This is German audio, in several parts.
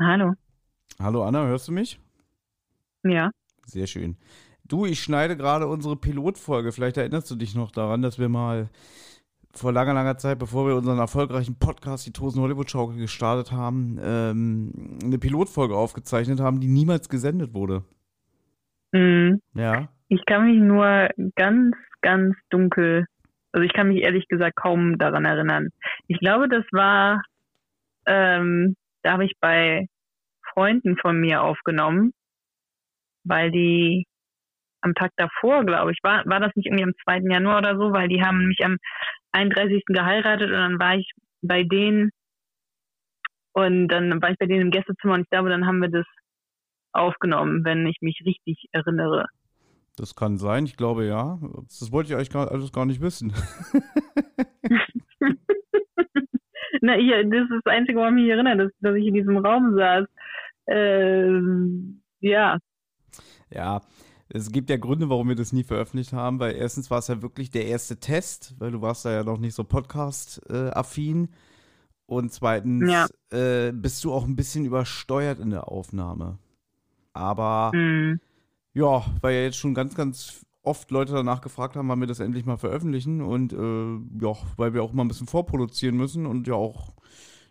Hallo. Hallo Anna, hörst du mich? Ja. Sehr schön. Du, ich schneide gerade unsere Pilotfolge. Vielleicht erinnerst du dich noch daran, dass wir mal vor langer, langer Zeit, bevor wir unseren erfolgreichen Podcast, die Tosen Hollywood Schaukel, gestartet haben, ähm, eine Pilotfolge aufgezeichnet haben, die niemals gesendet wurde. Mhm. Ja. Ich kann mich nur ganz, ganz dunkel, also ich kann mich ehrlich gesagt kaum daran erinnern. Ich glaube, das war, ähm, da habe ich bei Freunden von mir aufgenommen, weil die am Tag davor, glaube ich, war, war das nicht irgendwie am 2. Januar oder so, weil die haben mich am 31. geheiratet und dann war ich bei denen und dann war ich bei denen im Gästezimmer und ich glaube, dann haben wir das aufgenommen, wenn ich mich richtig erinnere. Das kann sein, ich glaube ja. Das wollte ich eigentlich gar, alles gar nicht wissen. Na, ich, das ist das Einzige, woran ich mich erinnere, dass, dass ich in diesem Raum saß. Ähm, ja. Ja, es gibt ja Gründe, warum wir das nie veröffentlicht haben, weil erstens war es ja wirklich der erste Test, weil du warst da ja noch nicht so Podcast-affin. Und zweitens Ja. äh, bist du auch ein bisschen übersteuert in der Aufnahme. Aber Hm. ja, weil ja jetzt schon ganz, ganz oft Leute danach gefragt haben, wann wir das endlich mal veröffentlichen. Und äh, ja, weil wir auch mal ein bisschen vorproduzieren müssen und ja auch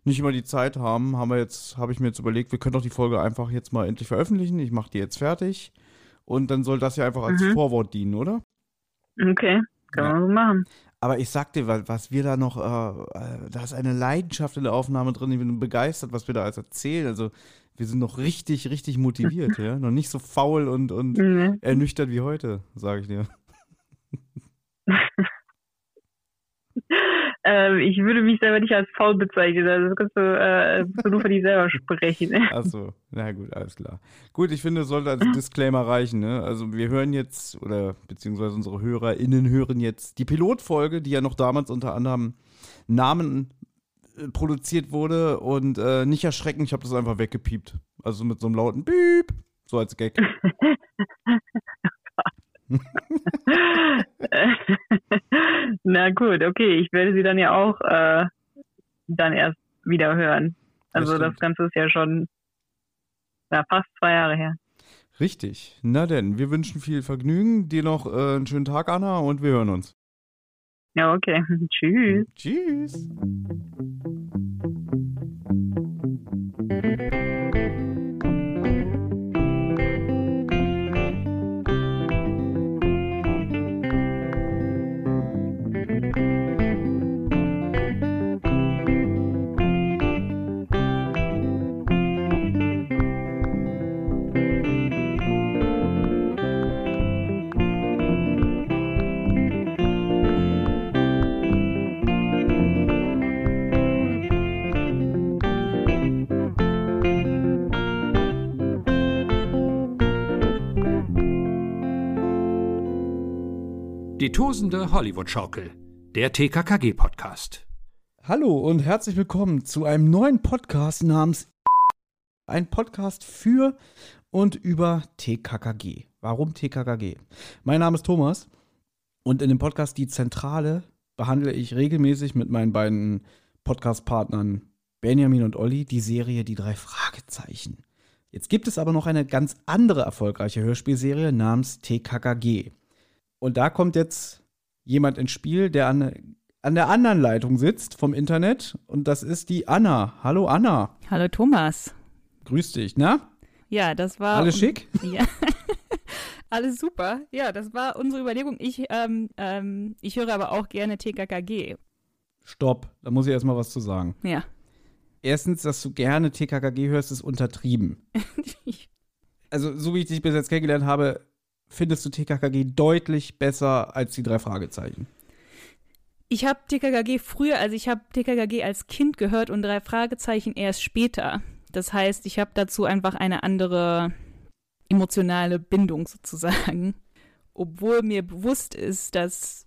nicht immer die Zeit haben, haben wir jetzt, habe ich mir jetzt überlegt, wir können doch die Folge einfach jetzt mal endlich veröffentlichen. Ich mache die jetzt fertig. Und dann soll das ja einfach als Mhm. Vorwort dienen, oder? Okay, kann Ja. man so machen. Aber ich sag dir, wa- was wir da noch, äh, äh, da ist eine Leidenschaft in der Aufnahme drin, ich bin begeistert, was wir da alles erzählen. Also wir sind noch richtig, richtig motiviert, ja. Noch nicht so faul und, und Mhm. ernüchtert wie heute, sage ich dir. ähm, ich würde mich selber nicht als faul bezeichnen, also das kannst du, äh, kannst du nur für dich selber sprechen. Achso, na gut, alles klar. Gut, ich finde, es sollte als Disclaimer reichen, ne? Also wir hören jetzt, oder beziehungsweise unsere HörerInnen hören jetzt die Pilotfolge, die ja noch damals unter anderem Namen produziert wurde und äh, nicht erschrecken, ich habe das einfach weggepiept. Also mit so einem lauten Piep, so als Gag. Na gut, okay, ich werde sie dann ja auch äh, dann erst wieder hören. Also das, stimmt. Ganze ist ja schon ja, fast zwei Jahre her. Richtig. Na denn, wir wünschen viel Vergnügen, dir noch äh, einen schönen Tag, Anna, und wir hören uns. Ja, okay. Tschüss. Tschüss. Tosende Hollywood-Schaukel, der TKKG-Podcast. Hallo und herzlich willkommen zu einem neuen Podcast namens ein Podcast für und über TKKG. Warum TKKG? Mein Name ist Thomas und in dem Podcast Die Zentrale behandle ich regelmäßig mit meinen beiden Podcast-Partnern Benjamin und Olli die Serie Die drei Fragezeichen. Jetzt gibt es aber noch eine ganz andere erfolgreiche Hörspielserie namens TKKG. Und da kommt jetzt jemand ins Spiel, der an, an der anderen Leitung sitzt vom Internet. Und das ist die Anna. Hallo Anna. Hallo Thomas. Grüß dich, na? Ja, das war. Alles schick? Ja. Alles super. Ja, das war unsere Überlegung. Ich, ähm, ähm, ich höre aber auch gerne TKKG. Stopp, da muss ich erstmal was zu sagen. Ja. Erstens, dass du gerne TKKG hörst, ist untertrieben. Also, so wie ich dich bis jetzt kennengelernt habe, findest du TKKG deutlich besser als die drei Fragezeichen. Ich habe TKKG früher, also ich habe TKKG als Kind gehört und drei Fragezeichen erst später. Das heißt, ich habe dazu einfach eine andere emotionale Bindung sozusagen. Obwohl mir bewusst ist, dass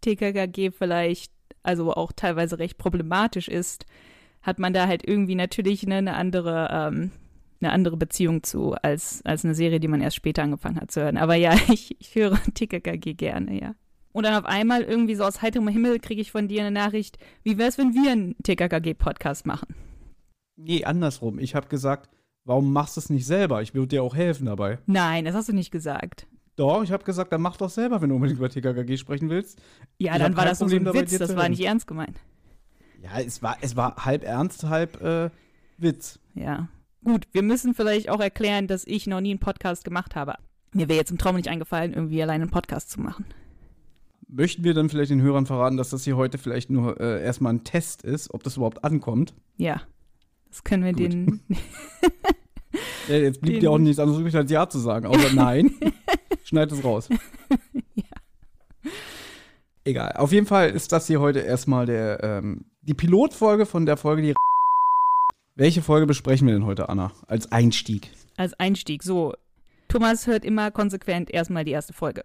TKKG vielleicht, also auch teilweise recht problematisch ist, hat man da halt irgendwie natürlich eine, andere, ähm, eine andere Beziehung zu, als, als eine Serie, die man erst später angefangen hat zu hören. Aber ja, ich, ich höre TKKG gerne, ja. Und dann auf einmal irgendwie so aus heiterem Himmel kriege ich von dir eine Nachricht, wie wäre es, wenn wir einen TKKG-Podcast machen? Nee, andersrum. Ich habe gesagt, warum machst du es nicht selber? Ich würde dir auch helfen dabei. Nein, das hast du nicht gesagt. Doch, ich habe gesagt, dann mach doch selber, wenn du unbedingt über TKKG sprechen willst. Ja, Ich dann war das nur so Problem ein Witz, das war nicht ernst gemeint. Ja, es war, es war halb ernst, halb äh, Witz. Ja. Gut, wir müssen vielleicht auch erklären, dass ich noch nie einen Podcast gemacht habe. Mir wäre jetzt im Traum nicht eingefallen, irgendwie alleine einen Podcast zu machen. Möchten wir dann vielleicht den Hörern verraten, dass das hier heute vielleicht nur äh, erstmal ein Test ist, ob das überhaupt ankommt? Ja. Das können wir Gut. den. Ja, jetzt blieb dir auch nichts anderes übrig, als Ja zu sagen. Außer Nein. Schneid es raus. Egal. Auf jeden Fall ist das hier heute erstmal der, ähm, die Pilotfolge von der Folge, die. Welche Folge besprechen wir denn heute, Anna? Als Einstieg. als Einstieg. So, Thomas hört immer konsequent erstmal die erste Folge.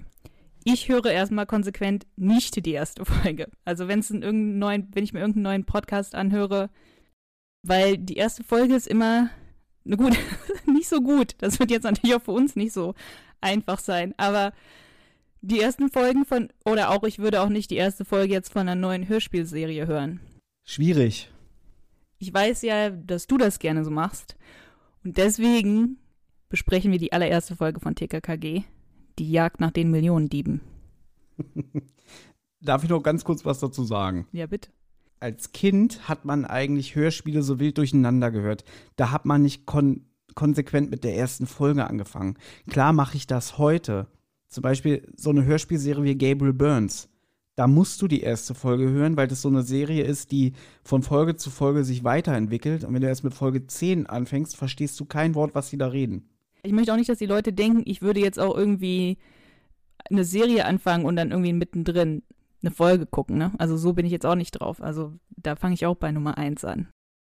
Ich höre erstmal konsequent nicht die erste Folge. Also wenn es in irgendeinen neuen, wenn ich mir irgendeinen neuen Podcast anhöre, weil die erste Folge ist immer na gut, nicht so gut. Das wird jetzt natürlich auch für uns nicht so einfach sein, aber die ersten Folgen von oder auch ich würde auch nicht die erste Folge jetzt von einer neuen Hörspielserie hören. Schwierig. Ich weiß ja, dass du das gerne so machst. Und deswegen besprechen wir die allererste Folge von TKKG, die Jagd nach den Millionendieben. Darf ich noch ganz kurz was dazu sagen? Ja, bitte. Als Kind hat man eigentlich Hörspiele so wild durcheinander gehört. Da hat man nicht kon konsequent mit der ersten Folge angefangen. Klar mache ich das heute. Zum Beispiel so eine Hörspielserie wie Gabriel Burns. Da musst du die erste Folge hören, weil das so eine Serie ist, die von Folge zu Folge sich weiterentwickelt. Und wenn du erst mit Folge 10 anfängst, verstehst du kein Wort, was sie da reden. Ich möchte auch nicht, dass die Leute denken, ich würde jetzt auch irgendwie eine Serie anfangen und dann irgendwie mittendrin eine Folge gucken, ne? Also so bin ich jetzt auch nicht drauf. Also da fange ich auch bei Nummer 1 an.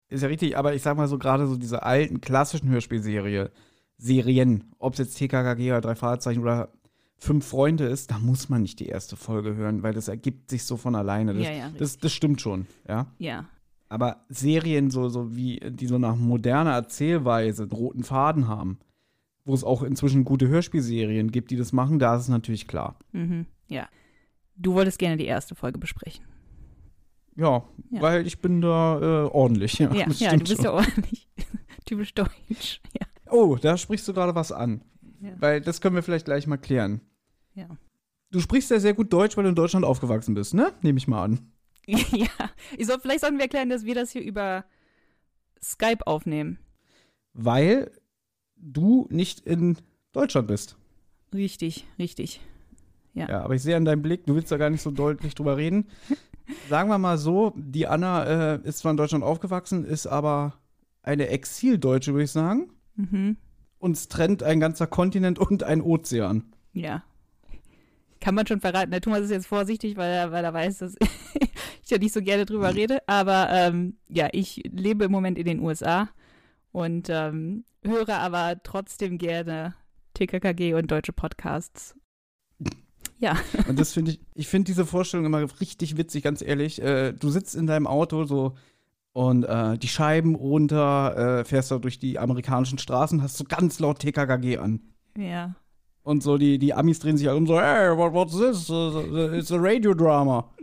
Ist ja richtig, aber ich sag mal so gerade so diese alten klassischen Hörspielserie, Serien, ob es jetzt TKKG oder drei Fahrzeichen oder fünf Freunde ist, da muss man nicht die erste Folge hören, weil das ergibt sich so von alleine. Das, ja, ja, das, das stimmt schon, ja. ja. Aber Serien so, so wie, die so nach moderner Erzählweise einen roten Faden haben, wo es auch inzwischen gute Hörspielserien gibt, die das machen, da ist es natürlich klar. Mhm. Ja. Du wolltest gerne die erste Folge besprechen. Ja, Ja. weil ich bin da äh, ordentlich. Ja, Ja, ja du bist schon. ja ordentlich. Typisch deutsch. Ja. Oh, da sprichst du gerade was an. Weil das können wir vielleicht gleich mal klären. Ja. Du sprichst ja sehr gut Deutsch, weil du in Deutschland aufgewachsen bist, ne? Nehme ich mal an. ja. Ich soll, vielleicht sollten wir erklären, dass wir das hier über Skype aufnehmen. Weil du nicht in Deutschland bist. Richtig, richtig. Ja. Ja, aber ich sehe an deinem Blick, du willst da gar nicht so deutlich drüber reden. Sagen wir mal so, die Anna äh, ist zwar in Deutschland aufgewachsen, ist aber eine Exildeutsche, würde ich sagen. Mhm. Uns trennt ein ganzer Kontinent und ein Ozean. Ja. Kann man schon verraten. Der Thomas ist jetzt vorsichtig, weil er, weil er weiß, dass ich ja nicht so gerne drüber rede. Aber ähm, ja, ich lebe im Moment in den USA und ähm, höre aber trotzdem gerne TKKG und deutsche Podcasts. Ja. Und das finde ich, ich finde diese Vorstellung immer richtig witzig, ganz ehrlich. Äh, du sitzt in deinem Auto so und äh, die Scheiben runter, äh, fährst da durch die amerikanischen Straßen, hast so ganz laut TKKG an. Ja. Und so die, die Amis drehen sich alle um so, hey, what, what's this? It's a radio drama.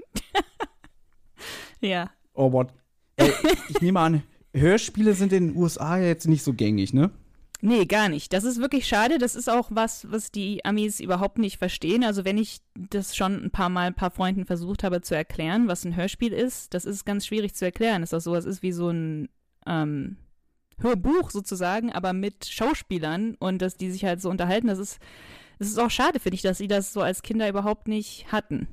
Ja. Oh, what? Ey, ich nehme an, Hörspiele sind in den USA jetzt nicht so gängig, ne? Nee, gar nicht. Das ist wirklich schade. Das ist auch was, was die Amis überhaupt nicht verstehen. Also wenn ich das schon ein paar Mal ein paar Freunden versucht habe zu erklären, was ein Hörspiel ist, das ist ganz schwierig zu erklären. Das ist auch sowas ist wie so ein ähm, Hörbuch sozusagen, aber mit Schauspielern und dass die sich halt so unterhalten. Das ist, das ist auch schade, finde ich, dass sie das so als Kinder überhaupt nicht hatten.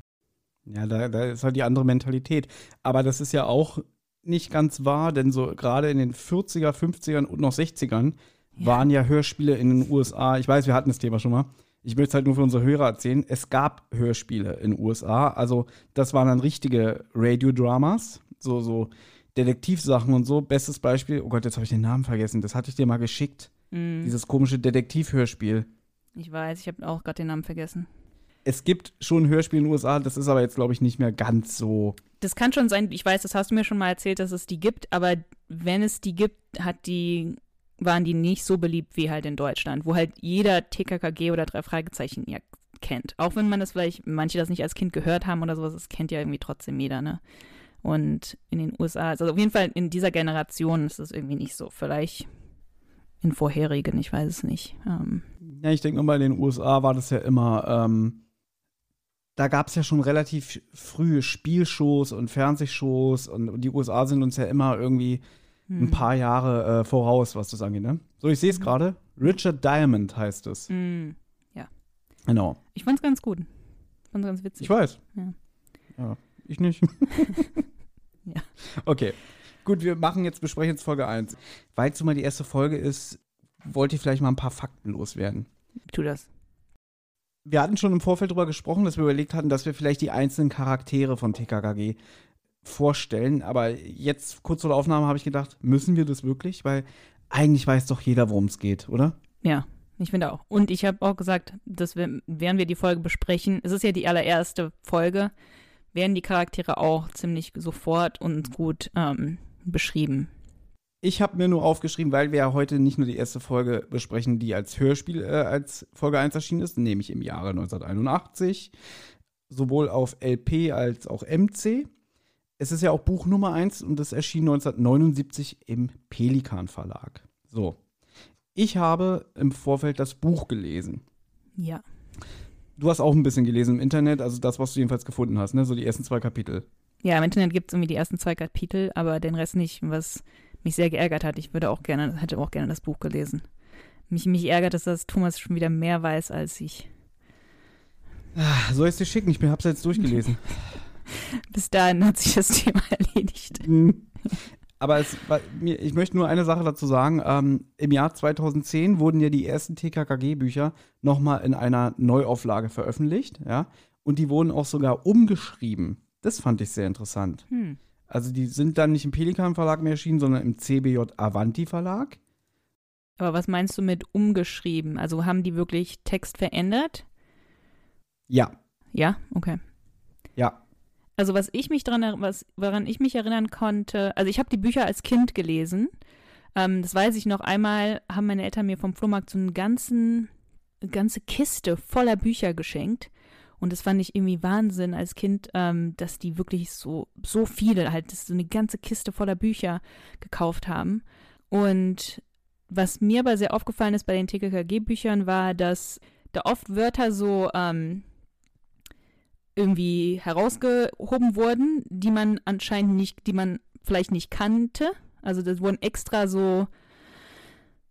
Ja, da, da ist halt die andere Mentalität. Aber das ist ja auch nicht ganz wahr, denn so gerade in den 40er, 50ern und noch 60ern Ja. waren ja Hörspiele in den USA. Ich weiß, wir hatten das Thema schon mal. Ich will es halt nur für unsere Hörer erzählen. Es gab Hörspiele in den USA. Also, das waren dann richtige Radiodramas, so, so Detektivsachen und so. Bestes Beispiel, oh Gott, jetzt habe ich den Namen vergessen. Das hatte ich dir mal geschickt. Hm, Dieses komische Detektivhörspiel. ich weiß, ich habe auch gerade den Namen vergessen. Es gibt schon Hörspiele in den USA, das ist aber jetzt, glaube ich, nicht mehr ganz so. Das kann schon sein, ich weiß, das hast du mir schon mal erzählt, dass es die gibt, aber wenn es die gibt, hat die, waren die nicht so beliebt wie halt in Deutschland, wo halt jeder TKKG oder drei Fragezeichen ja kennt. Auch wenn man das vielleicht, manche das nicht als Kind gehört haben oder sowas, das kennt ja irgendwie trotzdem jeder, ne? Und in den USA, also auf jeden Fall in dieser Generation ist das irgendwie nicht so. Vielleicht in vorherigen, ich weiß es nicht. Ähm, Ja, ich denke mal, in den USA war das ja immer, ähm, da gab es ja schon relativ frühe Spielshows und Fernsehshows und, und die USA sind uns ja immer irgendwie ein hm. paar Jahre äh, voraus, was das angeht, ne? So, ich sehe es gerade. Richard Diamond heißt es. Hm. Genau. Ich fand's ganz gut. Ich fand's ganz witzig. Ich weiß. Ja. Ja, ich nicht. Ja. Okay. Gut, wir machen jetzt, besprechen jetzt Folge 1. Weil es mal die erste Folge ist, wollt ihr vielleicht mal ein paar Fakten loswerden. Tu das. Wir hatten schon im Vorfeld darüber gesprochen, dass wir überlegt hatten, dass wir vielleicht die einzelnen Charaktere von TKKG vorstellen. Aber jetzt, kurz vor der Aufnahme, habe ich gedacht, müssen wir das wirklich? Weil eigentlich weiß doch jeder, worum es geht, oder? Ja, ich finde auch. Und ich habe auch gesagt, dass wir, während wir die Folge besprechen, es ist ja die allererste Folge, werden die Charaktere auch ziemlich sofort und gut ähm, beschrieben. Ich habe mir nur aufgeschrieben, weil wir ja heute nicht nur die erste Folge besprechen, die als Hörspiel äh, als Folge 1 erschienen ist, nämlich im Jahre 1981, sowohl auf LP als auch MC. Es ist ja auch Buch Nummer 1 und das erschien 1979 im Pelikan Verlag. So. Ich habe im Vorfeld das Buch gelesen. Ja. Du hast auch ein bisschen gelesen im Internet, also das, was du jedenfalls gefunden hast, ne? So die ersten zwei Kapitel. Ja, im Internet gibt es irgendwie die ersten zwei Kapitel, aber den Rest nicht, was mich sehr geärgert hat. Ich würde auch gerne, hätte auch gerne das Buch gelesen. Mich, mich ärgert es, dass Thomas schon wieder mehr weiß als ich. Soll ich es dir schicken? Ich habe es jetzt durchgelesen. Bis dahin hat sich das Thema erledigt. Aber es, ich möchte nur eine Sache dazu sagen. Ähm, Im Jahr 2010 wurden ja die ersten TKKG-Bücher nochmal in einer Neuauflage veröffentlicht. Ja? Und die wurden auch sogar umgeschrieben. Das fand ich sehr interessant. Hm. Also die sind dann nicht im Pelikan Verlag mehr erschienen, sondern im CBJ Avanti Verlag. Aber was meinst du mit umgeschrieben? Also haben die wirklich Text verändert? Ja, Ja, okay. ja. Also was ich mich dran, was, woran ich mich erinnern konnte, also ich habe die Bücher als Kind gelesen. Ähm, das weiß ich noch. Einmal haben meine Eltern mir vom Flohmarkt so einen ganzen, eine ganze Kiste voller Bücher geschenkt. Und das fand ich irgendwie Wahnsinn als Kind, ähm, dass die wirklich so, so viele, halt so eine ganze Kiste voller Bücher gekauft haben. Und was mir aber sehr aufgefallen ist bei den TKKG-Büchern war, dass da oft Wörter so ähm, irgendwie herausgehoben wurden, die man anscheinend nicht, die man vielleicht nicht kannte. Also das wurden extra so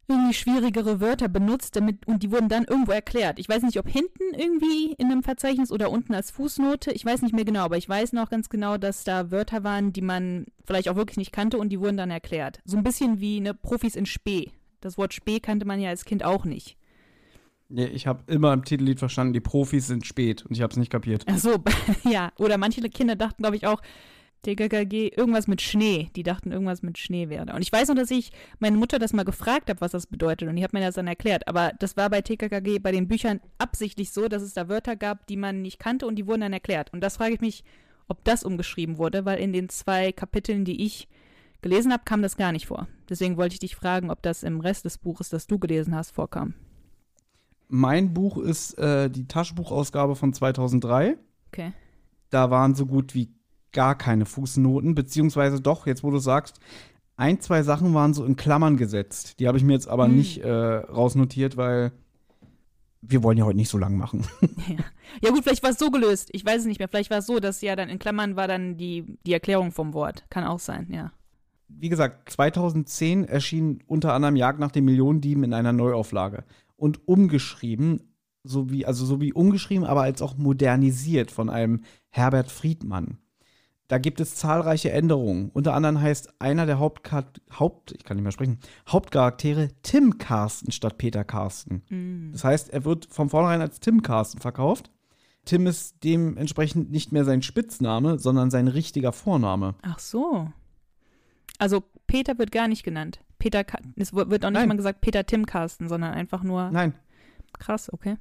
irgendwie schwierigere Wörter benutzt, damit und die wurden dann irgendwo erklärt. Ich weiß nicht, ob hinten irgendwie in einem Verzeichnis oder unten als Fußnote. Ich weiß nicht mehr genau, aber ich weiß noch ganz genau, dass da Wörter waren, die man vielleicht auch wirklich nicht kannte und die wurden dann erklärt. So ein bisschen wie ne Profis in Spee. Das Wort Spee kannte man ja als Kind auch nicht. Nee, ich habe immer im Titellied verstanden, die Profis sind spät und ich habe es nicht kapiert. Ach so, ja. Oder manche Kinder dachten, glaube ich, auch, TKKG, irgendwas mit Schnee. Die dachten, irgendwas mit Schnee wäre. Und ich weiß noch, dass ich meine Mutter das mal gefragt habe, was das bedeutet. Und die hat mir das dann erklärt. Aber das war bei TKKG bei den Büchern absichtlich so, dass es da Wörter gab, die man nicht kannte und die wurden dann erklärt. Und das frage ich mich, ob das umgeschrieben wurde, weil in den zwei Kapiteln, die ich gelesen habe, kam das gar nicht vor. Deswegen wollte ich dich fragen, ob das im Rest des Buches, das du gelesen hast, vorkam. Mein Buch ist äh, die Taschenbuchausgabe von 2003. Okay. Da waren so gut wie gar keine Fußnoten, beziehungsweise doch, jetzt wo du sagst, ein, zwei Sachen waren so in Klammern gesetzt. Die habe ich mir jetzt aber Hm. nicht äh, rausnotiert, weil wir wollen ja heute nicht so lang machen. Ja. ja gut, vielleicht war es so gelöst. Ich weiß es nicht mehr. Vielleicht war es so, dass ja dann in Klammern war dann die, die Erklärung vom Wort. Kann auch sein, ja. Wie gesagt, 2010 erschien unter anderem Jagd nach den Millionendieben in einer Neuauflage und umgeschrieben, so wie, also so wie umgeschrieben, aber als auch modernisiert von einem Herbert Friedmann. Da gibt es zahlreiche Änderungen. Unter anderem heißt einer der Hauptka Haupt, ich kann nicht mehr sprechen, Hauptcharaktere Tim Carsten statt Peter Carsten. Mm. Das heißt, er wird von vornherein als Tim Carsten verkauft. Tim ist dementsprechend nicht mehr sein Spitzname, sondern sein richtiger Vorname. Ach so. Also Peter wird gar nicht genannt. Peter, es wird auch nicht Nein. mal gesagt Peter Tim Carsten, sondern einfach nur Nein. krass, okay.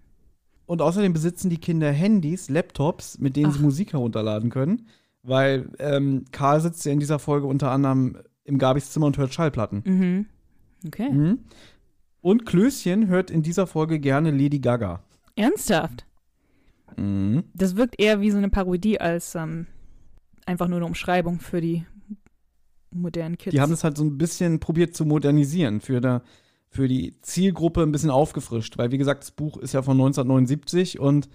Und außerdem besitzen die Kinder Handys, Laptops, mit denen sie Ach. Musik herunterladen können. Weil ähm, Karl sitzt ja in dieser Folge unter anderem im Gabis Zimmer und hört Schallplatten. Mhm. Okay. Mhm. Und Klößchen hört in dieser Folge gerne Lady Gaga. Ernsthaft? Mhm. Das wirkt eher wie so eine Parodie als ähm, einfach nur eine Umschreibung für die modernen Kids. Die haben es halt so ein bisschen probiert zu modernisieren, für, der, für die Zielgruppe ein bisschen aufgefrischt. Weil, wie gesagt, das Buch ist ja von 1979 und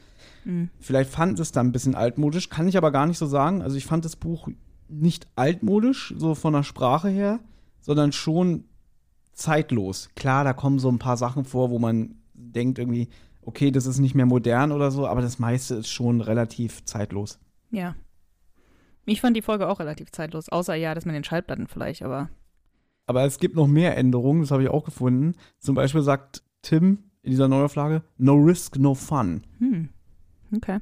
Mhm. vielleicht fand es dann ein bisschen altmodisch, kann ich aber gar nicht so sagen. Also ich fand das Buch nicht altmodisch, so von der Sprache her, sondern schon zeitlos. Klar, da kommen so ein paar Sachen vor, wo man denkt irgendwie, okay, das ist nicht mehr modern oder so, aber das meiste ist schon relativ zeitlos. Ja. Ich fand die Folge auch relativ zeitlos, außer ja, das mit den Schallplatten vielleicht, aber Aber es gibt noch mehr Änderungen, das habe ich auch gefunden. Zum Beispiel sagt Tim in dieser Neuauflage, no risk, no fun. hm. Okay.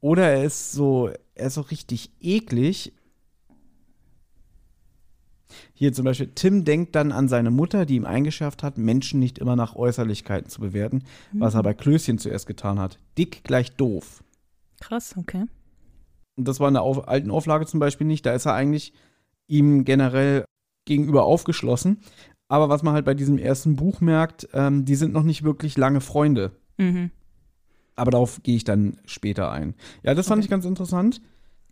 Oder er ist so, er ist so richtig eklig. Hier zum Beispiel, Tim denkt dann an seine Mutter, die ihm eingeschärft hat, Menschen nicht immer nach Äußerlichkeiten zu bewerten, was er bei Klößchen zuerst getan hat. Dick gleich doof. Krass, okay. Und das war in der Auf alten Auflage zum Beispiel nicht. Da ist er eigentlich ihm generell gegenüber aufgeschlossen. Aber was man halt bei diesem ersten Buch merkt, ähm, die sind noch nicht wirklich lange Freunde. Mhm. Aber darauf gehe ich dann später ein. Ja, das fand Okay. ich ganz interessant.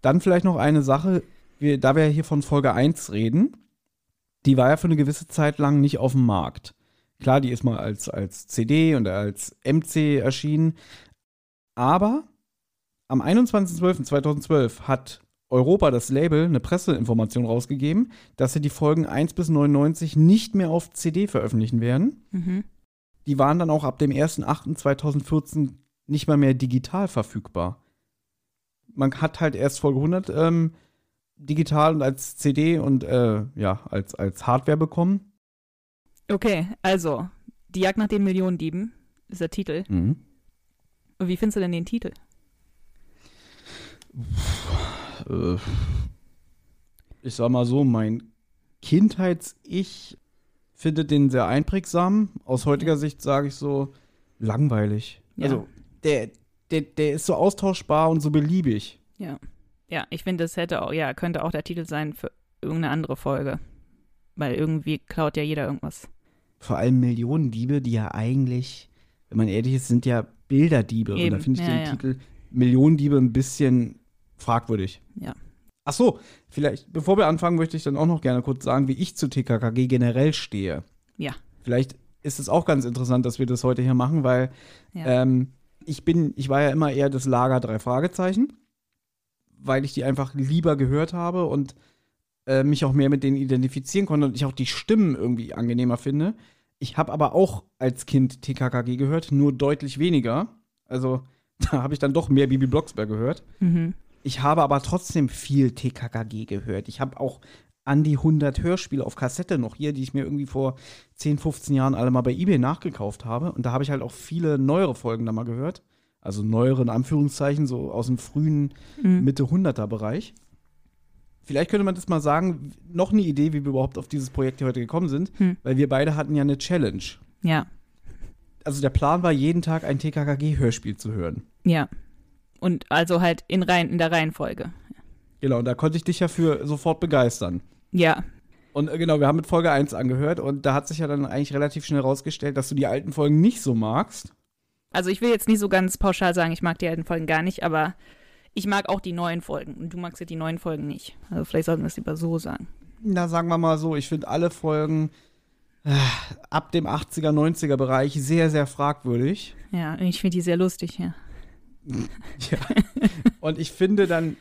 Dann vielleicht noch eine Sache, wir, da wir ja hier von Folge 1 reden, die war ja für eine gewisse Zeit lang nicht auf dem Markt. Klar, die ist mal als, als CD und als MC erschienen. Aber am 21.12.2012 hat Europa, das Label, eine Presseinformation rausgegeben, dass sie die Folgen 1 bis 99 nicht mehr auf CD veröffentlichen werden Mhm. die waren dann auch ab dem 1.8.2014 nicht mal mehr digital verfügbar. Man hat halt erst Folge 100 ähm, digital und als CD und äh, ja, als, als Hardware bekommen. Okay, also, die Jagd nach den Millionendieben ist der Titel. Und wie findest du denn den Titel? Äh, ich sag mal so, mein Kindheits-Ich findet den sehr einprägsam. Aus heutiger Sicht sage ich so, langweilig. Ja. Also, der, der, der ist so austauschbar und so beliebig. Ja. Ja, ich finde, das hätte auch, ja, könnte auch der Titel sein für irgendeine andere Folge. Weil irgendwie klaut ja jeder irgendwas. vor allem Millionendiebe, die ja eigentlich, wenn man ehrlich ist, sind ja Bilderdiebe. Und da Eben, finde ich ja, den ja. Titel Millionendiebe ein bisschen fragwürdig. Ja. Ach so, vielleicht, bevor wir anfangen, möchte ich dann auch noch gerne kurz sagen, wie ich zu TKKG generell stehe. Ja. Vielleicht ist es auch ganz interessant, dass wir das heute hier machen, weil Ja. ähm, ich bin, ich war ja immer eher das Lager drei Fragezeichen, weil ich die einfach lieber gehört habe und äh, mich auch mehr mit denen identifizieren konnte und ich auch die Stimmen irgendwie angenehmer finde. Ich habe aber auch als Kind TKKG gehört, nur deutlich weniger. Also da habe ich dann doch mehr Bibi Blocksberg gehört. Mhm. Ich habe aber trotzdem viel TKKG gehört. Ich habe auch an die 100 Hörspiele auf Kassette noch hier, die ich mir irgendwie vor 10, 15 Jahren alle mal bei eBay nachgekauft habe. Und da habe ich halt auch viele neuere Folgen da mal gehört. Also neuere in Anführungszeichen, so aus dem frühen Mhm. Mitte 100er Bereich. Vielleicht könnte man das mal sagen, noch eine Idee, wie wir überhaupt auf dieses Projekt hier heute gekommen sind, Hm. weil wir beide hatten ja eine Challenge. Ja. Also der Plan war, jeden Tag ein TKKG-Hörspiel zu hören. Ja. Und also halt in, Reihen, in der Reihenfolge. Genau, und da konnte ich dich ja für sofort begeistern. Ja. Und äh, genau, wir haben mit Folge 1 angehört und da hat sich ja dann eigentlich relativ schnell rausgestellt, dass du die alten Folgen nicht so magst. Also ich will jetzt nicht so ganz pauschal sagen, ich mag die alten Folgen gar nicht, aber ich mag auch die neuen Folgen. Und du magst ja die neuen Folgen nicht. Also vielleicht sollten wir es lieber so sagen. Na, sagen wir mal so, ich finde alle Folgen äh, ab dem 80er, 90er Bereich sehr, sehr fragwürdig. Ja, und ich finde die sehr lustig, ja. Ja. Und ich finde dann,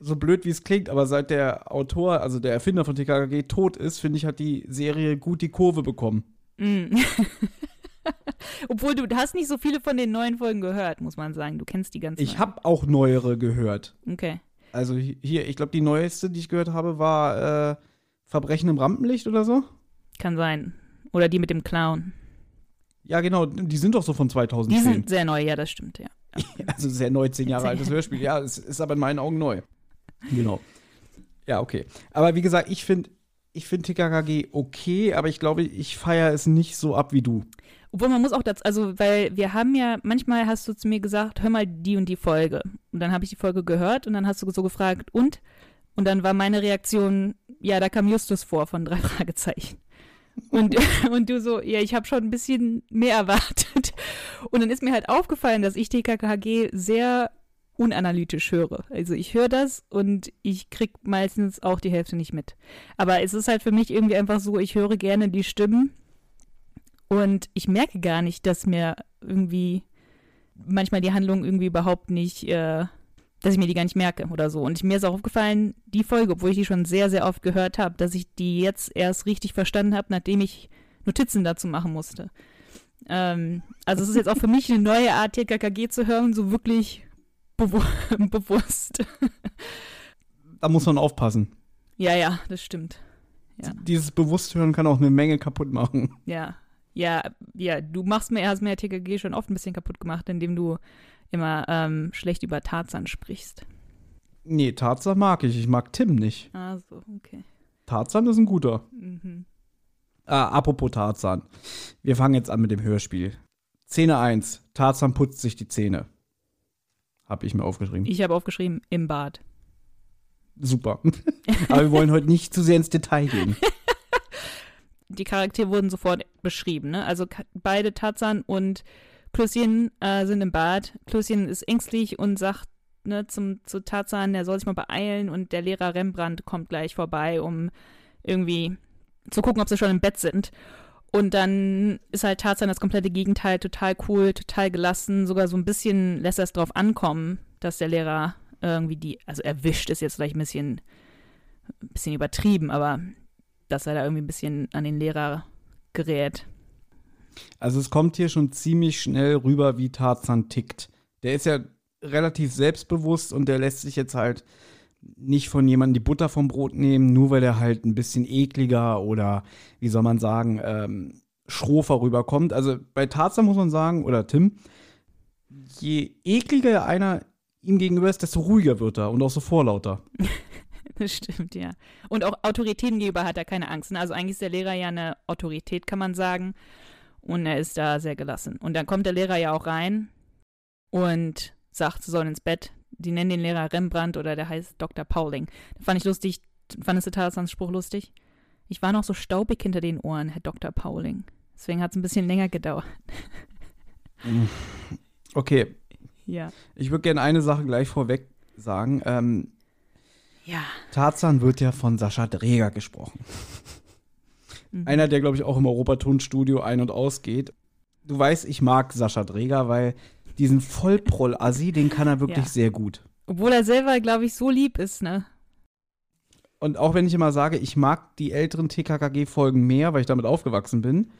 so blöd wie es klingt, aber seit der Autor, also der Erfinder von TKKG tot ist, finde ich, hat die Serie gut die Kurve bekommen. Mm. Obwohl du hast nicht so viele von den neuen Folgen gehört, muss man sagen. Du kennst die ganzen. Ich habe auch neuere gehört. Okay. Also hi- hier, ich glaube, die neueste, die ich gehört habe, war äh, Verbrechen im Rampenlicht oder so. Kann sein. Oder die mit dem Clown. Ja, genau, die sind doch so von Die 2010. sind sehr neu, ja, das stimmt, ja. Also sehr neu, zehn Jahre altes. Hörspiel. Ja, es ist aber in meinen Augen neu. Genau. Ja, okay. Aber wie gesagt, ich finde ich find TKKG okay, aber ich glaube, ich feiere es nicht so ab wie du. Obwohl man muss auch dazu, also weil wir haben ja, manchmal hast du zu mir gesagt, hör mal die und die Folge. Und dann habe ich die Folge gehört und dann hast du so gefragt, und? Und dann war meine Reaktion, ja, da kam Justus vor von drei Fragezeichen. Und, und du so, ja, ich habe schon ein bisschen mehr erwartet. Und dann ist mir halt aufgefallen, dass ich TKKG sehr unanalytisch höre. Also ich höre das und ich krieg meistens auch die Hälfte nicht mit. Aber es ist halt für mich irgendwie einfach so, ich höre gerne die Stimmen und ich merke gar nicht, dass mir irgendwie manchmal die Handlung irgendwie überhaupt nicht, äh, dass ich mir die gar nicht merke oder so. Und mir ist auch aufgefallen, die Folge, obwohl ich die schon sehr, sehr oft gehört habe, dass ich die jetzt erst richtig verstanden habe, nachdem ich Notizen dazu machen musste. Ähm, also es ist jetzt auch für mich eine neue Art, TKKG zu hören, so wirklich bewu bewusst. Da muss man aufpassen. Ja, ja, das stimmt. Ja. Dieses Bewussthören kann auch eine Menge kaputt machen. Ja. Ja, ja, du machst mir, hast mir TKG schon oft ein bisschen kaputt gemacht, indem du immer ähm, schlecht über Tarzan sprichst. Nee, Tarzan mag ich. Ich mag Tim nicht. Ah, so, okay. Tarzan ist ein guter. Mhm. Ah, apropos Tarzan. Wir fangen jetzt an mit dem Hörspiel. Szene 1. Tarzan putzt sich die Zähne. Hab ich mir aufgeschrieben. Ich habe aufgeschrieben, im Bad. Super. Aber wir wollen heute nicht zu sehr ins Detail gehen. Die Charaktere wurden sofort beschrieben, ne? Also beide Tarzan und Klößchen äh, sind im Bad. Klößchen ist ängstlich und sagt ne, zum, zu Tarzan, der soll sich mal beeilen und der Lehrer Rembrandt kommt gleich vorbei, um irgendwie zu gucken, ob sie schon im Bett sind. Und dann ist halt Tarzan das komplette Gegenteil, total cool, total gelassen, sogar so ein bisschen lässt er es drauf ankommen, dass der Lehrer irgendwie die, also erwischt ist jetzt vielleicht ein bisschen, ein bisschen übertrieben, aber dass er da irgendwie ein bisschen an den Lehrer gerät. Also es kommt hier schon ziemlich schnell rüber, wie Tarzan tickt. Der ist ja relativ selbstbewusst und der lässt sich jetzt halt nicht von jemandem die Butter vom Brot nehmen, nur weil er halt ein bisschen ekliger oder, wie soll man sagen, ähm, schrofer rüberkommt. Also bei Tarzan muss man sagen, oder Tim, je ekliger einer ihm gegenüber ist, desto ruhiger wird er und auch so vorlauter. Das stimmt, ja. Und auch Autoritäten gegenüber hat er keine Angst. Ne? Also eigentlich ist der Lehrer ja eine Autorität, kann man sagen. Und er ist da sehr gelassen. Und dann kommt der Lehrer ja auch rein und sagt, sie sollen ins Bett. Die nennen den Lehrer Rembrandt oder der heißt Dr. Pauling. Das fand ich lustig. Fandest du Tarzans Spruch lustig? Ich war noch so staubig hinter den Ohren, Herr Dr. Pauling. Deswegen hat es ein bisschen länger gedauert. Okay, Ja. ich würde gerne eine Sache gleich vorweg sagen. Ähm, Ja. Tarzan wird ja von Sascha Dreger gesprochen. Mhm. Einer, der, glaube ich, auch im Europatonstudio ein- und ausgeht. Du weißt, ich mag Sascha Dreger, weil diesen Vollproll-Assi, den kann er wirklich Ja. sehr gut. Obwohl er selber, glaube ich, so lieb ist, ne? Und auch wenn ich immer sage, ich mag die älteren TKKG-Folgen mehr, weil ich damit aufgewachsen bin,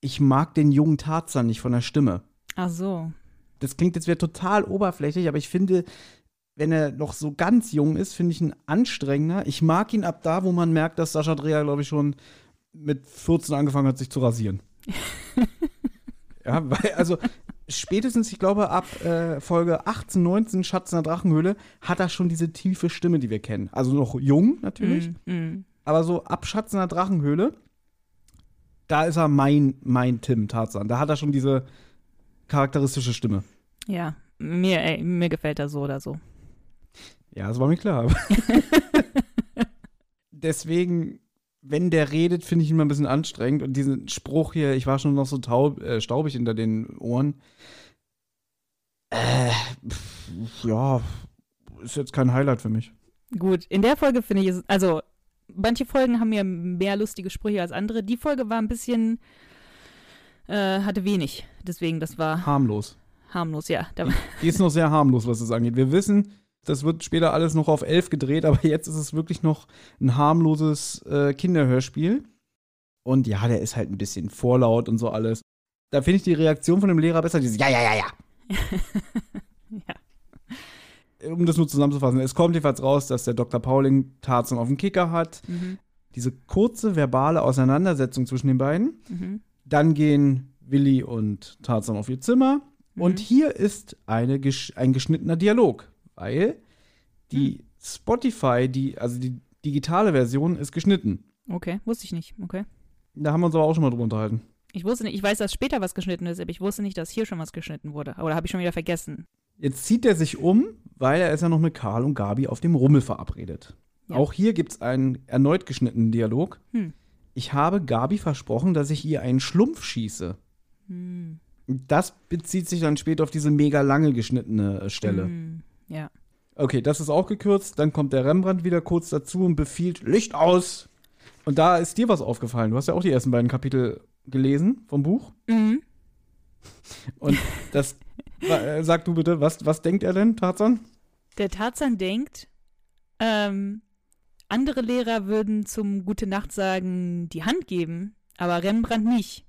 ich mag den jungen Tarzan nicht von der Stimme. Ach so. Das klingt jetzt wieder total oberflächlich, aber ich finde, wenn er noch so ganz jung ist, finde ich ihn anstrengender. Ich mag ihn ab da, wo man merkt, dass Sascha Dreher, glaube ich, schon mit 14 angefangen hat, sich zu rasieren. ja, weil, also spätestens, ich glaube, ab äh, Folge 18, 19, Schatz in der Drachenhöhle, hat er schon diese tiefe Stimme, die wir kennen. Also noch jung, natürlich. Mm, mm. Aber so ab Schatz in der Drachenhöhle, da ist er mein, mein Tim Tarzan. Da hat er schon diese charakteristische Stimme. Ja, mir, ey, mir gefällt er so oder so. Ja, das war mir klar. Deswegen, wenn der redet, finde ich ihn immer ein bisschen anstrengend. Und diesen Spruch hier, ich war schon noch so taub, äh, staubig hinter den Ohren. Äh, pf, ja, ist jetzt kein Highlight für mich. Gut, in der Folge finde ich es, also manche Folgen haben ja mehr lustige Sprüche als andere. Die Folge war ein bisschen, äh, hatte wenig. Deswegen, das war Harmlos. harmlos, ja. Da, Die ist noch sehr harmlos, was das angeht. Wir wissen, das wird später alles noch auf elf gedreht, aber jetzt ist es wirklich noch ein harmloses äh, Kinderhörspiel. Und ja, der ist halt ein bisschen vorlaut und so alles. Da finde ich die Reaktion von dem Lehrer besser, dieses Ja, ja, ja, ja. ja. Um das nur zusammenzufassen, es kommt jedenfalls raus, dass der Dr. Pauling Tarzan auf dem Kicker hat. Mhm, Diese kurze verbale Auseinandersetzung zwischen den beiden. mhm, Dann gehen Willi und Tarzan auf ihr Zimmer. Und Mhm. hier ist eine, ein geschnittener Dialog, weil die Spotify, die, also die digitale Version, ist geschnitten. Okay, wusste ich nicht. Okay. Da haben wir uns aber auch schon mal drüber unterhalten. Ich wusste nicht, ich weiß, dass später was geschnitten ist, aber ich wusste nicht, dass hier schon was geschnitten wurde. Oder habe ich schon wieder vergessen? Jetzt zieht er sich um, weil er ist ja noch mit Karl und Gabi auf dem Rummel verabredet. Ja. Auch hier gibt es einen erneut geschnittenen Dialog. Hm. Ich habe Gabi versprochen, dass ich ihr einen Schlumpf schieße. Hm. Das bezieht sich dann später auf diese mega lange geschnittene Stelle. Hm. Okay, das ist auch gekürzt. Dann kommt der Rembrandt wieder kurz dazu und befiehlt Licht aus. Und da ist dir was aufgefallen. Du hast ja auch die ersten beiden Kapitel gelesen vom Buch. Mhm. Und das, äh, sag du bitte, was, was denkt er denn, Tarzan? Der Tarzan denkt, ähm, andere Lehrer würden zum Gute Nacht sagen die Hand geben, aber Rembrandt nicht.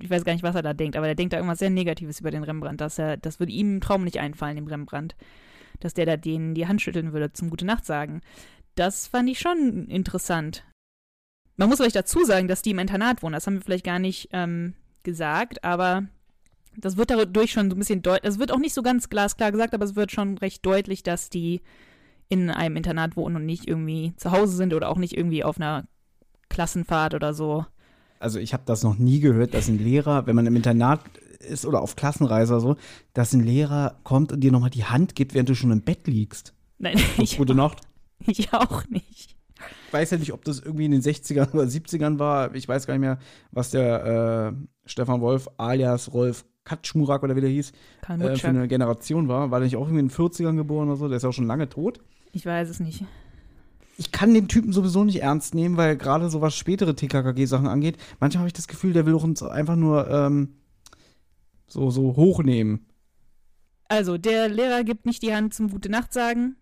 Ich weiß gar nicht, was er da denkt, aber er denkt da irgendwas sehr Negatives über den Rembrandt, dass er, das würde ihm im Traum nicht einfallen, dem Rembrandt, dass der da denen die Hand schütteln würde zum Gute Nacht sagen. Das fand ich schon interessant. Man muss vielleicht dazu sagen, dass die im Internat wohnen. Das haben wir vielleicht gar nicht ähm, gesagt, aber das wird dadurch schon so ein bisschen deutlich. Es wird auch nicht so ganz glasklar gesagt, aber es wird schon recht deutlich, dass die in einem Internat wohnen und nicht irgendwie zu Hause sind oder auch nicht irgendwie auf einer Klassenfahrt oder so. Also ich habe das noch nie gehört, dass ein Lehrer, wenn man im Internat ist oder auf Klassenreise oder so, dass ein Lehrer kommt und dir nochmal die Hand gibt, während du schon im Bett liegst. Nein, ich, Gute Nacht. ich auch nicht. Ich weiß ja nicht, ob das irgendwie in den 60ern oder 70ern war. Ich weiß gar nicht mehr, was der äh, Stefan Wolf alias Rolf Katschmurak oder wie der hieß, äh, für eine Generation war. War der nicht auch irgendwie in den 40ern geboren oder so? Der ist ja auch schon lange tot. Ich weiß es nicht. Ich kann den Typen sowieso nicht ernst nehmen, weil gerade so was spätere TKKG-Sachen angeht, manchmal habe ich das Gefühl, der will uns einfach nur ähm, so, so hochnehmen. Also, der Lehrer gibt nicht die Hand zum Gute Nacht sagen.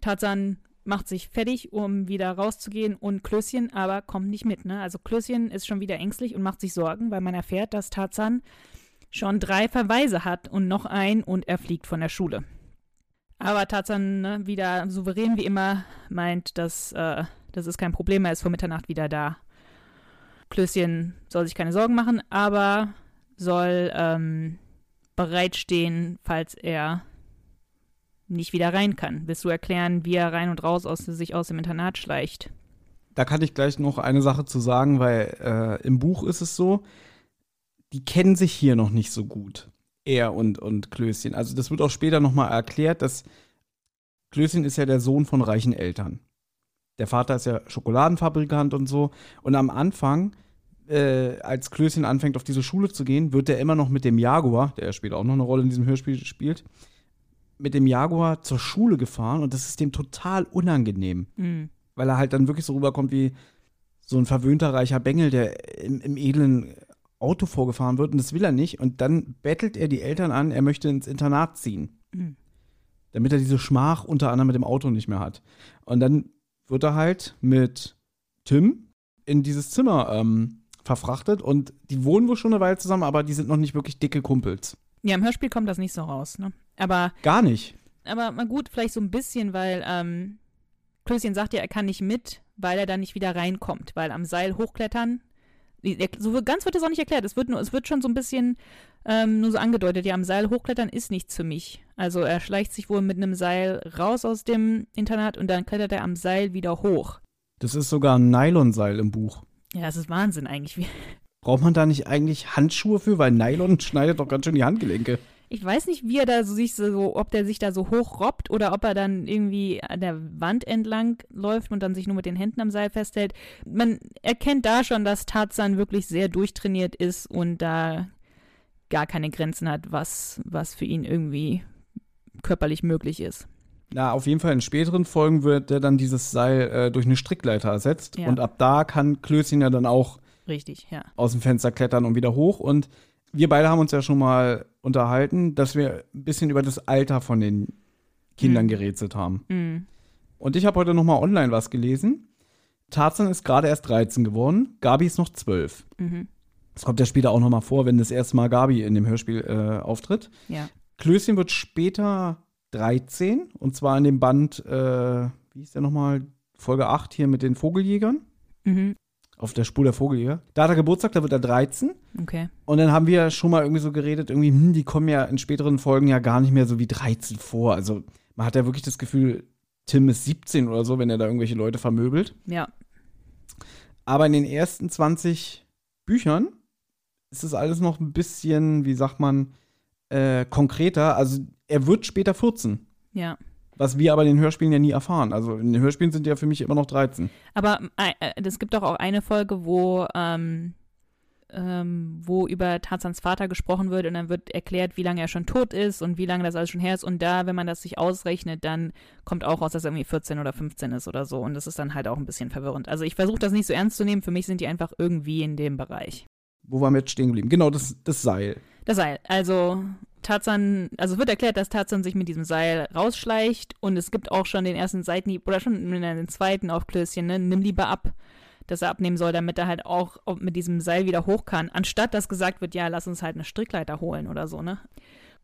Tarzan macht sich fertig, um wieder rauszugehen und Klößchen aber kommt nicht mit. Ne? Also Klößchen ist schon wieder ängstlich und macht sich Sorgen, weil man erfährt, dass Tarzan schon drei Verweise hat und noch ein und er fliegt von der Schule. Aber Tarzan, ne, wieder souverän wie immer, meint, dass äh, das ist kein Problem, er ist vor Mitternacht wieder da. Klößchen soll sich keine Sorgen machen, aber soll ähm, bereitstehen, falls er nicht wieder rein kann. Willst du erklären, wie er rein und raus aus, sich aus dem Internat schleicht? Da kann ich gleich noch eine Sache zu sagen, weil äh, im Buch ist es so, die kennen sich hier noch nicht so gut. Er und, und Klößchen. Also das wird auch später nochmal erklärt, dass Klößchen ist ja der Sohn von reichen Eltern. Der Vater ist ja Schokoladenfabrikant und so. Und am Anfang, äh, als Klößchen anfängt, auf diese Schule zu gehen, wird er immer noch mit dem Jaguar, der ja später auch noch eine Rolle in diesem Hörspiel spielt, mit dem Jaguar zur Schule gefahren und das ist dem total unangenehm Hm. weil er halt dann wirklich so rüberkommt wie so ein verwöhnter reicher Bengel, der im, im edlen Auto vorgefahren wird und das will er nicht. Und dann bettelt er die Eltern an, er möchte ins Internat ziehen, Mhm. damit er diese Schmach unter anderem mit dem Auto nicht mehr hat. Und dann wird er halt mit Tim in dieses Zimmer ähm, verfrachtet und die wohnen wohl schon eine Weile zusammen, aber die sind noch nicht wirklich dicke Kumpels. Ja, im Hörspiel kommt das nicht so raus, ne? Aber, Gar nicht. aber mal gut, vielleicht so ein bisschen, weil ähm, Klößchen sagt ja, er kann nicht mit, weil er dann nicht wieder reinkommt, weil am Seil hochklettern. er- So ganz wird das auch nicht erklärt. Es wird, nur, es wird schon so ein bisschen ähm, nur so angedeutet, ja, am Seil hochklettern ist nichts für mich. Also er schleicht sich wohl mit einem Seil raus aus dem Internat und dann klettert er am Seil wieder hoch. Das ist sogar ein Nylonseil im Buch. Ja, das ist Wahnsinn eigentlich. Wie- Braucht man da nicht eigentlich Handschuhe für? Weil Nylon schneidet doch ganz schön die Handgelenke. Ich weiß nicht, wie er da so sich so, ob der sich da so hochrobbt oder ob er dann irgendwie an der Wand entlang läuft und dann sich nur mit den Händen am Seil festhält. Man erkennt da schon, dass Tarzan wirklich sehr durchtrainiert ist und da gar keine Grenzen hat, was, was für ihn irgendwie körperlich möglich ist. Na, auf jeden Fall in späteren Folgen wird er dann dieses Seil äh, durch eine Strickleiter ersetzt. Ja. Und ab da kann Klößchen ja dann auch Richtig, ja. aus dem Fenster klettern und wieder hoch. Und wir beide haben uns ja schon mal unterhalten, dass wir ein bisschen über das Alter von den Kindern Mhm. gerätselt haben. Mhm. Und ich habe heute noch mal online was gelesen. Tarzan ist gerade erst 13 geworden, Gabi ist noch 12. Mhm. Das kommt ja später auch noch mal vor, wenn das erste Mal Gabi in dem Hörspiel äh, auftritt. Ja. Klößchen wird später 13 und zwar in dem Band, äh, wie hieß der nochmal, Folge 8 hier mit den Vogeljägern, Mhm. auf der Spur der Vogeljäger. Da hat er Geburtstag, da wird er 13 Okay. und dann haben wir schon mal irgendwie so geredet, irgendwie, hm, die kommen ja in späteren Folgen ja gar nicht mehr so wie 13 vor. Also man hat ja wirklich das Gefühl, Tim ist 17 oder so, wenn er da irgendwelche Leute vermöbelt. Ja. Aber in den ersten 20 Büchern ist es alles noch ein bisschen, wie sagt man, äh, konkreter. Also er wird später 14. Ja. Was wir aber in den Hörspielen ja nie erfahren. Also in den Hörspielen sind die ja für mich immer noch 13. Aber äh, äh, es gibt doch auch eine Folge, wo ähm, ähm, wo über Tarzans Vater gesprochen wird und dann wird erklärt, wie lange er schon tot ist und wie lange das alles schon her ist. Und da, wenn man das sich ausrechnet, dann kommt auch raus, dass er irgendwie 14 oder 15 ist oder so. Und das ist dann halt auch ein bisschen verwirrend. Also ich versuche das nicht so ernst zu nehmen. Für mich sind die einfach irgendwie in dem Bereich. Wo waren wir jetzt stehen geblieben? Genau, das, das Seil. Das Seil. Also Tarzan, also wird erklärt, dass Tarzan sich mit diesem Seil rausschleicht und es gibt auch schon den ersten Seitenhieb oder schon den zweiten auf Klößchen, ne? Nimm lieber ab dass er abnehmen soll, damit er halt auch mit diesem Seil wieder hoch kann, anstatt dass gesagt wird, ja, lass uns halt eine Strickleiter holen oder so, ne?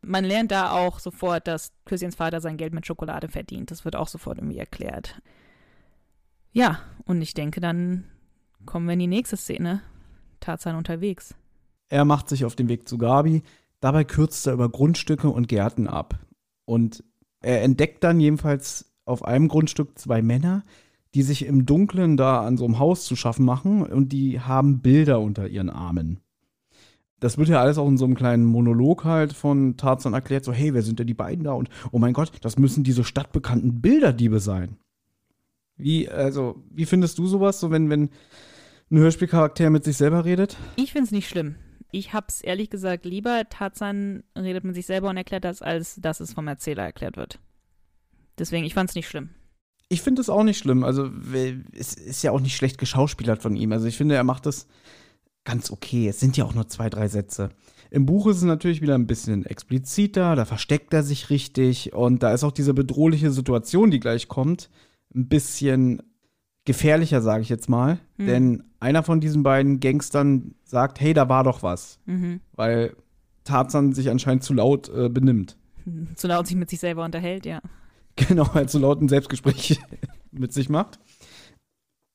Man lernt da auch sofort, dass Christians Vater sein Geld mit Schokolade verdient. Das wird auch sofort irgendwie erklärt. Ja, und ich denke, dann kommen wir in die nächste Szene. Tarzan unterwegs. Er macht sich auf den Weg zu Gabi. Dabei kürzt er über Grundstücke und Gärten ab. Und er entdeckt dann jedenfalls auf einem Grundstück zwei Männer, die sich im Dunkeln da an so einem Haus zu schaffen machen und die haben Bilder unter ihren Armen. Das wird ja alles auch in so einem kleinen Monolog halt von Tarzan erklärt, so, hey, wer sind denn die beiden da? Und oh mein Gott, das müssen diese stadtbekannten Bilderdiebe sein. Wie, also, wie findest du sowas, so wenn, wenn ein Hörspielcharakter mit sich selber redet? Ich find's nicht schlimm. Ich hab's ehrlich gesagt lieber, Tarzan redet mit sich selber und erklärt das, als dass es vom Erzähler erklärt wird. Deswegen, ich fand's nicht schlimm. Ich finde es auch nicht schlimm. Also, es ist ja auch nicht schlecht geschauspielert von ihm. Also, ich finde, er macht das ganz okay. Es sind ja auch nur zwei, drei Sätze. Im Buch ist es natürlich wieder ein bisschen expliziter, da versteckt er sich richtig und da ist auch diese bedrohliche Situation, die gleich kommt, ein bisschen gefährlicher, sage ich jetzt mal. Mhm. Denn einer von diesen beiden Gangstern sagt, hey, da war doch was. Mhm. Weil Tarzan sich anscheinend zu laut äh, benimmt. Zu laut sich mit sich selber unterhält, ja. Genau, halt so lauten Selbstgespräch mit sich macht.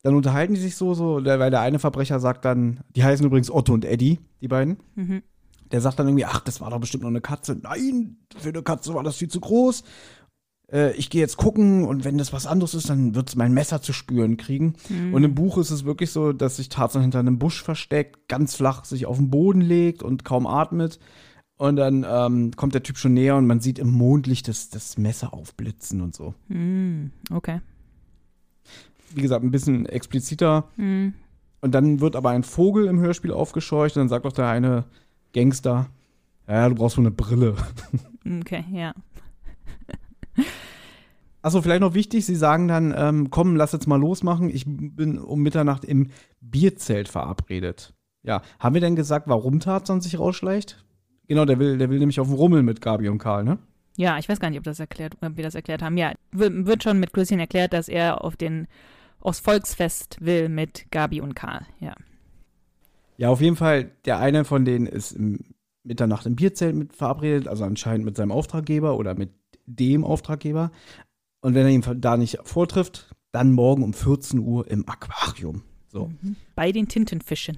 Dann unterhalten die sich so, so, weil der eine Verbrecher sagt dann, die heißen übrigens Otto und Eddie, die beiden. Mhm. Der sagt dann irgendwie, ach, das war doch bestimmt noch eine Katze. Nein, für eine Katze war das viel zu groß. Äh, ich gehe jetzt gucken und wenn das was anderes ist, dann wird es mein Messer zu spüren kriegen. Mhm. Und im Buch ist es wirklich so, dass sich Tarzan hinter einem Busch versteckt, ganz flach sich auf den Boden legt und kaum atmet. Und dann ähm, kommt der Typ schon näher und man sieht im Mondlicht das, das Messer aufblitzen und so. Mm, okay. Wie gesagt, ein bisschen expliziter. Mm. Und dann wird aber ein Vogel im Hörspiel aufgescheucht und dann sagt doch der eine Gangster, ja, du brauchst wohl eine Brille. Okay, ja. Achso, vielleicht noch wichtig, sie sagen dann, ähm, komm, lass jetzt mal losmachen. Ich bin um Mitternacht im Bierzelt verabredet. Ja, haben wir denn gesagt, warum Tarzan sich rausschleicht? Genau, der will, der will nämlich auf den Rummel mit Gabi und Karl, ne? Ja, ich weiß gar nicht, ob das erklärt, ob wir das erklärt haben. Ja, wird schon mit Christian erklärt, dass er auf den aufs Volksfest will mit Gabi und Karl, ja. Ja, auf jeden Fall, der eine von denen ist im Mitternacht im Bierzelt mit verabredet, also anscheinend mit seinem Auftraggeber oder mit dem Auftraggeber. Und wenn er ihn da nicht vortrifft, dann morgen um 14 Uhr im Aquarium. So. Mhm. Bei den Tintenfischen.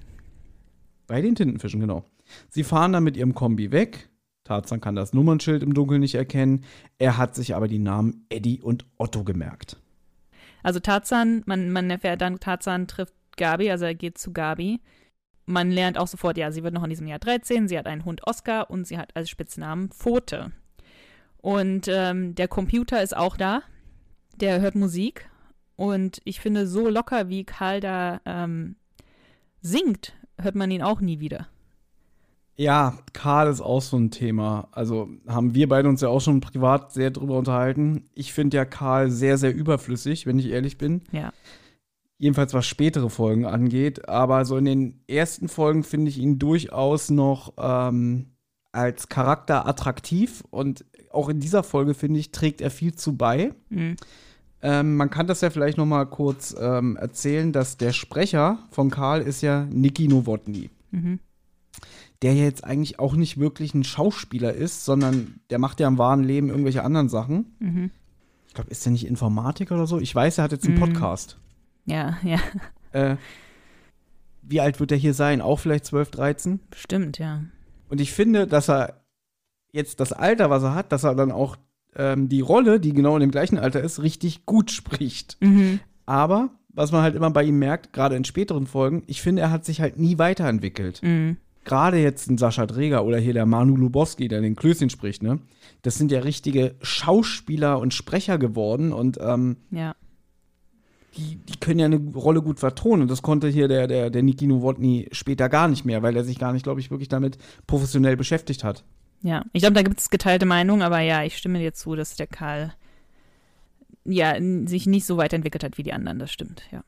Bei den Tintenfischen, genau. Sie fahren dann mit ihrem Kombi weg. Tarzan kann das Nummernschild im Dunkeln nicht erkennen. Er hat sich aber die Namen Eddie und Otto gemerkt. Also Tarzan, man, man erfährt dann, Tarzan trifft Gabi, also er geht zu Gabi. Man lernt auch sofort, ja, sie wird noch in diesem Jahr 13, sie hat einen Hund Oscar und sie hat als Spitznamen Pfote. Und ähm, der Computer ist auch da, der hört Musik und ich finde, so locker wie Karl da ähm, singt, hört man ihn auch nie wieder. Ja, Karl ist auch so ein Thema. Also haben wir beide uns ja auch schon privat sehr drüber unterhalten. Ich finde ja Karl sehr, sehr überflüssig, wenn ich ehrlich bin. Ja. Jedenfalls was spätere Folgen angeht. Aber so in den ersten Folgen finde ich ihn durchaus noch ähm, als Charakter attraktiv. Und auch in dieser Folge, finde ich, trägt er viel zu bei. Mhm. Ähm, man kann das ja vielleicht noch mal kurz ähm, erzählen, dass der Sprecher von Karl ist ja Niki Nowotny. Mhm der jetzt eigentlich auch nicht wirklich ein Schauspieler ist, sondern der macht ja im wahren Leben irgendwelche anderen Sachen. Mhm. Ich glaube, ist der nicht Informatiker oder so? Ich weiß, er hat jetzt einen mhm. Podcast. Ja, ja. Äh, wie alt wird er hier sein? Auch vielleicht 12, 13? Bestimmt, ja. Und ich finde, dass er jetzt das Alter, was er hat, dass er dann auch ähm, die Rolle, die genau in dem gleichen Alter ist, richtig gut spricht. Mhm. Aber was man halt immer bei ihm merkt, gerade in späteren Folgen, ich finde, er hat sich halt nie weiterentwickelt. Mhm gerade jetzt ein Sascha Dreger oder hier der Manu Lubowski, der den Klößchen spricht, ne? Das sind ja richtige Schauspieler und Sprecher geworden und ähm, ja. die, die können ja eine Rolle gut vertonen. Und das konnte hier der, der, der Niki Nowotny später gar nicht mehr, weil er sich gar nicht, glaube ich, wirklich damit professionell beschäftigt hat. Ja, ich glaube, da gibt es geteilte Meinungen, aber ja, ich stimme dir zu, dass der Karl ja sich nicht so weiterentwickelt hat wie die anderen, das stimmt, ja.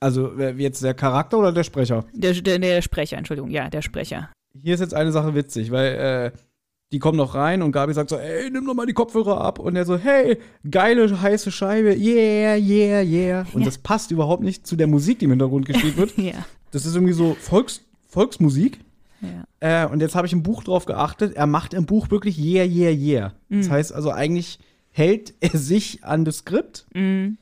Also jetzt der Charakter oder der Sprecher? Der, der, der Sprecher, Entschuldigung, ja, der Sprecher. Hier ist jetzt eine Sache witzig, weil äh, die kommen noch rein und Gabi sagt so, ey, nimm doch mal die Kopfhörer ab. Und er so, hey, geile heiße Scheibe, yeah, yeah, yeah. Und ja. das passt überhaupt nicht zu der Musik, die im Hintergrund gespielt wird. ja. Das ist irgendwie so Volks, Volksmusik. Ja. Äh, und jetzt habe ich im Buch drauf geachtet, er macht im Buch wirklich yeah, yeah, yeah. Mhm. Das heißt also eigentlich hält er sich an das Skript, mhm.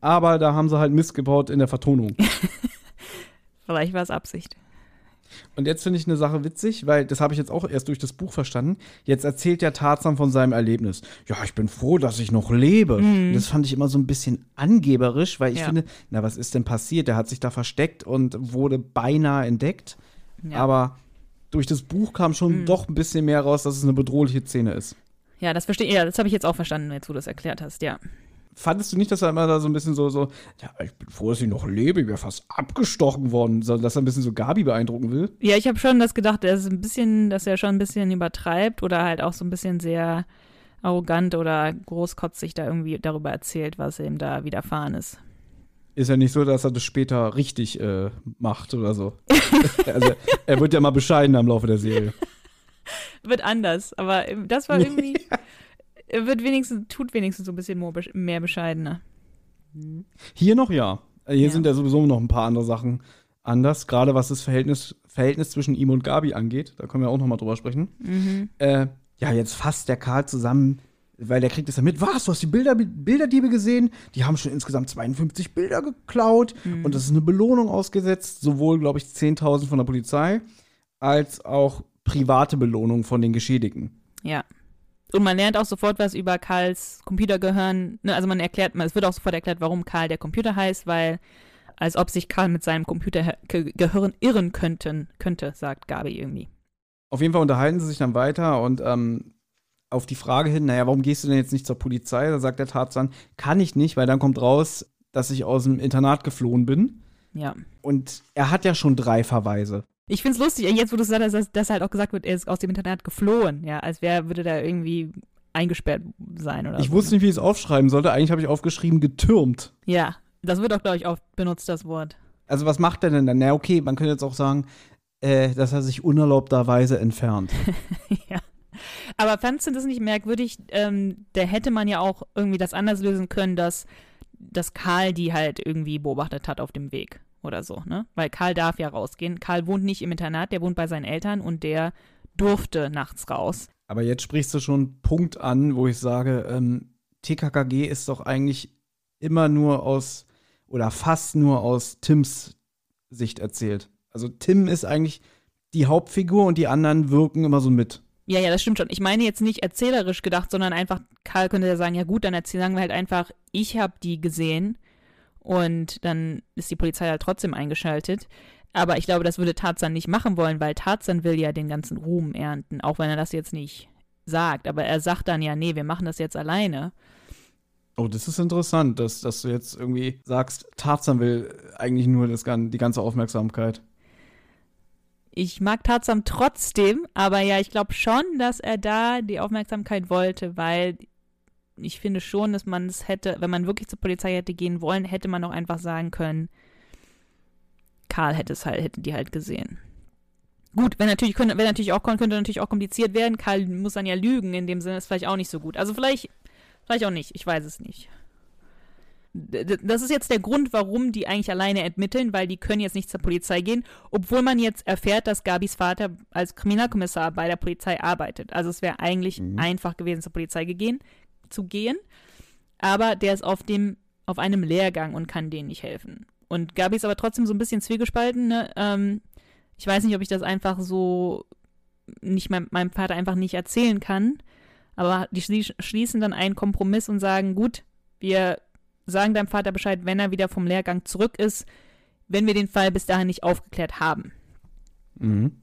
aber da haben sie halt Mist gebaut in der Vertonung. Vielleicht war es Absicht. Und jetzt finde ich eine Sache witzig, weil das habe ich jetzt auch erst durch das Buch verstanden. Jetzt erzählt der Tarzan von seinem Erlebnis. Ja, ich bin froh, dass ich noch lebe. Mhm. Das fand ich immer so ein bisschen angeberisch, weil ich ja. finde, na, was ist denn passiert? Der hat sich da versteckt und wurde beinahe entdeckt. Ja. Aber durch das Buch kam schon mhm. doch ein bisschen mehr raus, dass es eine bedrohliche Szene ist. Ja, das verstehe ja, das habe ich jetzt auch verstanden, jetzt wo du das erklärt hast, ja fandest du nicht, dass er immer da so ein bisschen so, so, ja, ich bin froh, dass ich noch lebe, ich wäre fast abgestochen worden, so, dass er ein bisschen so Gabi beeindrucken will? Ja, ich habe schon das gedacht, er ist ein bisschen, dass er schon ein bisschen übertreibt oder halt auch so ein bisschen sehr arrogant oder großkotzig da irgendwie darüber erzählt, was ihm da widerfahren ist. Ist ja nicht so, dass er das später richtig äh, macht oder so. also er wird ja mal bescheidener im Laufe der Serie. wird anders, aber das war irgendwie. wird wenigstens, tut wenigstens so ein bisschen mehr bescheidener. Hier noch ja. Hier ja. sind ja sowieso noch ein paar andere Sachen anders, gerade was das Verhältnis, Verhältnis zwischen ihm und Gabi angeht. Da können wir auch noch mal drüber sprechen. Mhm. Äh, ja, jetzt fasst der Karl zusammen, weil der kriegt es ja mit. Was? Du hast die Bilder, Bilderdiebe gesehen? Die haben schon insgesamt 52 Bilder geklaut mhm. und das ist eine Belohnung ausgesetzt. Sowohl, glaube ich, 10.000 von der Polizei als auch private Belohnung von den Geschädigten. Ja. Und man lernt auch sofort was über Karls Computergehirn. Ne? Also man erklärt, es wird auch sofort erklärt, warum Karl der Computer heißt, weil als ob sich Karl mit seinem Computergehirn irren könnten, könnte, sagt Gabi irgendwie. Auf jeden Fall unterhalten sie sich dann weiter und ähm, auf die Frage hin, naja, warum gehst du denn jetzt nicht zur Polizei? Da sagt der Tarzan, kann ich nicht, weil dann kommt raus, dass ich aus dem Internat geflohen bin. Ja. Und er hat ja schon drei Verweise. Ich finde es lustig, jetzt wo du sagst, dass, dass halt auch gesagt wird, er ist aus dem Internat geflohen, ja, als wäre, würde da irgendwie eingesperrt sein oder Ich so. wusste nicht, wie ich es aufschreiben sollte. Eigentlich habe ich aufgeschrieben, getürmt. Ja, das wird auch, glaube ich, oft benutzt, das Wort. Also, was macht er denn dann? Na, okay, man könnte jetzt auch sagen, äh, dass er sich unerlaubterweise entfernt. ja. Aber fandst du das nicht merkwürdig? Ähm, da hätte man ja auch irgendwie das anders lösen können, dass, dass Karl die halt irgendwie beobachtet hat auf dem Weg oder so, ne? Weil Karl darf ja rausgehen. Karl wohnt nicht im Internat, der wohnt bei seinen Eltern und der durfte nachts raus. Aber jetzt sprichst du schon einen Punkt an, wo ich sage, ähm, TKKG ist doch eigentlich immer nur aus oder fast nur aus Tims Sicht erzählt. Also Tim ist eigentlich die Hauptfigur und die anderen wirken immer so mit. Ja, ja, das stimmt schon. Ich meine jetzt nicht erzählerisch gedacht, sondern einfach, Karl könnte ja sagen, ja gut, dann erzählen wir halt einfach, ich habe die gesehen und dann ist die Polizei halt trotzdem eingeschaltet. Aber ich glaube, das würde Tarzan nicht machen wollen, weil Tarzan will ja den ganzen Ruhm ernten, auch wenn er das jetzt nicht sagt. Aber er sagt dann ja, nee, wir machen das jetzt alleine. Oh, das ist interessant, dass, dass du jetzt irgendwie sagst, Tarzan will eigentlich nur das, die ganze Aufmerksamkeit. Ich mag Tarzan trotzdem, aber ja, ich glaube schon, dass er da die Aufmerksamkeit wollte, weil ich finde schon, dass man es hätte, wenn man wirklich zur Polizei hätte gehen wollen, hätte man auch einfach sagen können, Karl hätte es halt, hätten die halt gesehen. Gut, wenn natürlich, könnte, wenn natürlich auch, könnte natürlich auch kompliziert werden. Karl muss dann ja lügen, in dem Sinne ist vielleicht auch nicht so gut. Also vielleicht, vielleicht auch nicht, ich weiß es nicht. Das ist jetzt der Grund, warum die eigentlich alleine ermitteln, weil die können jetzt nicht zur Polizei gehen, obwohl man jetzt erfährt, dass Gabis Vater als Kriminalkommissar bei der Polizei arbeitet. Also es wäre eigentlich mhm. einfach gewesen, zur Polizei gehen, zu gehen, aber der ist auf dem, auf einem Lehrgang und kann denen nicht helfen. Und Gabi ist aber trotzdem so ein bisschen zwiegespalten. Ne? Ähm, ich weiß nicht, ob ich das einfach so nicht mein, meinem Vater einfach nicht erzählen kann. Aber die schließen dann einen Kompromiss und sagen, gut, wir sagen deinem Vater Bescheid, wenn er wieder vom Lehrgang zurück ist, wenn wir den Fall bis dahin nicht aufgeklärt haben. Mhm.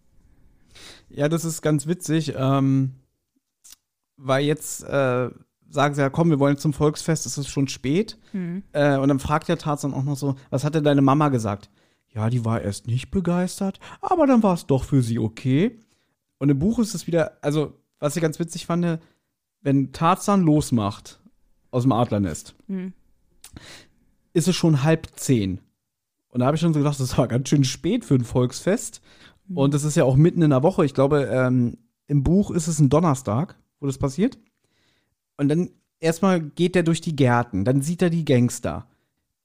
Ja, das ist ganz witzig, ähm, weil jetzt äh, sagen sie ja, komm, wir wollen zum Volksfest, es ist schon spät. Hm. Äh, und dann fragt der Tarzan auch noch so, was hat denn deine Mama gesagt? Ja, die war erst nicht begeistert, aber dann war es doch für sie okay. Und im Buch ist es wieder, also, was ich ganz witzig fand, wenn Tarzan losmacht aus dem Adlernest, Hm. Ist es schon halb zehn. Und da habe ich schon so gedacht, das war ganz schön spät für ein Volksfest. Und es ist ja auch mitten in der Woche. Ich glaube, ähm, im Buch ist es ein Donnerstag, wo das passiert. Und dann erstmal geht er durch die Gärten, dann sieht er die Gangster.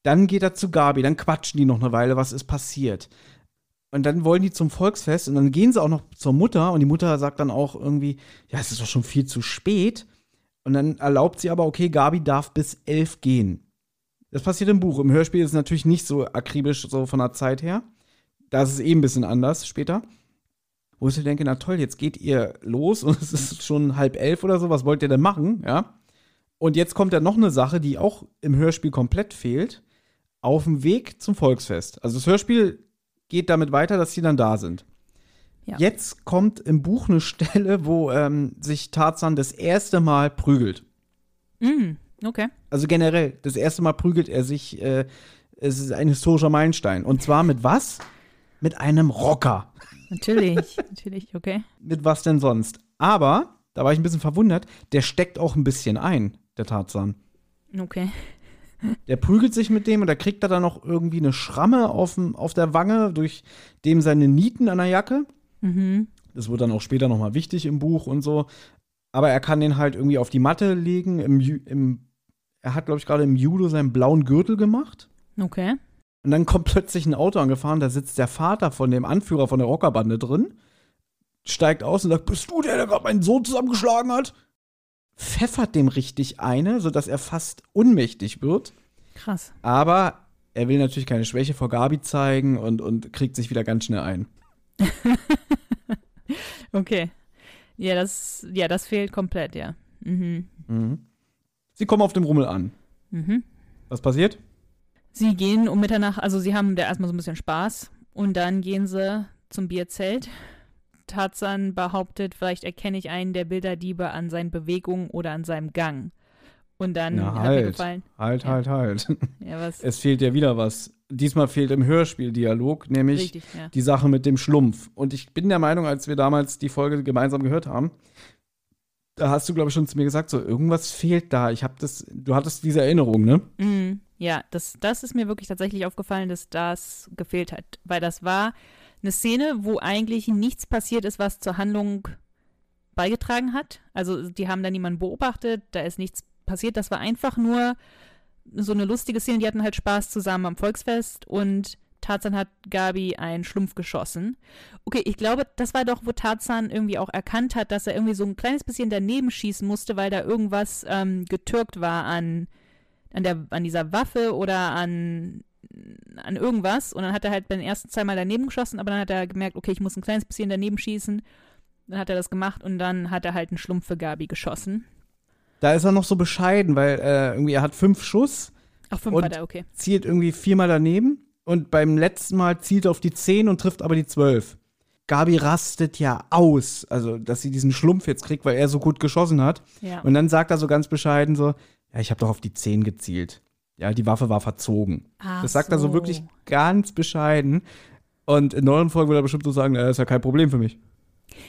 Dann geht er zu Gabi, dann quatschen die noch eine Weile, was ist passiert. Und dann wollen die zum Volksfest und dann gehen sie auch noch zur Mutter und die Mutter sagt dann auch irgendwie, ja, es ist doch schon viel zu spät. Und dann erlaubt sie aber, okay, Gabi darf bis elf gehen. Das passiert im Buch. Im Hörspiel ist es natürlich nicht so akribisch so von der Zeit her. Da ist es eh ein bisschen anders später. Wo ich denke, na toll, jetzt geht ihr los und es ist schon halb elf oder so, was wollt ihr denn machen, ja? Und jetzt kommt ja noch eine Sache, die auch im Hörspiel komplett fehlt. Auf dem Weg zum Volksfest. Also das Hörspiel geht damit weiter, dass sie dann da sind. Ja. Jetzt kommt im Buch eine Stelle, wo ähm, sich Tarzan das erste Mal prügelt. Hm. Okay. Also generell, das erste Mal prügelt er sich. Äh, es ist ein historischer Meilenstein. Und zwar mit was? Mit einem Rocker. Natürlich. natürlich, okay. Mit was denn sonst? Aber, da war ich ein bisschen verwundert, der steckt auch ein bisschen ein, der Tarzan. Okay. Der prügelt sich mit dem und da kriegt er dann noch irgendwie eine Schramme aufm, auf der Wange, durch dem seine Nieten an der Jacke. Mhm. Das wird dann auch später nochmal wichtig im Buch und so. Aber er kann den halt irgendwie auf die Matte legen. Im, im, er hat, glaube ich, gerade im Judo seinen blauen Gürtel gemacht. Okay. Und dann kommt plötzlich ein Auto angefahren, da sitzt der Vater von dem Anführer von der Rockerbande drin, steigt aus und sagt, bist du der, der gerade meinen Sohn zusammengeschlagen hat? Pfeffert dem richtig eine, sodass er fast ohnmächtig wird. Krass. Aber er will natürlich keine Schwäche vor Gabi zeigen und, und kriegt sich wieder ganz schnell ein. Okay. Ja, das, ja, das fehlt komplett, ja. Mhm. Mhm. Sie kommen auf dem Rummel an. Mhm. Was passiert? Sie gehen um Mitternacht, also sie haben da erstmal so ein bisschen Spaß und dann gehen sie zum Bierzelt. Tarzan behauptet, vielleicht erkenne ich einen der Bilderdiebe an seinen Bewegungen oder an seinem Gang. Und dann Na, hat mir halt. gefallen. Halt, Ja. halt, halt. Ja, was? Es fehlt ja wieder was. Diesmal fehlt im Hörspieldialog, nämlich Richtig, ja. die Sache mit dem Schlumpf. Und ich bin der Meinung, als wir damals die Folge gemeinsam gehört haben, da hast du, glaube ich, schon zu mir gesagt, so irgendwas fehlt da. Ich habe das, du hattest diese Erinnerung, ne? Mhm. Ja, das, das ist mir wirklich tatsächlich aufgefallen, dass das gefehlt hat. Weil das war eine Szene, wo eigentlich nichts passiert ist, was zur Handlung beigetragen hat. Also die haben da niemanden beobachtet, da ist nichts passiert. Das war einfach nur so eine lustige Szene. Die hatten halt Spaß zusammen am Volksfest und Tarzan hat Gabi einen Schlumpf geschossen. Okay, ich glaube, das war doch, wo Tarzan irgendwie auch erkannt hat, dass er irgendwie so ein kleines bisschen daneben schießen musste, weil da irgendwas ähm, getürkt war an, an, der, an dieser Waffe oder an, an irgendwas. Und dann hat er halt beim ersten zweimal daneben geschossen, aber dann hat er gemerkt, okay, ich muss ein kleines bisschen daneben schießen. Dann hat er das gemacht und dann hat er halt einen Schlumpf für Gabi geschossen. Da ist er noch so bescheiden, weil äh, irgendwie er hat fünf Schuss, Ach, fünf Und- er, okay. zielt irgendwie viermal daneben und beim letzten Mal zielt er auf die zehn und trifft aber die zwölf. Gabi rastet ja aus, also dass sie diesen Schlumpf jetzt kriegt, weil er so gut geschossen hat. Ja. Und dann sagt er so ganz bescheiden so, ja, ich habe doch auf die zehn gezielt. Ja, die Waffe war verzogen. Ach das sagt er so wirklich ganz bescheiden. Und in neuen Folgen wird er bestimmt so sagen, das ist ja kein Problem für mich.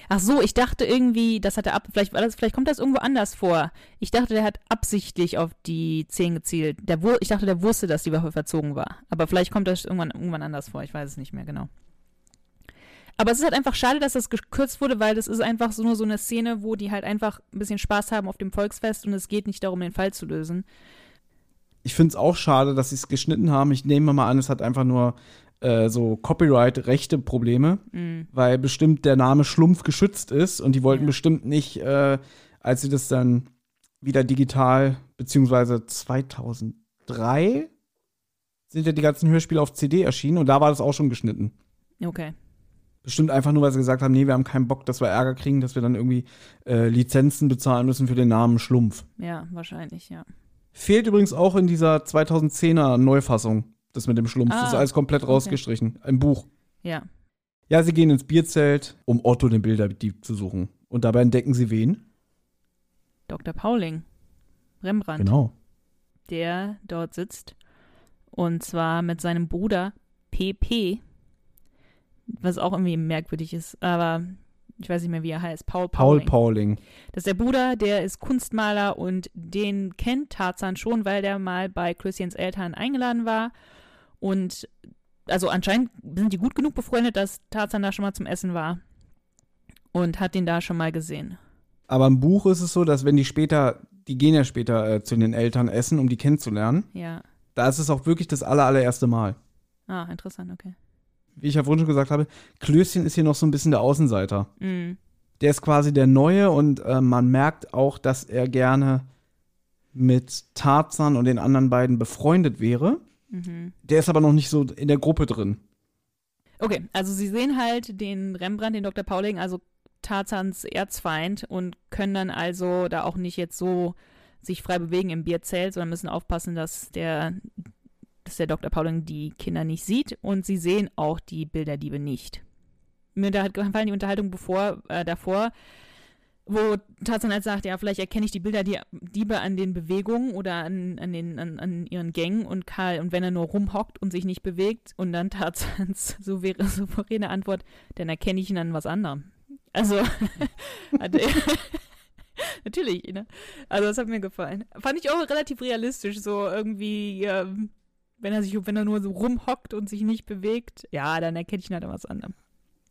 Ach so, ich dachte irgendwie, das hat er ab, vielleicht, das, vielleicht kommt das irgendwo anders vor. Ich dachte, der hat absichtlich auf die 10 gezielt. Der, ich dachte, der wusste, dass die Waffe verzogen war. Aber vielleicht kommt das irgendwann, irgendwann anders vor. Ich weiß es nicht mehr genau. Aber es ist halt einfach schade, dass das gekürzt wurde, weil das ist einfach so nur so eine Szene, wo die halt einfach ein bisschen Spaß haben auf dem Volksfest und es geht nicht darum, den Fall zu lösen. Ich finde es auch schade, dass sie es geschnitten haben. Ich nehme mal an, es hat einfach nur äh, so Copyright-Rechte-Probleme, Mhm. weil bestimmt der Name Schlumpf geschützt ist und die wollten Ja. bestimmt nicht, äh, als sie das dann wieder digital, beziehungsweise 2003 sind ja die ganzen Hörspiele auf CD erschienen und da war das auch schon geschnitten. Okay. Bestimmt einfach nur, weil sie gesagt haben, nee, wir haben keinen Bock, dass wir Ärger kriegen, dass wir dann irgendwie äh, Lizenzen bezahlen müssen für den Namen Schlumpf. Ja, wahrscheinlich, ja. Fehlt übrigens auch in dieser 2010er Neufassung, das mit dem Schlumpf. das ist Ah, alles komplett okay. rausgestrichen. Im Buch. Ja. Ja, sie gehen ins Bierzelt, um Otto den Bilderdieb zu suchen. Und dabei entdecken sie wen? Dr. Pauling. Rembrandt, Genau. der dort sitzt. Und zwar mit seinem Bruder PP, was auch irgendwie merkwürdig ist, aber ich weiß nicht mehr, wie er heißt. Paul Paul Pauling. Pauling. Das ist der Bruder, der ist Kunstmaler und den kennt Tarzan schon, weil der mal bei Christians Eltern eingeladen war. Und also anscheinend sind die gut genug befreundet, dass Tarzan da schon mal zum Essen war. Und hat ihn da schon mal gesehen. Aber im Buch ist es so, dass wenn die später, die gehen ja später äh, zu den Eltern essen, um die kennenzulernen, Ja. da ist es auch wirklich das aller, allererste Mal. Ah, interessant, okay. Wie ich ja vorhin schon gesagt habe, Klößchen ist hier noch so ein bisschen der Außenseiter. Mhm. Der ist quasi der Neue und äh, man merkt auch, dass er gerne mit Tarzan und den anderen beiden befreundet wäre. Mhm. Der ist aber noch nicht so in der Gruppe drin. Okay, also sie sehen halt den Rembrandt, den Dr. Pauling, also Tarzans Erzfeind und können dann also da auch nicht jetzt so sich frei bewegen im Bierzelt, sondern müssen aufpassen, dass der, dass der Dr. Pauling die Kinder nicht sieht und sie sehen auch die Bilderdiebe nicht. Mir da hat gefallen die Unterhaltung bevor, äh, davor, wo Tarzan halt sagt, ja, vielleicht erkenne ich die Bilderdiebe an den Bewegungen oder an, an, den, an, an ihren Gängen und Karl, und wenn er nur rumhockt und sich nicht bewegt und dann Tarzans so wäre souveräne Antwort, dann erkenne ich ihn an was anderem. Also, natürlich, ne? Also, das hat mir gefallen. Fand ich auch relativ realistisch, so irgendwie, ähm, wenn er sich, wenn er nur so rumhockt und sich nicht bewegt, ja, dann erkenne ich ihn halt an was anderem.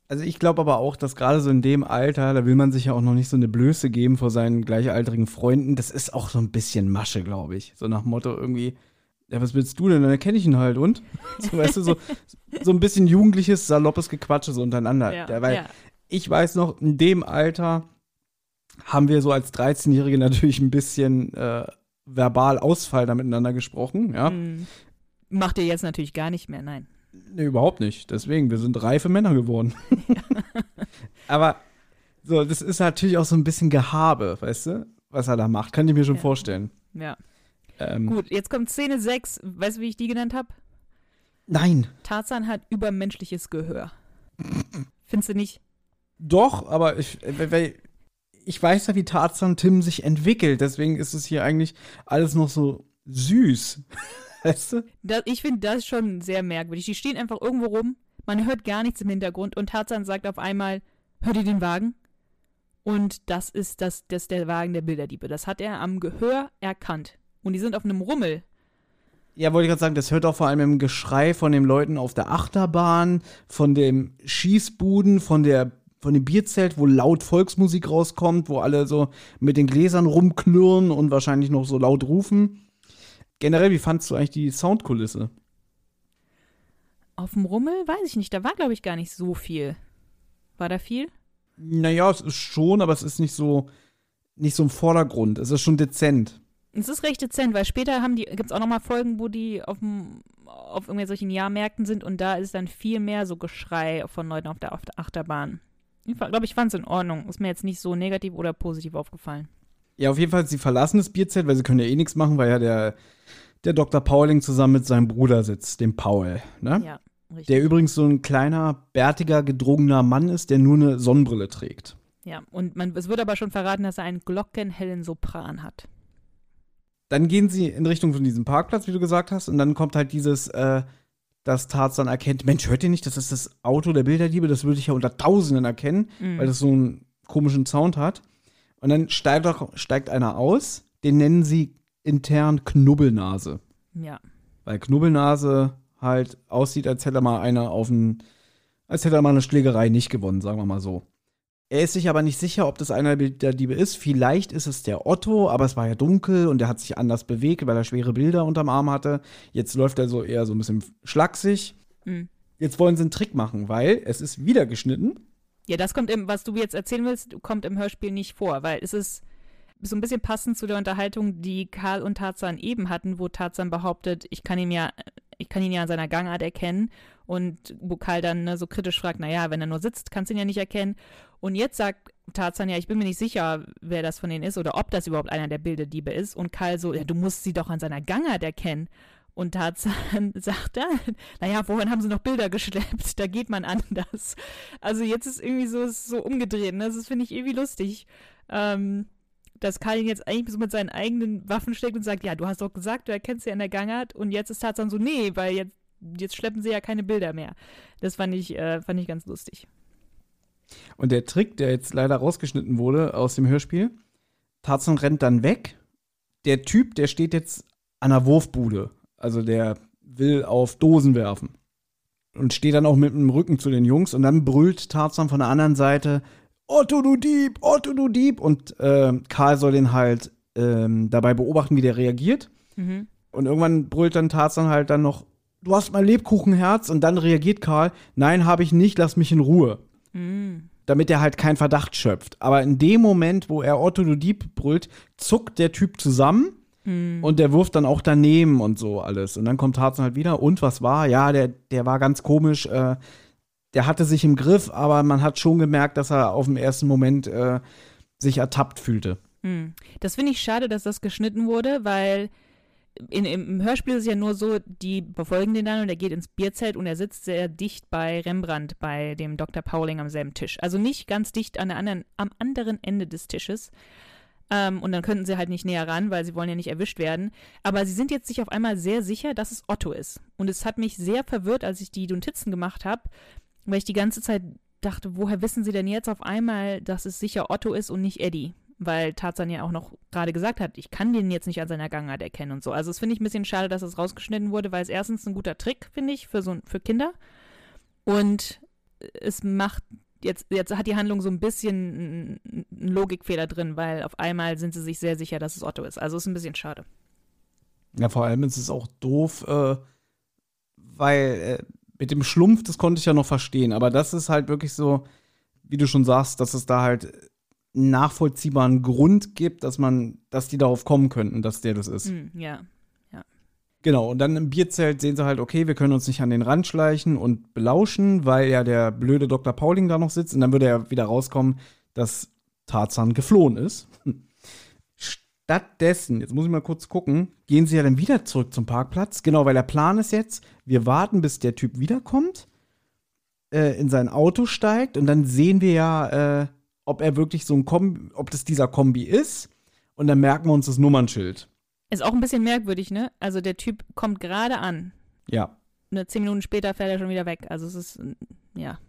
Also ich glaube aber auch, dass gerade so in dem Alter, da will man sich ja auch noch nicht so eine Blöße geben vor seinen gleichaltrigen Freunden. Das ist auch so ein bisschen Masche, glaube ich. So nach Motto irgendwie, ja, was willst du denn? Dann erkenne ich ihn halt und? So, weißt du, so, so ein bisschen jugendliches, saloppes Gequatsche so untereinander. Ja, weil ja. ich weiß noch, in dem Alter haben wir so als 13-Jährige natürlich ein bisschen äh, verbal Ausfall da miteinander gesprochen, ja. Hm. Macht ihr jetzt natürlich gar nicht mehr, nein. Nee, überhaupt nicht. Deswegen, wir sind reife Männer geworden. Aber so, das ist natürlich auch so ein bisschen Gehabe, weißt du, was er da macht. Kann ich mir schon Ja. vorstellen. Ja. Ähm, Gut, jetzt kommt Szene 6. Weißt du, wie ich die genannt habe? Nein, Tarzan hat übermenschliches Gehör. Findest du nicht? doch, aber ich, weil ich weiß ja, wie Tarzan Tim sich entwickelt. Deswegen ist es hier eigentlich alles noch so süß. Weißt du? Das, ich finde das schon sehr merkwürdig. Die stehen einfach irgendwo rum, man hört gar nichts im Hintergrund und Tarzan sagt auf einmal, hört ihr den Wagen? Und das ist, das, das ist der Wagen der Bilderdiebe. Das hat er am Gehör erkannt. Und die sind auf einem Rummel. Ja, wollte ich gerade sagen, das hört auch vor allem im Geschrei von den Leuten auf der Achterbahn, von dem Schießbuden, von der von dem Bierzelt, wo laut Volksmusik rauskommt, wo alle so mit den Gläsern rumknurren und wahrscheinlich noch so laut rufen. Generell, wie fandst du eigentlich die Soundkulisse? Auf dem Rummel? Weiß ich nicht. Da war, glaube ich, gar nicht so viel. War da viel? Naja, es ist schon, aber es ist nicht so, nicht so im Vordergrund. Es ist schon dezent. Es ist recht dezent, weil später haben die, gibt es auch nochmal Folgen, wo die auf, dem, auf irgendwelchen Jahrmärkten sind und da ist dann viel mehr so Geschrei von Leuten auf der, auf der Achterbahn. Ich glaube, ich fand es in Ordnung. Ist mir jetzt nicht so negativ oder positiv aufgefallen. Ja, auf jeden Fall, sie verlassen das Bierzelt, weil sie können ja eh nichts machen, weil ja der, der Dr. Pauling zusammen mit seinem Bruder sitzt, dem Paul. Ne? Ja, richtig. Der übrigens so ein kleiner, bärtiger, gedrungener Mann ist, der nur eine Sonnenbrille trägt. ja, und man, es wird aber schon verraten, dass er einen glockenhellen Sopran hat. Dann gehen sie in Richtung von diesem Parkplatz, wie du gesagt hast, und dann kommt halt dieses, äh, dass Tarzan erkennt, Mensch, hört ihr nicht, das ist das Auto der Bilderdiebe, das würde ich ja unter Tausenden erkennen, Mhm. weil das so einen komischen Sound hat. Und dann steigt, auch, steigt einer aus, den nennen sie intern Knubbelnase. Ja, Weil Knubbelnase halt aussieht, als hätte er mal einer auf ein, als hätte er mal eine Schlägerei nicht gewonnen, sagen wir mal so. Er ist sich aber nicht sicher, ob das einer der Diebe ist. Vielleicht ist es der Otto, aber es war ja dunkel und er hat sich anders bewegt, weil er schwere Bilder unterm Arm hatte. Jetzt läuft er so eher so ein bisschen schlaksig. Mhm. Jetzt wollen sie einen Trick machen, weil es ist wieder geschnitten. Ja, das kommt im, was du jetzt erzählen willst, kommt im Hörspiel nicht vor, weil es ist so ein bisschen passend zu der Unterhaltung, die Karl und Tarzan eben hatten, wo Tarzan behauptet, ich kann ihn ja, ich kann ihn ja an seiner Gangart erkennen und wo Karl dann ne, so kritisch fragt, naja, wenn er nur sitzt, kannst du ihn ja nicht erkennen. Und jetzt sagt Tarzan, ja, ich bin mir nicht sicher, wer das von denen ist oder ob das überhaupt einer der Bildediebe ist. Und Karl so, ja, du musst sie doch an seiner Gangart erkennen. Und Tarzan sagt dann, naja, vorhin haben sie noch Bilder geschleppt, da geht man anders. Also jetzt ist irgendwie so, ist so umgedreht, ne? das finde ich irgendwie lustig. Ähm, dass Karl ihn jetzt eigentlich so mit seinen eigenen Waffen steckt und sagt, ja, du hast doch gesagt, du erkennst sie an der Gangart und jetzt ist Tarzan so, nee, weil jetzt, jetzt schleppen sie ja keine Bilder mehr. Das fand ich, äh, fand ich ganz lustig. Und der Trick, der jetzt leider rausgeschnitten wurde aus dem Hörspiel, Tarzan rennt dann weg. Der Typ, der steht jetzt an der Wurfbude. Also der will auf Dosen werfen. Und steht dann auch mit dem Rücken zu den Jungs. Und dann brüllt Tarzan von der anderen Seite: Otto, du Dieb! Otto, du Dieb! Und äh, Karl soll den halt ähm, dabei beobachten, wie der reagiert. Mhm. Und irgendwann brüllt dann Tarzan halt dann noch: Du hast mein Lebkuchenherz. Und dann reagiert Karl: Nein, habe ich nicht, lass mich in Ruhe Mhm. damit er halt keinen Verdacht schöpft. Aber in dem Moment, wo er Otto du Dieb brüllt, zuckt der Typ zusammen Mhm. und der wirft dann auch daneben und so alles. Und dann kommt Tarzan halt wieder. Und was war? Ja, der, der war ganz komisch. Äh, der hatte sich im Griff, aber man hat schon gemerkt, dass er auf dem ersten Moment äh, sich ertappt fühlte. Hm. Das finde ich schade, dass das geschnitten wurde, weil in, im, Hörspiel ist es ja nur so, die befolgen den dann und er geht ins Bierzelt und er sitzt sehr dicht bei Rembrandt, bei dem Dr. Pauling am selben Tisch. Also nicht ganz dicht an der anderen, am anderen Ende des Tisches. Ähm, und dann könnten sie halt nicht näher ran, weil sie wollen ja nicht erwischt werden. Aber sie sind jetzt sich auf einmal sehr sicher, dass es Otto ist. Und es hat mich sehr verwirrt, als ich die Notizen gemacht habe, weil ich die ganze Zeit dachte, woher wissen sie denn jetzt auf einmal, dass es sicher Otto ist und nicht Eddie? Weil Tarzan ja auch noch gerade gesagt hat, ich kann den jetzt nicht an seiner Gangart erkennen und so. Also das finde ich ein bisschen schade, dass es rausgeschnitten wurde, weil es erstens ein guter Trick, finde ich, für so für Kinder. Und es macht jetzt, jetzt hat die Handlung so ein bisschen einen Logikfehler drin, weil auf einmal sind sie sich sehr sicher, dass es Otto ist. Also ist ein bisschen schade. Ja, vor allem ist es auch doof, äh, weil äh, mit dem Schlumpf, das konnte ich ja noch verstehen. Aber das ist halt wirklich so, wie du schon sagst, dass es da halt einen nachvollziehbaren Grund gibt, dass man, dass die darauf kommen könnten, dass der das ist. Hm, ja. Genau, und dann im Bierzelt sehen sie halt, okay, wir können uns nicht an den Rand schleichen und belauschen, weil ja der blöde Dr. Pauling da noch sitzt. Und dann würde ja wieder rauskommen, dass Tarzan geflohen ist. Stattdessen, jetzt muss ich mal kurz gucken, gehen sie ja dann wieder zurück zum Parkplatz. Genau, weil der Plan ist jetzt, wir warten, bis der Typ wiederkommt, äh, in sein Auto steigt und dann sehen wir ja, äh, ob er wirklich so ein Kombi, ob das dieser Kombi ist. Und dann merken wir uns das Nummernschild. Ist auch ein bisschen merkwürdig, ne? Also der Typ kommt gerade an. Ja. Ne, zehn Minuten später fährt er schon wieder weg. Also es ist, ja.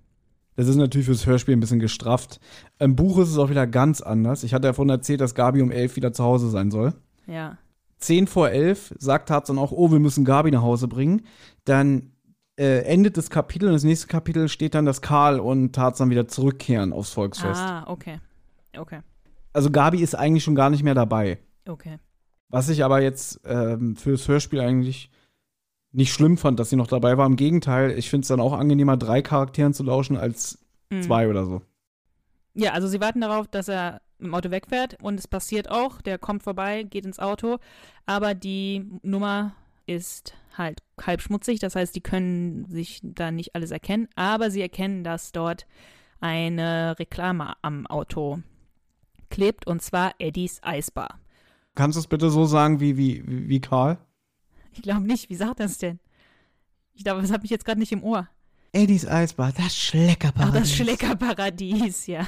Das ist natürlich fürs Hörspiel ein bisschen gestrafft. Im Buch ist es auch wieder ganz anders. Ich hatte ja vorhin erzählt, dass Gabi um elf wieder zu Hause sein soll. Ja. Zehn vor elf sagt Tarzan auch, oh, wir müssen Gabi nach Hause bringen. Dann äh, endet das Kapitel und das nächste Kapitel steht dann, dass Karl und Tarzan wieder zurückkehren aufs Volksfest. Ah, okay. Okay. Also Gabi ist eigentlich schon gar nicht mehr dabei. Okay. Was ich aber jetzt ähm, fürs Hörspiel eigentlich nicht schlimm fand, dass sie noch dabei war. Im Gegenteil, ich finde es dann auch angenehmer, drei Charakteren zu lauschen als Mhm. zwei oder so. Ja, also sie warten darauf, dass er im Auto wegfährt und es passiert auch. Der kommt vorbei, geht ins Auto, aber die Nummer ist halt halb schmutzig. Das heißt, die können sich da nicht alles erkennen, aber sie erkennen, dass dort eine Reklame am Auto klebt und zwar Eddies Eisbar. Kannst du es bitte so sagen wie, wie, wie Karl? Ich glaube nicht. Wie sagt er es denn? Ich glaube, das habe ich jetzt gerade nicht im Ohr. Eddies Eisbar, das Ach, Schleckerparadies. das Schleckerparadies, ja.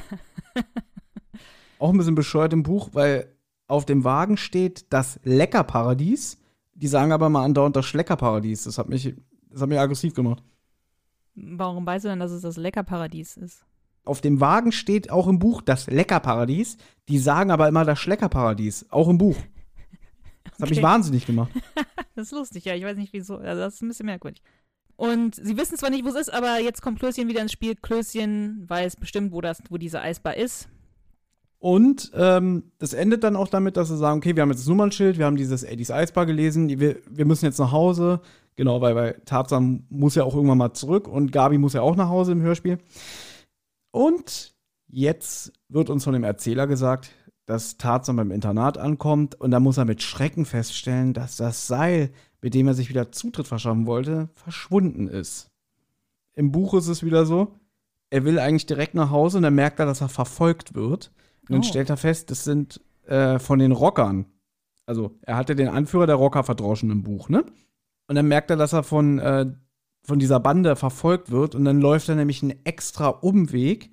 Auch ein bisschen bescheuert im Buch, weil auf dem Wagen steht das Leckerparadies. Die sagen aber mal andauernd das Schleckerparadies. Das hat mich, das hat mich aggressiv gemacht. Warum weißt du denn, dass es das Leckerparadies ist? Auf dem Wagen steht auch im Buch das Leckerparadies. Die sagen aber immer das Schleckerparadies. Auch im Buch. Das hat mich Okay. wahnsinnig gemacht. Das ist lustig, ja. Ich weiß nicht, wieso. Also, das ist ein bisschen merkwürdig. Und sie wissen zwar nicht, wo es ist, aber jetzt kommt Klößchen wieder ins Spiel. Klößchen weiß bestimmt, wo, das, wo diese Eisbar ist. Und ähm, das endet dann auch damit, dass sie sagen, okay, wir haben jetzt das Nummernschild, wir haben dieses Eddies Eisbar gelesen, wir, wir müssen jetzt nach Hause. Genau, weil, weil Tarzan muss ja auch irgendwann mal zurück und Gabi muss ja auch nach Hause im Hörspiel. Und jetzt wird uns von dem Erzähler gesagt, dass Tarzan beim Internat ankommt und da muss er mit Schrecken feststellen, dass das Seil, mit dem er sich wieder Zutritt verschaffen wollte, verschwunden ist. Im Buch ist es wieder so, er will eigentlich direkt nach Hause und dann merkt er, dass er verfolgt wird. Und dann Oh. stellt er fest, das sind äh, von den Rockern. Also er hatte den Anführer der Rocker verdroschen im Buch, ne? Und dann merkt er, dass er von, äh, von dieser Bande verfolgt wird und dann läuft er nämlich einen extra Umweg,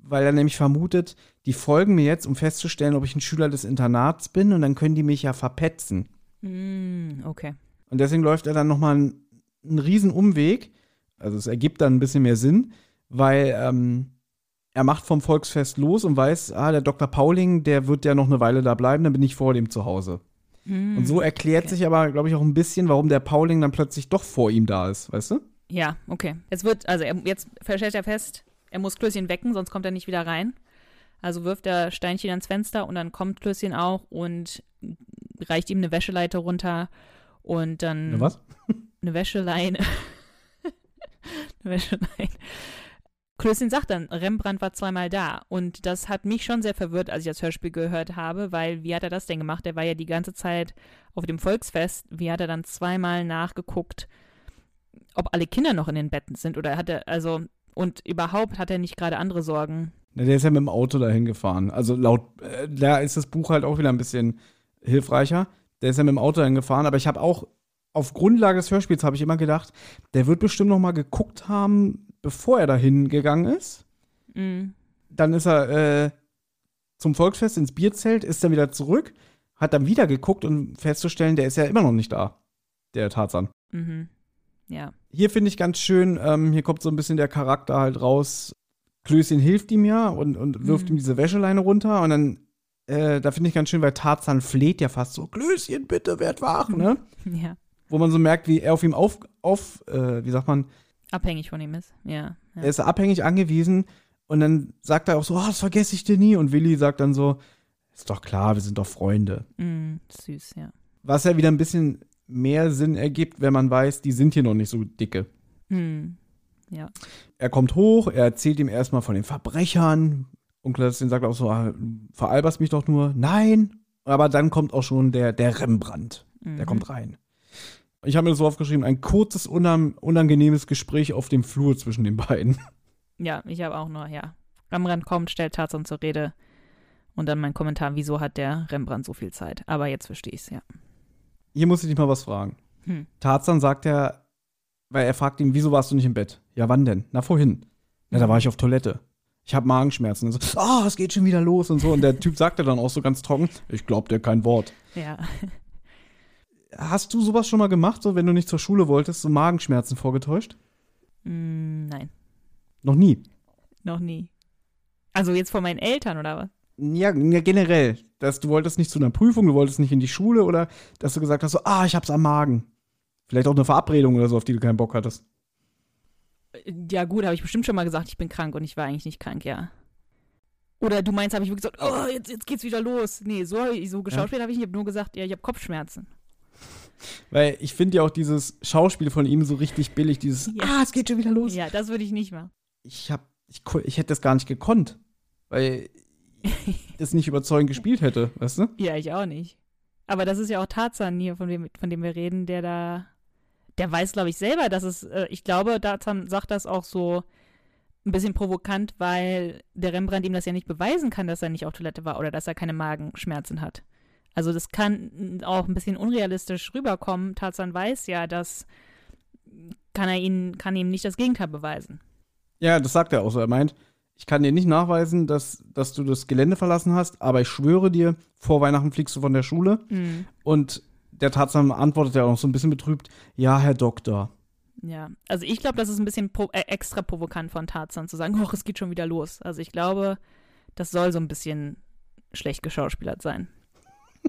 weil er nämlich vermutet, die folgen mir jetzt, um festzustellen, ob ich ein Schüler des Internats bin und dann können die mich ja verpetzen. Mm, okay. Und deswegen läuft er dann nochmal einen, einen riesen Umweg. Also es ergibt dann ein bisschen mehr Sinn, weil ähm, er macht vom Volksfest los und weiß, ah, der Dr. Pauling, der wird ja noch eine Weile da bleiben, dann bin ich vor dem zu Hause. Mm, Und so erklärt okay. sich aber, glaube ich, auch ein bisschen, warum der Pauling dann plötzlich doch vor ihm da ist, weißt du? Ja, okay. Jetzt wird, also er, jetzt stellt er fest, er muss Klößchen wecken, sonst kommt er nicht wieder rein. Also wirft er Steinchen ans Fenster und dann kommt Klößchen auch und reicht ihm eine Wäscheleiter runter und dann Ne, was? eine Wäscheleine. eine Wäscheleine. Klößchen sagt dann, Rembrandt war zweimal da. Und das hat mich schon sehr verwirrt, als ich das Hörspiel gehört habe, weil wie hat er das denn gemacht? Der war ja die ganze Zeit auf dem Volksfest. Wie hat er dann zweimal nachgeguckt, ob alle Kinder noch in den Betten sind? Oder hat er, also, und überhaupt hat er nicht gerade andere Sorgen? Na, der ist ja mit dem Auto dahin gefahren. Also laut, äh, da ist das Buch halt auch wieder ein bisschen hilfreicher. Der ist ja mit dem Auto dahin gefahren, aber ich habe auch auf Grundlage des Hörspiels habe ich immer gedacht, der wird bestimmt noch mal geguckt haben, bevor er dahin gegangen ist. Mm, Dann ist er äh, zum Volksfest ins Bierzelt, ist dann wieder zurück, hat dann wieder geguckt und festzustellen, der ist ja immer noch nicht da, der Tarzan. mhm. Ja. Hier finde ich ganz schön, ähm, hier kommt so ein bisschen der Charakter halt raus. Klößchen hilft ihm ja und, und wirft Mhm. ihm diese Wäscheleine runter und dann, äh, da finde ich ganz schön, weil Tarzan fleht ja fast so, Klößchen, bitte, werd wach, ne? Ja. Wo man so merkt, wie er auf ihm auf, auf äh, wie sagt man, Abhängig von ihm ist. Ja. ja. er ist abhängig angewiesen und dann sagt er auch so, oh, das vergesse ich dir nie und Willi sagt dann so, ist doch klar, wir sind doch Freunde. Mm, süß, ja. Was ja wieder ein bisschen mehr Sinn ergibt, wenn man weiß, die sind hier noch nicht so dicke. Mm, ja. er kommt hoch, er erzählt ihm erstmal von den Verbrechern. Onkel Klößchen sagt auch so, ah, veralberst mich doch nur. Nein. Aber dann kommt auch schon der, der Rembrandt. Der Mhm. kommt rein. Ich habe mir das so aufgeschrieben, ein kurzes, unangenehmes Gespräch auf dem Flur zwischen den beiden. Ja, ich habe auch nur, ja. Rembrandt kommt, stellt Tarzan zur Rede. Und dann mein Kommentar, wieso hat der Rembrandt so viel Zeit? Aber jetzt verstehe ich es, ja. Hier muss ich dich mal was fragen. Hm. Tarzan sagt ja, weil er fragt ihn, wieso warst du nicht im Bett? Ja, wann denn? Na, vorhin. Na, da war ich auf Toilette. Ich habe Magenschmerzen. Und so, ah, es geht schon wieder los und so. Und der Typ sagte dann auch so ganz trocken, ich glaub dir kein Wort. Ja. Hast du sowas schon mal gemacht, so wenn du nicht zur Schule wolltest, so Magenschmerzen vorgetäuscht? Mm, nein, Noch nie. noch nie. Also jetzt von meinen Eltern oder was? Ja, ja, generell. Dass du wolltest nicht zu einer Prüfung, du wolltest nicht in die Schule oder dass du gesagt hast, so, ah, ich hab's am Magen. Vielleicht auch eine Verabredung oder so, auf die du keinen Bock hattest. Ja, gut, habe ich bestimmt schon mal gesagt, ich bin krank und ich war eigentlich nicht krank, ja. Oder du meinst, habe ich wirklich gesagt, oh, jetzt, jetzt geht's wieder los. Nee, so, so geschauspielt habe ich nicht. Ich habe nur gesagt, ja, ich habe Kopfschmerzen. Weil ich finde ja auch dieses Schauspiel von ihm so richtig billig, dieses, Ja. ah, es geht schon wieder los. Ja, das würde ich nicht machen. Ich hab, ich, ich hätte das gar nicht gekonnt, weil ich das nicht überzeugend gespielt hätte, weißt du? Ja, ich auch nicht. Aber das ist ja auch Tarzan hier, von dem, von dem wir reden, der da, der weiß, glaube ich, selber, dass es, äh, ich glaube, Tarzan sagt das auch so ein bisschen provokant, weil der Rembrandt ihm das ja nicht beweisen kann, dass er nicht auf Toilette war oder dass er keine Magenschmerzen hat. Also das kann auch ein bisschen unrealistisch rüberkommen. Tarzan weiß ja, dass kann er ihn, kann ihm nicht das Gegenteil beweisen. Ja, das sagt er auch so. Er meint, ich kann dir nicht nachweisen, dass, dass du das Gelände verlassen hast, aber ich schwöre dir, vor Weihnachten fliegst du von der Schule. Mhm. Und der Tarzan antwortet ja auch noch so ein bisschen betrübt, ja, Herr Doktor. Ja, also ich glaube, das ist ein bisschen pro, äh, extra provokant von Tarzan zu sagen, oh, es geht schon wieder los. Also ich glaube, das soll so ein bisschen schlecht geschauspielert sein.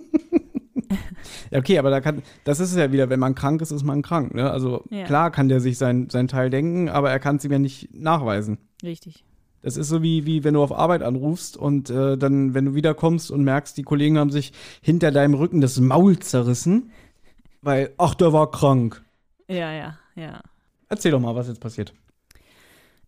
Ja, okay, aber da kann, das ist es ja wieder, wenn man krank ist, ist man krank. Ne? Also Ja. klar kann der sich sein, sein Teil denken, aber er kann es ihm ja nicht nachweisen. Richtig. Das ist so wie, wie wenn du auf Arbeit anrufst und äh, dann, wenn du wiederkommst und merkst, die Kollegen haben sich hinter deinem Rücken das Maul zerrissen, weil, ach, der war krank. Ja, ja, ja. Erzähl doch mal, was jetzt passiert.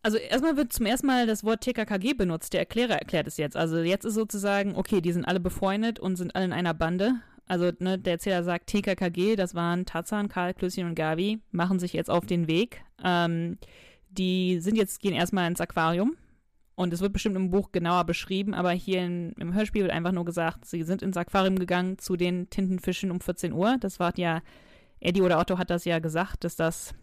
Also erstmal wird zum ersten Mal das Wort TKKG benutzt. Der Erklärer erklärt es jetzt. Also jetzt ist sozusagen, okay, die sind alle befreundet und sind alle in einer Bande. Also ne, der Erzähler sagt TKKG, das waren Tarzan, Karl, Klößchen und Gavi, machen sich jetzt auf den Weg. Ähm, die sind jetzt, gehen erstmal ins Aquarium. Und es wird bestimmt im Buch genauer beschrieben, aber hier in, im Hörspiel wird einfach nur gesagt, sie sind ins Aquarium gegangen zu den Tintenfischen um 14 Uhr. Das war ja, Eddie oder Otto hat das ja gesagt, dass das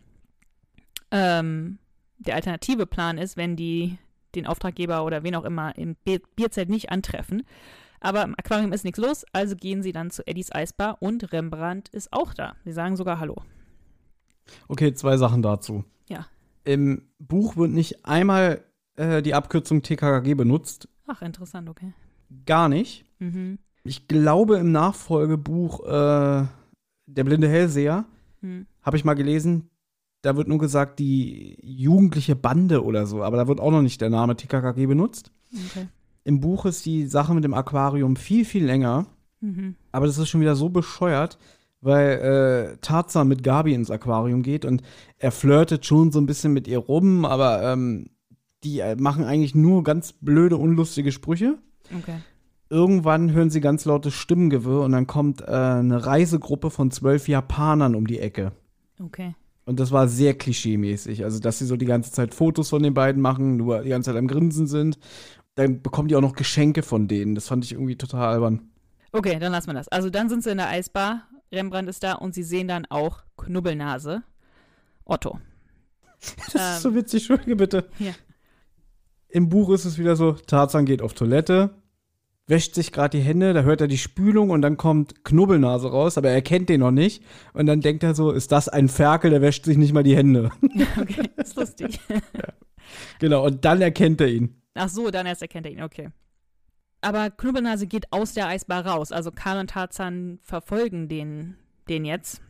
ähm, der alternative Plan ist, wenn die den Auftraggeber oder wen auch immer im Bi- Bierzelt nicht antreffen. Aber im Aquarium ist nichts los, also gehen sie dann zu Eddies Eisbar und Rembrandt ist auch da. Sie sagen sogar Hallo. Okay, zwei Sachen dazu. Ja. Im Buch wird nicht einmal äh, die Abkürzung TKKG benutzt. Ach, interessant, okay. Gar nicht. Mhm. Ich glaube, im Nachfolgebuch äh, Der blinde Hellseher Hm. habe ich mal gelesen, da wird nur gesagt, die jugendliche Bande oder so, aber da wird auch noch nicht der Name TKKG benutzt. Okay. Im Buch ist die Sache mit dem Aquarium viel, viel länger, Mhm. aber das ist schon wieder so bescheuert, weil äh, Tarzan mit Gabi ins Aquarium geht und er flirtet schon so ein bisschen mit ihr rum, aber ähm, die äh, machen eigentlich nur ganz blöde, unlustige Sprüche. Okay. Irgendwann hören sie ganz lautes Stimmengewirr und dann kommt äh, eine Reisegruppe von zwölf Japanern um die Ecke. Okay. Und das war sehr klischee-mäßig. Also, dass sie so die ganze Zeit Fotos von den beiden machen, nur die ganze Zeit am Grinsen sind. Dann bekommen die auch noch Geschenke von denen. Das fand ich irgendwie total albern. Okay, dann lassen wir das. Also dann sind sie in der Eisbar, Rembrandt ist da und sie sehen dann auch Knubbelnase. Otto. Das Ähm, ist so witzig, Entschuldige bitte. Ja. Im Buch ist es wieder so: Tarzan geht auf Toilette, wäscht sich gerade die Hände, da hört er die Spülung und dann kommt Knubbelnase raus, aber er kennt den noch nicht. Und dann denkt er so: Ist das ein Ferkel, der wäscht sich nicht mal die Hände. Okay, ist lustig. genau, und dann erkennt er ihn. Ach so, dann erst erkennt er ihn, okay. Aber Knubbelnase geht aus der Eisbar raus. Also Karl und Tarzan verfolgen den, den jetzt.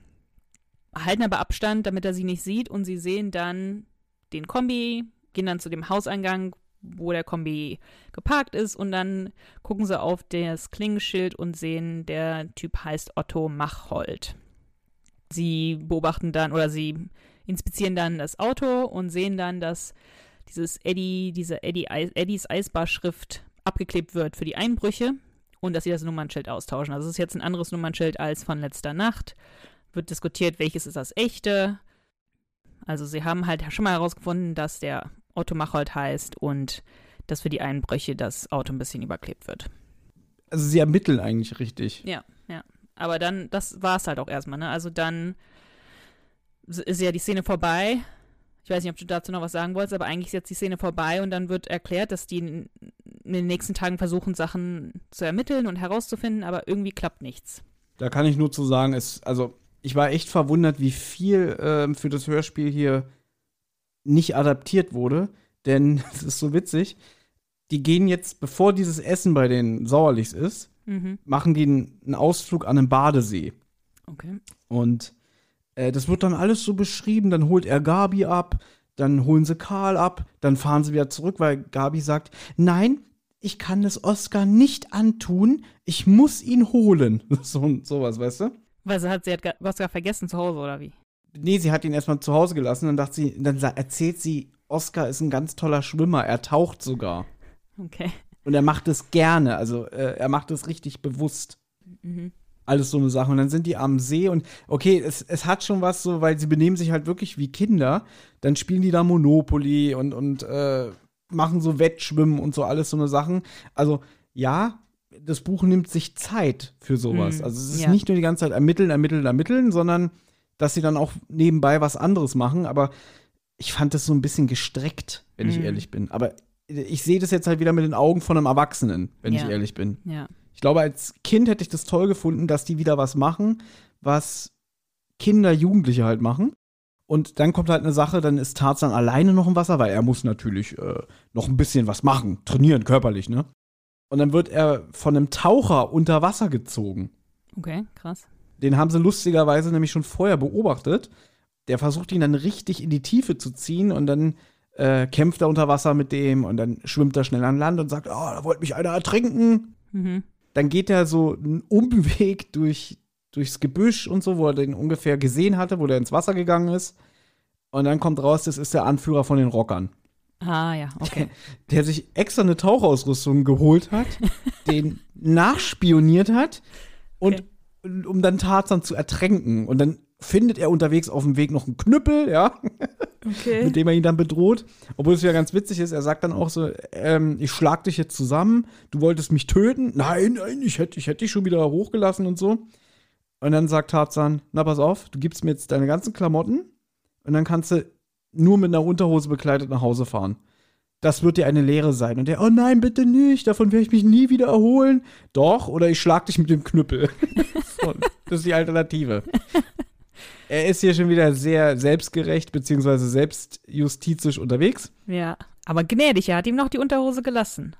Halten aber Abstand, damit er sie nicht sieht. Und sie sehen dann den Kombi, gehen dann zu dem Hauseingang, wo der Kombi geparkt ist. Und dann gucken sie auf das Klingenschild und sehen, der Typ heißt Otto Machhold. Sie beobachten dann oder sie inspizieren dann das Auto und sehen dann, dass dieses Eddie, diese Eddie, Eddies Eisbar-Schrift abgeklebt wird für die Einbrüche und dass sie das Nummernschild austauschen. Also es ist jetzt ein anderes Nummernschild als von letzter Nacht. Wird diskutiert, welches ist das echte. Also sie haben halt schon mal herausgefunden, dass der Otto Machold heißt und dass für die Einbrüche das Auto ein bisschen überklebt wird. Also, sie ermitteln eigentlich richtig. Ja, ja. Aber dann, das war es halt auch erstmal, ne? Also dann ist ja die Szene vorbei. Ich weiß nicht, ob du dazu noch was sagen wolltest, aber eigentlich ist jetzt die Szene vorbei und dann wird erklärt, dass die in, den nächsten Tagen versuchen, Sachen zu ermitteln und herauszufinden, aber irgendwie klappt nichts. Da kann ich nur zu sagen, es, also ich war echt verwundert, wie viel ähm, für das Hörspiel hier nicht adaptiert wurde. Denn es ist so witzig. Die gehen jetzt, bevor dieses Essen bei den Sauerlichs ist, Mhm. machen die einen Ausflug an einem Badesee. Okay. Und äh, das wird dann alles so beschrieben. Dann holt er Gabi ab, dann holen sie Karl ab, dann fahren sie wieder zurück, weil Gabi sagt, nein, ich kann es Oscar nicht antun, ich muss ihn holen. So, sowas, weißt du? Weil sie hat, sie hat Oscar vergessen zu Hause, oder wie? Nee, sie hat ihn erstmal zu Hause gelassen, dann dachte sie, dann erzählt sie, Oscar ist ein ganz toller Schwimmer, er taucht sogar. Okay. Und er macht es gerne, also äh, er macht es richtig bewusst. Mhm. Alles so eine Sache. Und dann sind die am See und okay, es, es hat schon was so, weil sie benehmen sich halt wirklich wie Kinder. Dann spielen die da Monopoly und, und äh, machen so Wettschwimmen und so alles so eine Sachen. Also ja, das Buch nimmt sich Zeit für sowas. Mhm, Also es ist ja. nicht nur die ganze Zeit ermitteln, ermitteln, ermitteln, sondern dass sie dann auch nebenbei was anderes machen. Aber ich fand das so ein bisschen gestreckt, wenn ich Mhm. ehrlich bin. Aber ich sehe das jetzt halt wieder mit den Augen von einem Erwachsenen, wenn Ja. ich ehrlich bin. Ja. Ich glaube, als Kind hätte ich das toll gefunden, dass die wieder was machen, was Kinder, Jugendliche halt machen. Und dann kommt halt eine Sache, dann ist Tarzan alleine noch im Wasser, weil er muss natürlich äh, noch ein bisschen was machen, trainieren körperlich, ne? Und dann wird er von einem Taucher unter Wasser gezogen. Okay, krass. Den haben sie lustigerweise nämlich schon vorher beobachtet. Der versucht ihn dann richtig in die Tiefe zu ziehen und dann äh, kämpft er unter Wasser mit dem und dann schwimmt er schnell an Land und sagt, oh, da wollte mich einer ertrinken Mhm. dann geht er so einen Umweg durch, durchs Gebüsch und so, wo er den ungefähr gesehen hatte, wo der ins Wasser gegangen ist. Und dann kommt raus, das ist der Anführer von den Rockern, Ah, ja, okay. der sich extra eine Tauchausrüstung geholt hat, den nachspioniert hat und um dann Tarzan zu ertränken. Und dann findet er unterwegs auf dem Weg noch einen Knüppel, ja, Okay. mit dem er ihn dann bedroht. Obwohl es ja ganz witzig ist, er sagt dann auch so, ähm, ich schlag dich jetzt zusammen, du wolltest mich töten. Nein, nein, ich hätte ich hätt dich schon wieder hochgelassen und so. Und dann sagt Tarzan, na pass auf, du gibst mir jetzt deine ganzen Klamotten und dann kannst du nur mit einer Unterhose bekleidet nach Hause fahren. das wird dir eine Lehre sein. Und der, oh nein, bitte nicht, davon werde ich mich nie wieder erholen. Doch, oder ich schlag dich mit dem Knüppel. das ist die Alternative. Er ist hier schon wieder sehr selbstgerecht beziehungsweise selbstjustizisch unterwegs. Ja, aber gnädig, er hat ihm noch die Unterhose gelassen.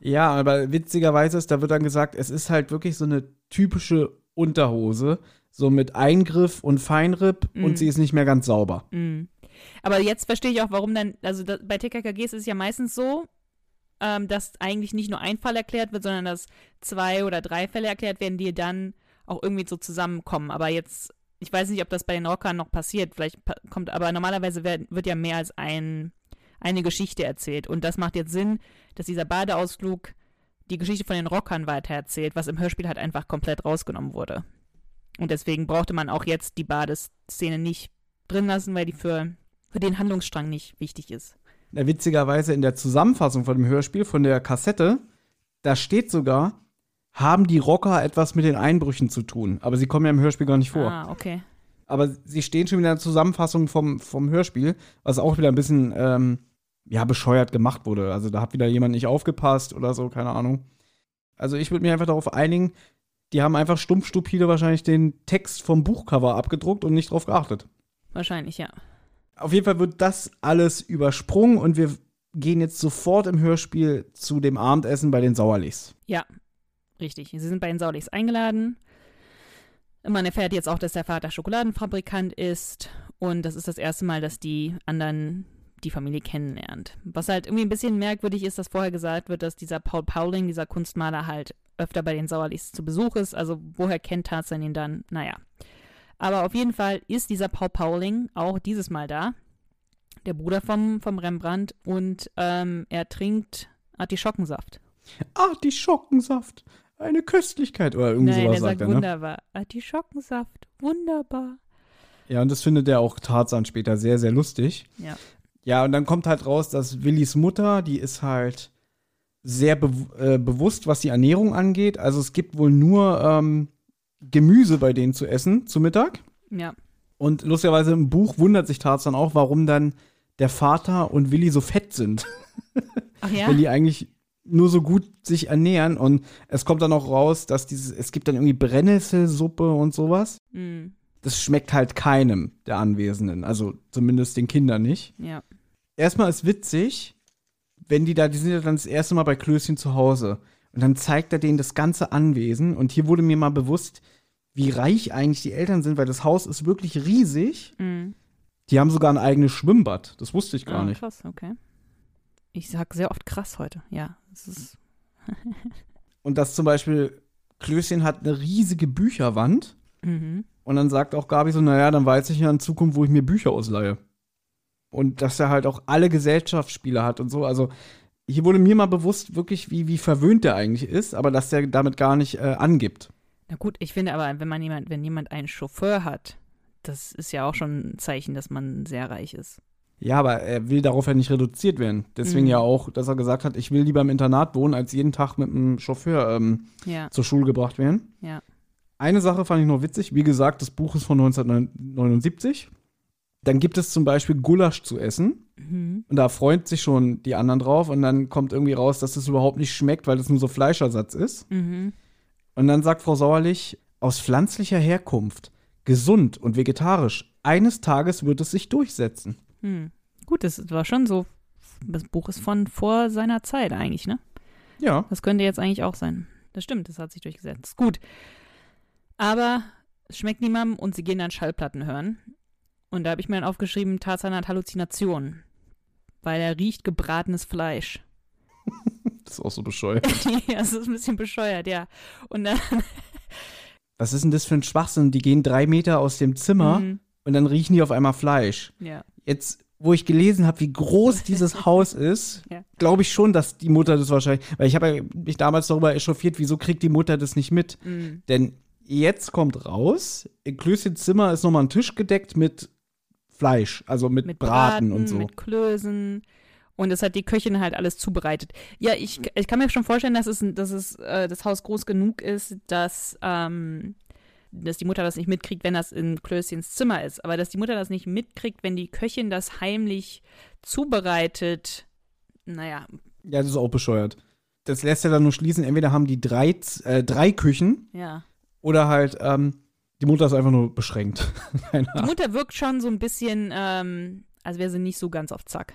Ja, aber witzigerweise ist, da wird dann gesagt, es ist halt wirklich so eine typische Unterhose, so mit Eingriff und Feinripp Mm. und sie ist nicht mehr ganz sauber. Mhm. Aber jetzt verstehe ich auch, warum dann, also da, bei TKKGs ist es ja meistens so, ähm, dass eigentlich nicht nur ein Fall erklärt wird, sondern dass zwei oder drei Fälle erklärt werden, die dann auch irgendwie so zusammenkommen. Aber jetzt, ich weiß nicht, ob das bei den Rockern noch passiert, vielleicht kommt, aber normalerweise werd, wird ja mehr als ein, eine Geschichte erzählt. Und das macht jetzt Sinn, dass dieser Badeausflug die Geschichte von den Rockern weitererzählt, was im Hörspiel halt einfach komplett rausgenommen wurde. Und deswegen brauchte man auch jetzt die Badeszene nicht drin lassen, weil die für, für den Handlungsstrang nicht wichtig ist. Witzigerweise in der Zusammenfassung von dem Hörspiel, von der Kassette, da steht sogar, haben die Rocker etwas mit den Einbrüchen zu tun. Aber sie kommen ja im Hörspiel gar nicht vor. Ah, okay. Aber sie stehen schon wieder in der Zusammenfassung vom, vom Hörspiel, was auch wieder ein bisschen, ähm, ja, bescheuert gemacht wurde. Also da hat wieder jemand nicht aufgepasst oder so, keine Ahnung. Also ich würde mich einfach darauf einigen, die haben einfach stumpf stupide wahrscheinlich den Text vom Buchcover abgedruckt und nicht drauf geachtet. Wahrscheinlich, ja. Auf jeden Fall wird das alles übersprungen und wir gehen jetzt sofort im Hörspiel zu dem Abendessen bei den Sauerlichs. Ja, richtig. Sie sind bei den Saulichs eingeladen. Man erfährt jetzt auch, dass der Vater Schokoladenfabrikant ist. Und das ist das erste Mal, dass die anderen die Familie kennenlernt. Was halt irgendwie ein bisschen merkwürdig ist, dass vorher gesagt wird, dass dieser Paul Pauling, dieser Kunstmaler, halt öfter bei den Sauerlichs zu Besuch ist. Also woher kennt Tarzan ihn dann? Naja. Aber auf jeden Fall ist dieser Paul Pauling auch dieses Mal da. Der Bruder vom, vom Rembrandt. Und ähm, er trinkt Artischockensaft. Ah, die Schockensaft. Eine Köstlichkeit. Oder irgendwie Nein, sowas er sagt sagt er, ne? wunderbar. Artischockensaft, wunderbar. Ja, und das findet er auch Tarzan später sehr, sehr lustig. Ja. Ja, und dann kommt halt raus, dass Willis Mutter, die ist halt sehr be äh, bewusst, was die Ernährung angeht. Also es gibt wohl nur ähm, Gemüse bei denen zu essen zu Mittag. Ja. Und lustigerweise im Buch wundert sich Tarzan auch, warum dann der Vater und Willi so fett sind. Ach ja? wenn die eigentlich nur so gut sich ernähren. Und es kommt dann auch raus, dass dieses, es gibt dann irgendwie Brennnesselsuppe und sowas. Mm, Das schmeckt halt keinem der Anwesenden, also zumindest den Kindern nicht. ja. Erstmal ist witzig, wenn die da, die sind ja dann das erste Mal bei Klößchen zu Hause. Und dann zeigt er denen das ganze Anwesen. Und hier wurde mir mal bewusst, wie reich eigentlich die Eltern sind, weil das Haus ist wirklich riesig. Mm. Die haben sogar ein eigenes Schwimmbad. Das wusste ich gar Ah, nicht. Krass, okay. Ich sag sehr oft krass heute. Ja, ist. Und dass zum Beispiel Klößchen hat eine riesige Bücherwand. Mhm. Und dann sagt auch Gabi so, naja, dann weiß ich ja in Zukunft, wo ich mir Bücher ausleihe. Und dass er halt auch alle Gesellschaftsspiele hat und so. Also hier wurde mir mal bewusst wirklich, wie, wie verwöhnt der eigentlich ist, aber dass der damit gar nicht äh, angibt. Na gut, ich finde aber, wenn man jemand, wenn jemand einen Chauffeur hat, das ist ja auch schon ein Zeichen, dass man sehr reich ist. Ja, aber er will darauf ja nicht reduziert werden. Deswegen Mhm. ja auch, dass er gesagt hat, ich will lieber im Internat wohnen, als jeden Tag mit einem Chauffeur ähm, Ja, zur Schule gebracht werden. ja. Eine Sache fand ich noch witzig. Wie gesagt, das Buch ist von 1979. Dann gibt es zum Beispiel Gulasch zu essen. Mhm. Und da freut sich schon die anderen drauf. Und dann kommt irgendwie raus, dass das überhaupt nicht schmeckt, weil das nur so Fleischersatz ist. Mhm. Und dann sagt Frau Sauerlich, aus pflanzlicher Herkunft, gesund und vegetarisch, eines Tages wird es sich durchsetzen. Hm. Gut, das war schon so. Das Buch ist von vor seiner Zeit eigentlich, ne? Ja. Das könnte jetzt eigentlich auch sein. Das stimmt, das hat sich durchgesetzt. Gut. Aber es schmeckt niemandem und sie gehen dann Schallplatten hören. Und da habe ich mir dann aufgeschrieben, Tarzan hat Halluzinationen. Weil er riecht gebratenes Fleisch. Das ist auch so bescheuert. ja, das ist ein bisschen bescheuert, ja. Und dann. Was ist denn das für ein Schwachsinn? Die gehen drei Meter aus dem Zimmer Mhm. Und dann riechen die auf einmal Fleisch. ja. Jetzt, wo ich gelesen habe, wie groß dieses Haus ist, Ja. glaube ich schon, dass die Mutter das wahrscheinlich. Weil ich habe mich damals darüber echauffiert, wieso kriegt die Mutter das nicht mit? Mhm. Denn jetzt kommt raus, in Klößchens Zimmer ist nochmal ein Tisch gedeckt mit Fleisch, also mit, Mit Braten, Braten und so. Mit Klößen. Und das hat die Köchin halt alles zubereitet. Ja, ich, ich kann mir schon vorstellen, dass es, dass es äh, das Haus groß genug ist, dass, ähm, dass die Mutter das nicht mitkriegt, wenn das in Klößchens Zimmer ist. Aber dass die Mutter das nicht mitkriegt, wenn die Köchin das heimlich zubereitet, naja, Ja, das ist auch bescheuert. Das lässt ja dann nur schließen, entweder haben die drei, äh, drei Küchen ja. oder halt ähm, die Mutter ist einfach nur beschränkt. Die. Mutter wirkt schon so ein bisschen, ähm, als wäre sie nicht so ganz auf Zack.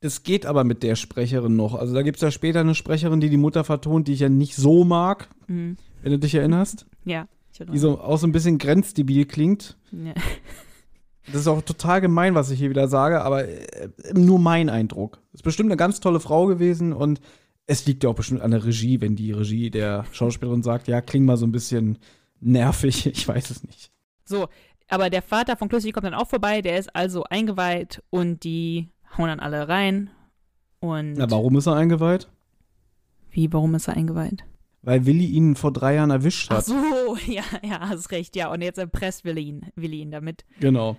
Das geht aber mit der Sprecherin noch. Also da gibt es ja später eine Sprecherin, die die Mutter vertont, die ich ja nicht so mag, Mhm. wenn du dich erinnerst. Ja. Die so auch so ein bisschen grenzdebil klingt. ja. Das ist auch total gemein, was ich hier wieder sage, aber äh, nur mein Eindruck. Ist bestimmt eine ganz tolle Frau gewesen und es liegt ja auch bestimmt an der Regie, wenn die Regie der Schauspielerin sagt, ja, kling mal so ein bisschen nervig, ich weiß es nicht. So, aber der Vater von Klößchen kommt dann auch vorbei, der ist also eingeweiht und die hauen dann alle rein. Und Na, warum ist er eingeweiht? wie, warum ist er eingeweiht? Weil Willi ihn vor drei Jahren erwischt Ach hat. so, ja, ja, hast recht, ja. Und jetzt erpresst Willi ihn, Willi ihn damit. Genau.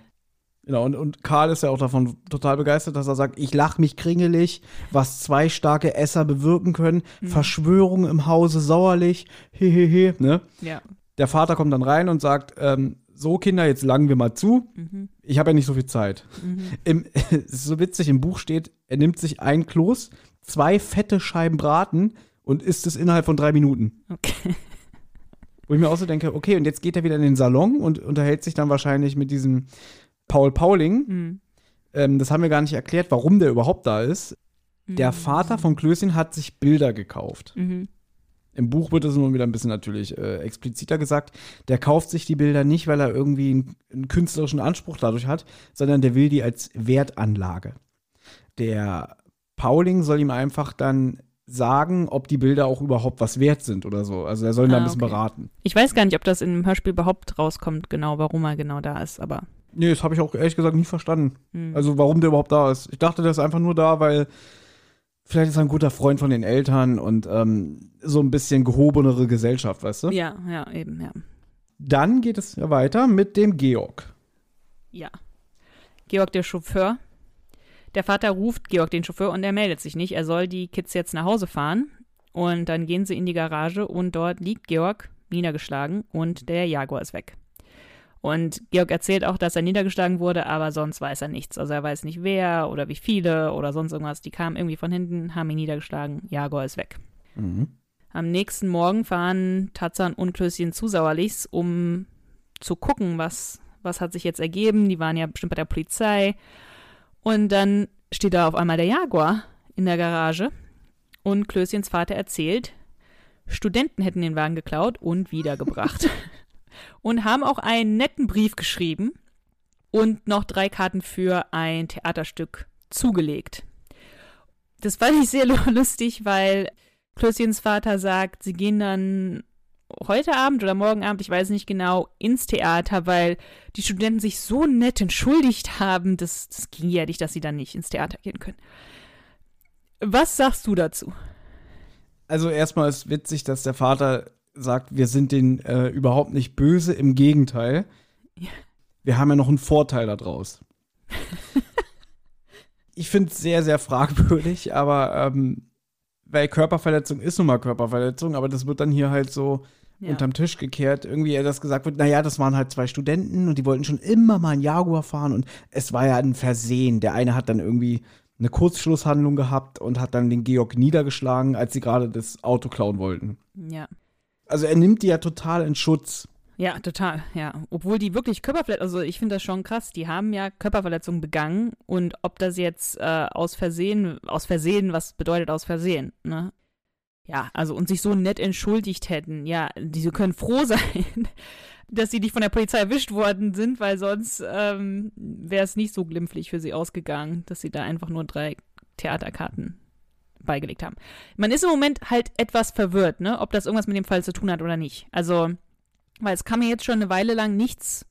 Genau, und, und Karl ist ja auch davon total begeistert, dass er sagt, ich lach mich kringelig, was zwei starke Esser bewirken können, Mhm. Verschwörung im Hause sauerlich, hehehe, ne? Ja. Der Vater kommt dann rein und sagt, ähm, so Kinder, jetzt langen wir mal zu, Mhm. ich habe ja nicht so viel Zeit. Mhm. Im, es ist so witzig, im Buch steht, er nimmt sich ein Kloß, zwei fette Scheiben Braten und isst es innerhalb von drei Minuten. Okay. Wo ich mir auch so denke, okay, und jetzt geht er wieder in den Salon und unterhält sich dann wahrscheinlich mit diesem Paul Pauling. Mhm. Ähm, das haben wir gar nicht erklärt, warum der überhaupt da ist. Der Mhm. Vater von Klößchen hat sich Bilder gekauft. Mhm. Im Buch wird es nun wieder ein bisschen natürlich äh, expliziter gesagt. Der kauft sich die Bilder nicht, weil er irgendwie einen, einen künstlerischen Anspruch dadurch hat, sondern der will die als Wertanlage. Der Pauling soll ihm einfach dann sagen, ob die Bilder auch überhaupt was wert sind oder so. Also er soll ihn da Ah, ein bisschen okay. beraten. Ich weiß gar nicht, ob das in dem Hörspiel überhaupt rauskommt, genau, warum er genau da ist, aber. Nee, das habe ich auch ehrlich gesagt nie verstanden. mhm. Also warum der überhaupt da ist. Ich dachte, der ist einfach nur da, weil vielleicht ist er ein guter Freund von den Eltern und ähm, so ein bisschen gehobenere Gesellschaft, weißt du? ja, ja, eben, ja. Dann geht es ja weiter mit dem Georg. Ja. Georg, der Chauffeur. Der Vater ruft Georg, den Chauffeur, und er meldet sich nicht. Er soll die Kids jetzt nach Hause fahren. Und dann gehen sie in die Garage und dort liegt Georg niedergeschlagen und der Jaguar ist weg. Und Georg erzählt auch, dass er niedergeschlagen wurde, aber sonst weiß er nichts. Also er weiß nicht wer oder wie viele oder sonst irgendwas. Die kamen irgendwie von hinten, haben ihn niedergeschlagen, Jaguar ist weg. Am nächsten Morgen fahren Tarzan und Klößchen zu Sauerlichs, um zu gucken, was, was hat sich jetzt ergeben. Die waren ja bestimmt bei der Polizei. Und dann steht da auf einmal der Jaguar in der Garage. Und Klößchens Vater erzählt, Studenten hätten den Wagen geklaut und wiedergebracht. und haben auch einen netten Brief geschrieben und noch drei Karten für ein Theaterstück zugelegt. Das fand ich sehr lustig, weil Klößchens Vater sagt, sie gehen dann heute Abend oder morgen Abend, ich weiß nicht genau, ins Theater, weil die Studenten sich so nett entschuldigt haben. Das, das ging ja nicht, dass sie dann nicht ins Theater gehen können. Was sagst du dazu? Also erstmal ist witzig, dass der Vater sagt, wir sind denen äh, überhaupt nicht böse, im Gegenteil. Ja. Wir haben ja noch einen Vorteil daraus. ich finde es sehr, sehr fragwürdig, aber ähm, weil Körperverletzung ist nun mal Körperverletzung, aber das wird dann hier halt so Ja. unterm Tisch gekehrt. Irgendwie, dass gesagt wird, naja, das waren halt zwei Studenten und die wollten schon immer mal einen Jaguar fahren und es war ja ein Versehen. Der eine hat dann irgendwie eine Kurzschlusshandlung gehabt und hat dann den Georg niedergeschlagen, als sie gerade das Auto klauen wollten. Ja. Also er nimmt die ja total in Schutz. Ja, total, ja. Obwohl die wirklich Körperverletzungen, also ich finde das schon krass, die haben ja Körperverletzungen begangen und ob das jetzt äh, aus Versehen, aus Versehen, was bedeutet aus Versehen, ne? Ja, also und sich so nett entschuldigt hätten, ja, diese können froh sein, dass sie nicht von der Polizei erwischt worden sind, weil sonst ähm, wäre es nicht so glimpflich für sie ausgegangen, dass sie da einfach nur drei Theaterkarten beigelegt haben. Man ist im Moment halt etwas verwirrt, ne, ob das irgendwas mit dem Fall zu tun hat oder nicht. Also weil es kam mir jetzt schon eine Weile lang nichts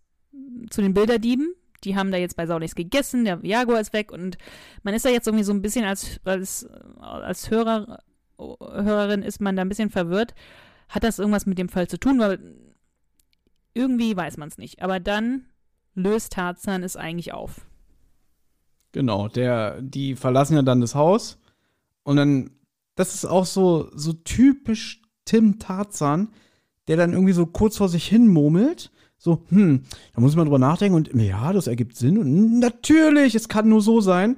zu den Bilderdieben. Die haben da jetzt bei Sau nichts gegessen, der Jaguar ist weg und man ist da jetzt irgendwie so ein bisschen als, als, als Hörer, Hörerin ist man da ein bisschen verwirrt. Hat das irgendwas mit dem Fall zu tun? Weil irgendwie weiß man es nicht. Aber dann löst Tarzan es eigentlich auf. Genau, der, die verlassen ja dann das Haus und dann, das ist auch so, so typisch Tim Tarzan, der dann irgendwie so kurz vor sich hin murmelt, so, hm, da muss ich mal drüber nachdenken und ja, das ergibt Sinn und natürlich, es kann nur so sein.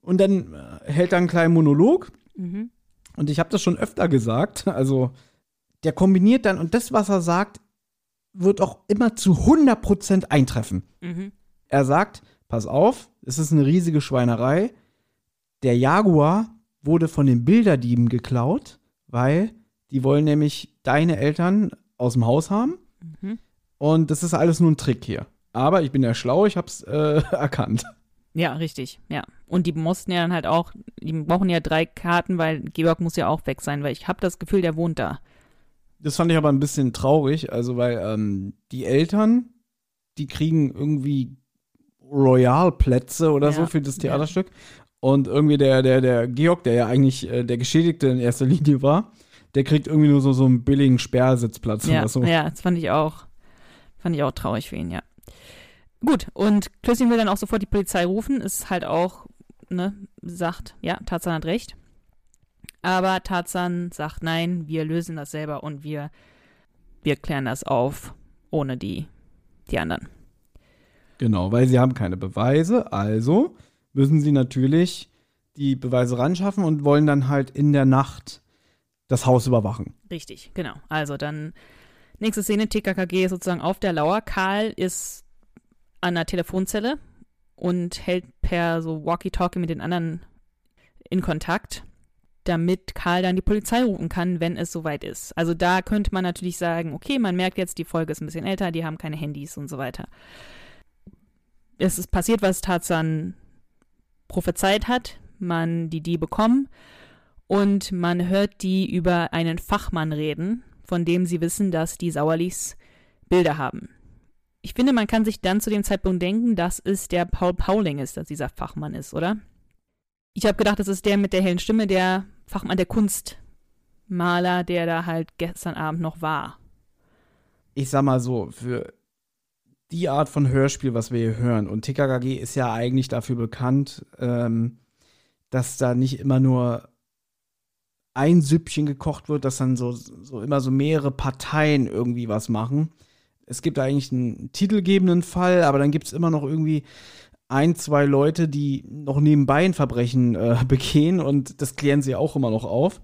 Und dann äh, hält dann einen kleinen Monolog Mhm. Und ich habe das schon öfter gesagt. Also der kombiniert dann und das, was er sagt, wird auch immer zu 100% eintreffen. Mhm. Er sagt, pass auf, es ist eine riesige Schweinerei. Der Jaguar wurde von den Bilderdieben geklaut, weil die wollen nämlich deine Eltern aus dem Haus haben. Mhm. Und das ist alles nur ein Trick hier. Aber ich bin ja schlau, ich hab's äh, erkannt. Ja, richtig, ja. Und die mussten ja dann halt auch, die brauchen ja drei Karten, weil Georg muss ja auch weg sein, weil ich habe das Gefühl, der wohnt da. Das fand ich aber ein bisschen traurig, also weil ähm, die Eltern, die kriegen irgendwie Royalplätze oder Ja, so für das ja. Theaterstück. Und irgendwie der, der, der Georg, der ja eigentlich äh, der Geschädigte in erster Linie war, der kriegt irgendwie nur so, so einen billigen Sperrsitzplatz Ja, oder so. ja, das fand ich auch, fand ich auch traurig für ihn, ja. Gut, und Klößchen will dann auch sofort die Polizei rufen, ist halt auch, ne, sagt, ja, Tarzan hat recht. Aber Tarzan sagt, nein, wir lösen das selber und wir, wir klären das auf, ohne die, die anderen. Genau, weil sie haben keine Beweise, also müssen sie natürlich die Beweise ranschaffen und wollen dann halt in der Nacht das Haus überwachen. Richtig, genau. Also dann nächste Szene, TKKG ist sozusagen auf der Lauer. Karl ist an der Telefonzelle und hält per so Walkie-Talkie mit den anderen in Kontakt, damit Karl dann die Polizei rufen kann, wenn es soweit ist. Also da könnte man natürlich sagen, okay, man merkt jetzt, die Folge ist ein bisschen älter, die haben keine Handys und so weiter. Es ist passiert, was Tarzan prophezeit hat, man die die bekommen und man hört die über einen Fachmann reden, von dem sie wissen, dass die Sauerlichs Bilder haben. Ich finde, man kann sich dann zu dem Zeitpunkt denken, dass es der Paul Pauling ist, dass dieser Fachmann ist, oder? Ich habe gedacht, das ist der mit der hellen Stimme, der Fachmann, der Kunstmaler, der da halt gestern Abend noch war. ich sag mal so, für die Art von Hörspiel, was wir hier hören, und TKKG ist ja eigentlich dafür bekannt, ähm, dass da nicht immer nur ein Süppchen gekocht wird, dass dann so, so immer so mehrere Parteien irgendwie was machen. Es gibt eigentlich einen titelgebenden Fall, aber dann gibt es immer noch irgendwie ein, zwei Leute, die noch nebenbei ein Verbrechen äh, begehen und das klären sie auch immer noch auf.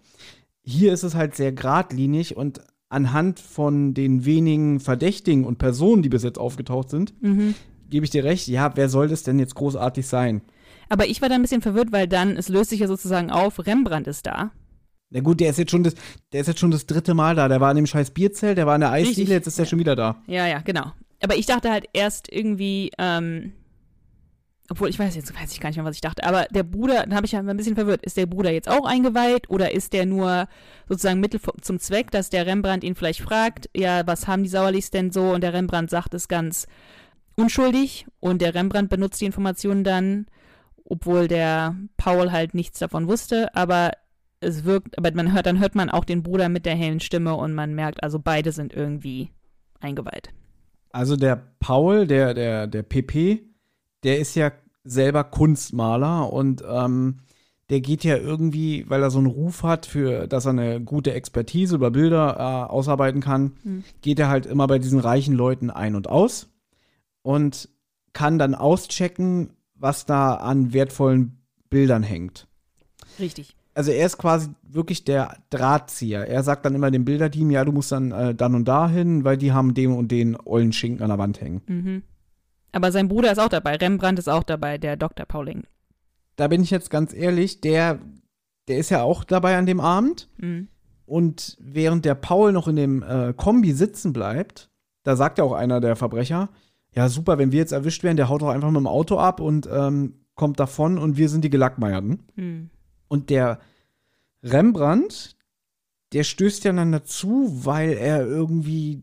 Hier ist es halt sehr geradlinig und anhand von den wenigen Verdächtigen und Personen, die bis jetzt aufgetaucht sind, Mhm. gebe ich dir recht, ja, wer soll das denn jetzt großartig sein? Aber ich war da ein bisschen verwirrt, weil dann, es löst sich ja sozusagen auf, Rembrandt ist da. Na gut, der ist jetzt schon das, der ist jetzt schon das dritte Mal da. Der war in dem scheiß Bierzelt, der war in der Eisdiele, jetzt ist der ja. schon wieder da. Ja, ja, genau. Aber ich dachte halt erst irgendwie, ähm, obwohl ich weiß jetzt weiß ich gar nicht mehr, was ich dachte, aber der Bruder, dann habe ich ja ein bisschen verwirrt, ist der Bruder jetzt auch eingeweiht oder ist der nur sozusagen Mittel zum Zweck, dass der Rembrandt ihn vielleicht fragt, ja, was haben die Sauerlichs denn so und der Rembrandt sagt es ganz unschuldig und der Rembrandt benutzt die Informationen dann, obwohl der Paul halt nichts davon wusste, aber es wirkt, aber man hört, dann hört man auch den Bruder mit der hellen Stimme und man merkt, also beide sind irgendwie eingeweiht. Also der Paul, der, der, der PP, der ist ja selber Kunstmaler und ähm, der geht ja irgendwie, weil er so einen Ruf hat, für, dass er eine gute Expertise über Bilder äh, ausarbeiten kann, Hm. geht er halt immer bei diesen reichen Leuten ein und aus und kann dann auschecken, was da an wertvollen Bildern hängt. Richtig. Also er ist quasi wirklich der Drahtzieher. Er sagt dann immer dem Bilderteam, ja, du musst dann äh, dann und da hin, weil die haben den und den ollen Schinken an der Wand hängen. Mhm. Aber sein Bruder ist auch dabei, Rembrandt ist auch dabei, der Dr. Pauling. Da bin ich jetzt ganz ehrlich, der, der ist ja auch dabei an dem Abend. Mhm. Und während der Paul noch in dem äh, Kombi sitzen bleibt, da sagt ja auch einer der Verbrecher, ja super, wenn wir jetzt erwischt werden, der haut doch einfach mit dem Auto ab und ähm, kommt davon und wir sind die Gelackmeierten. Mhm. Und der Rembrandt, der stößt ja dann dazu, weil er irgendwie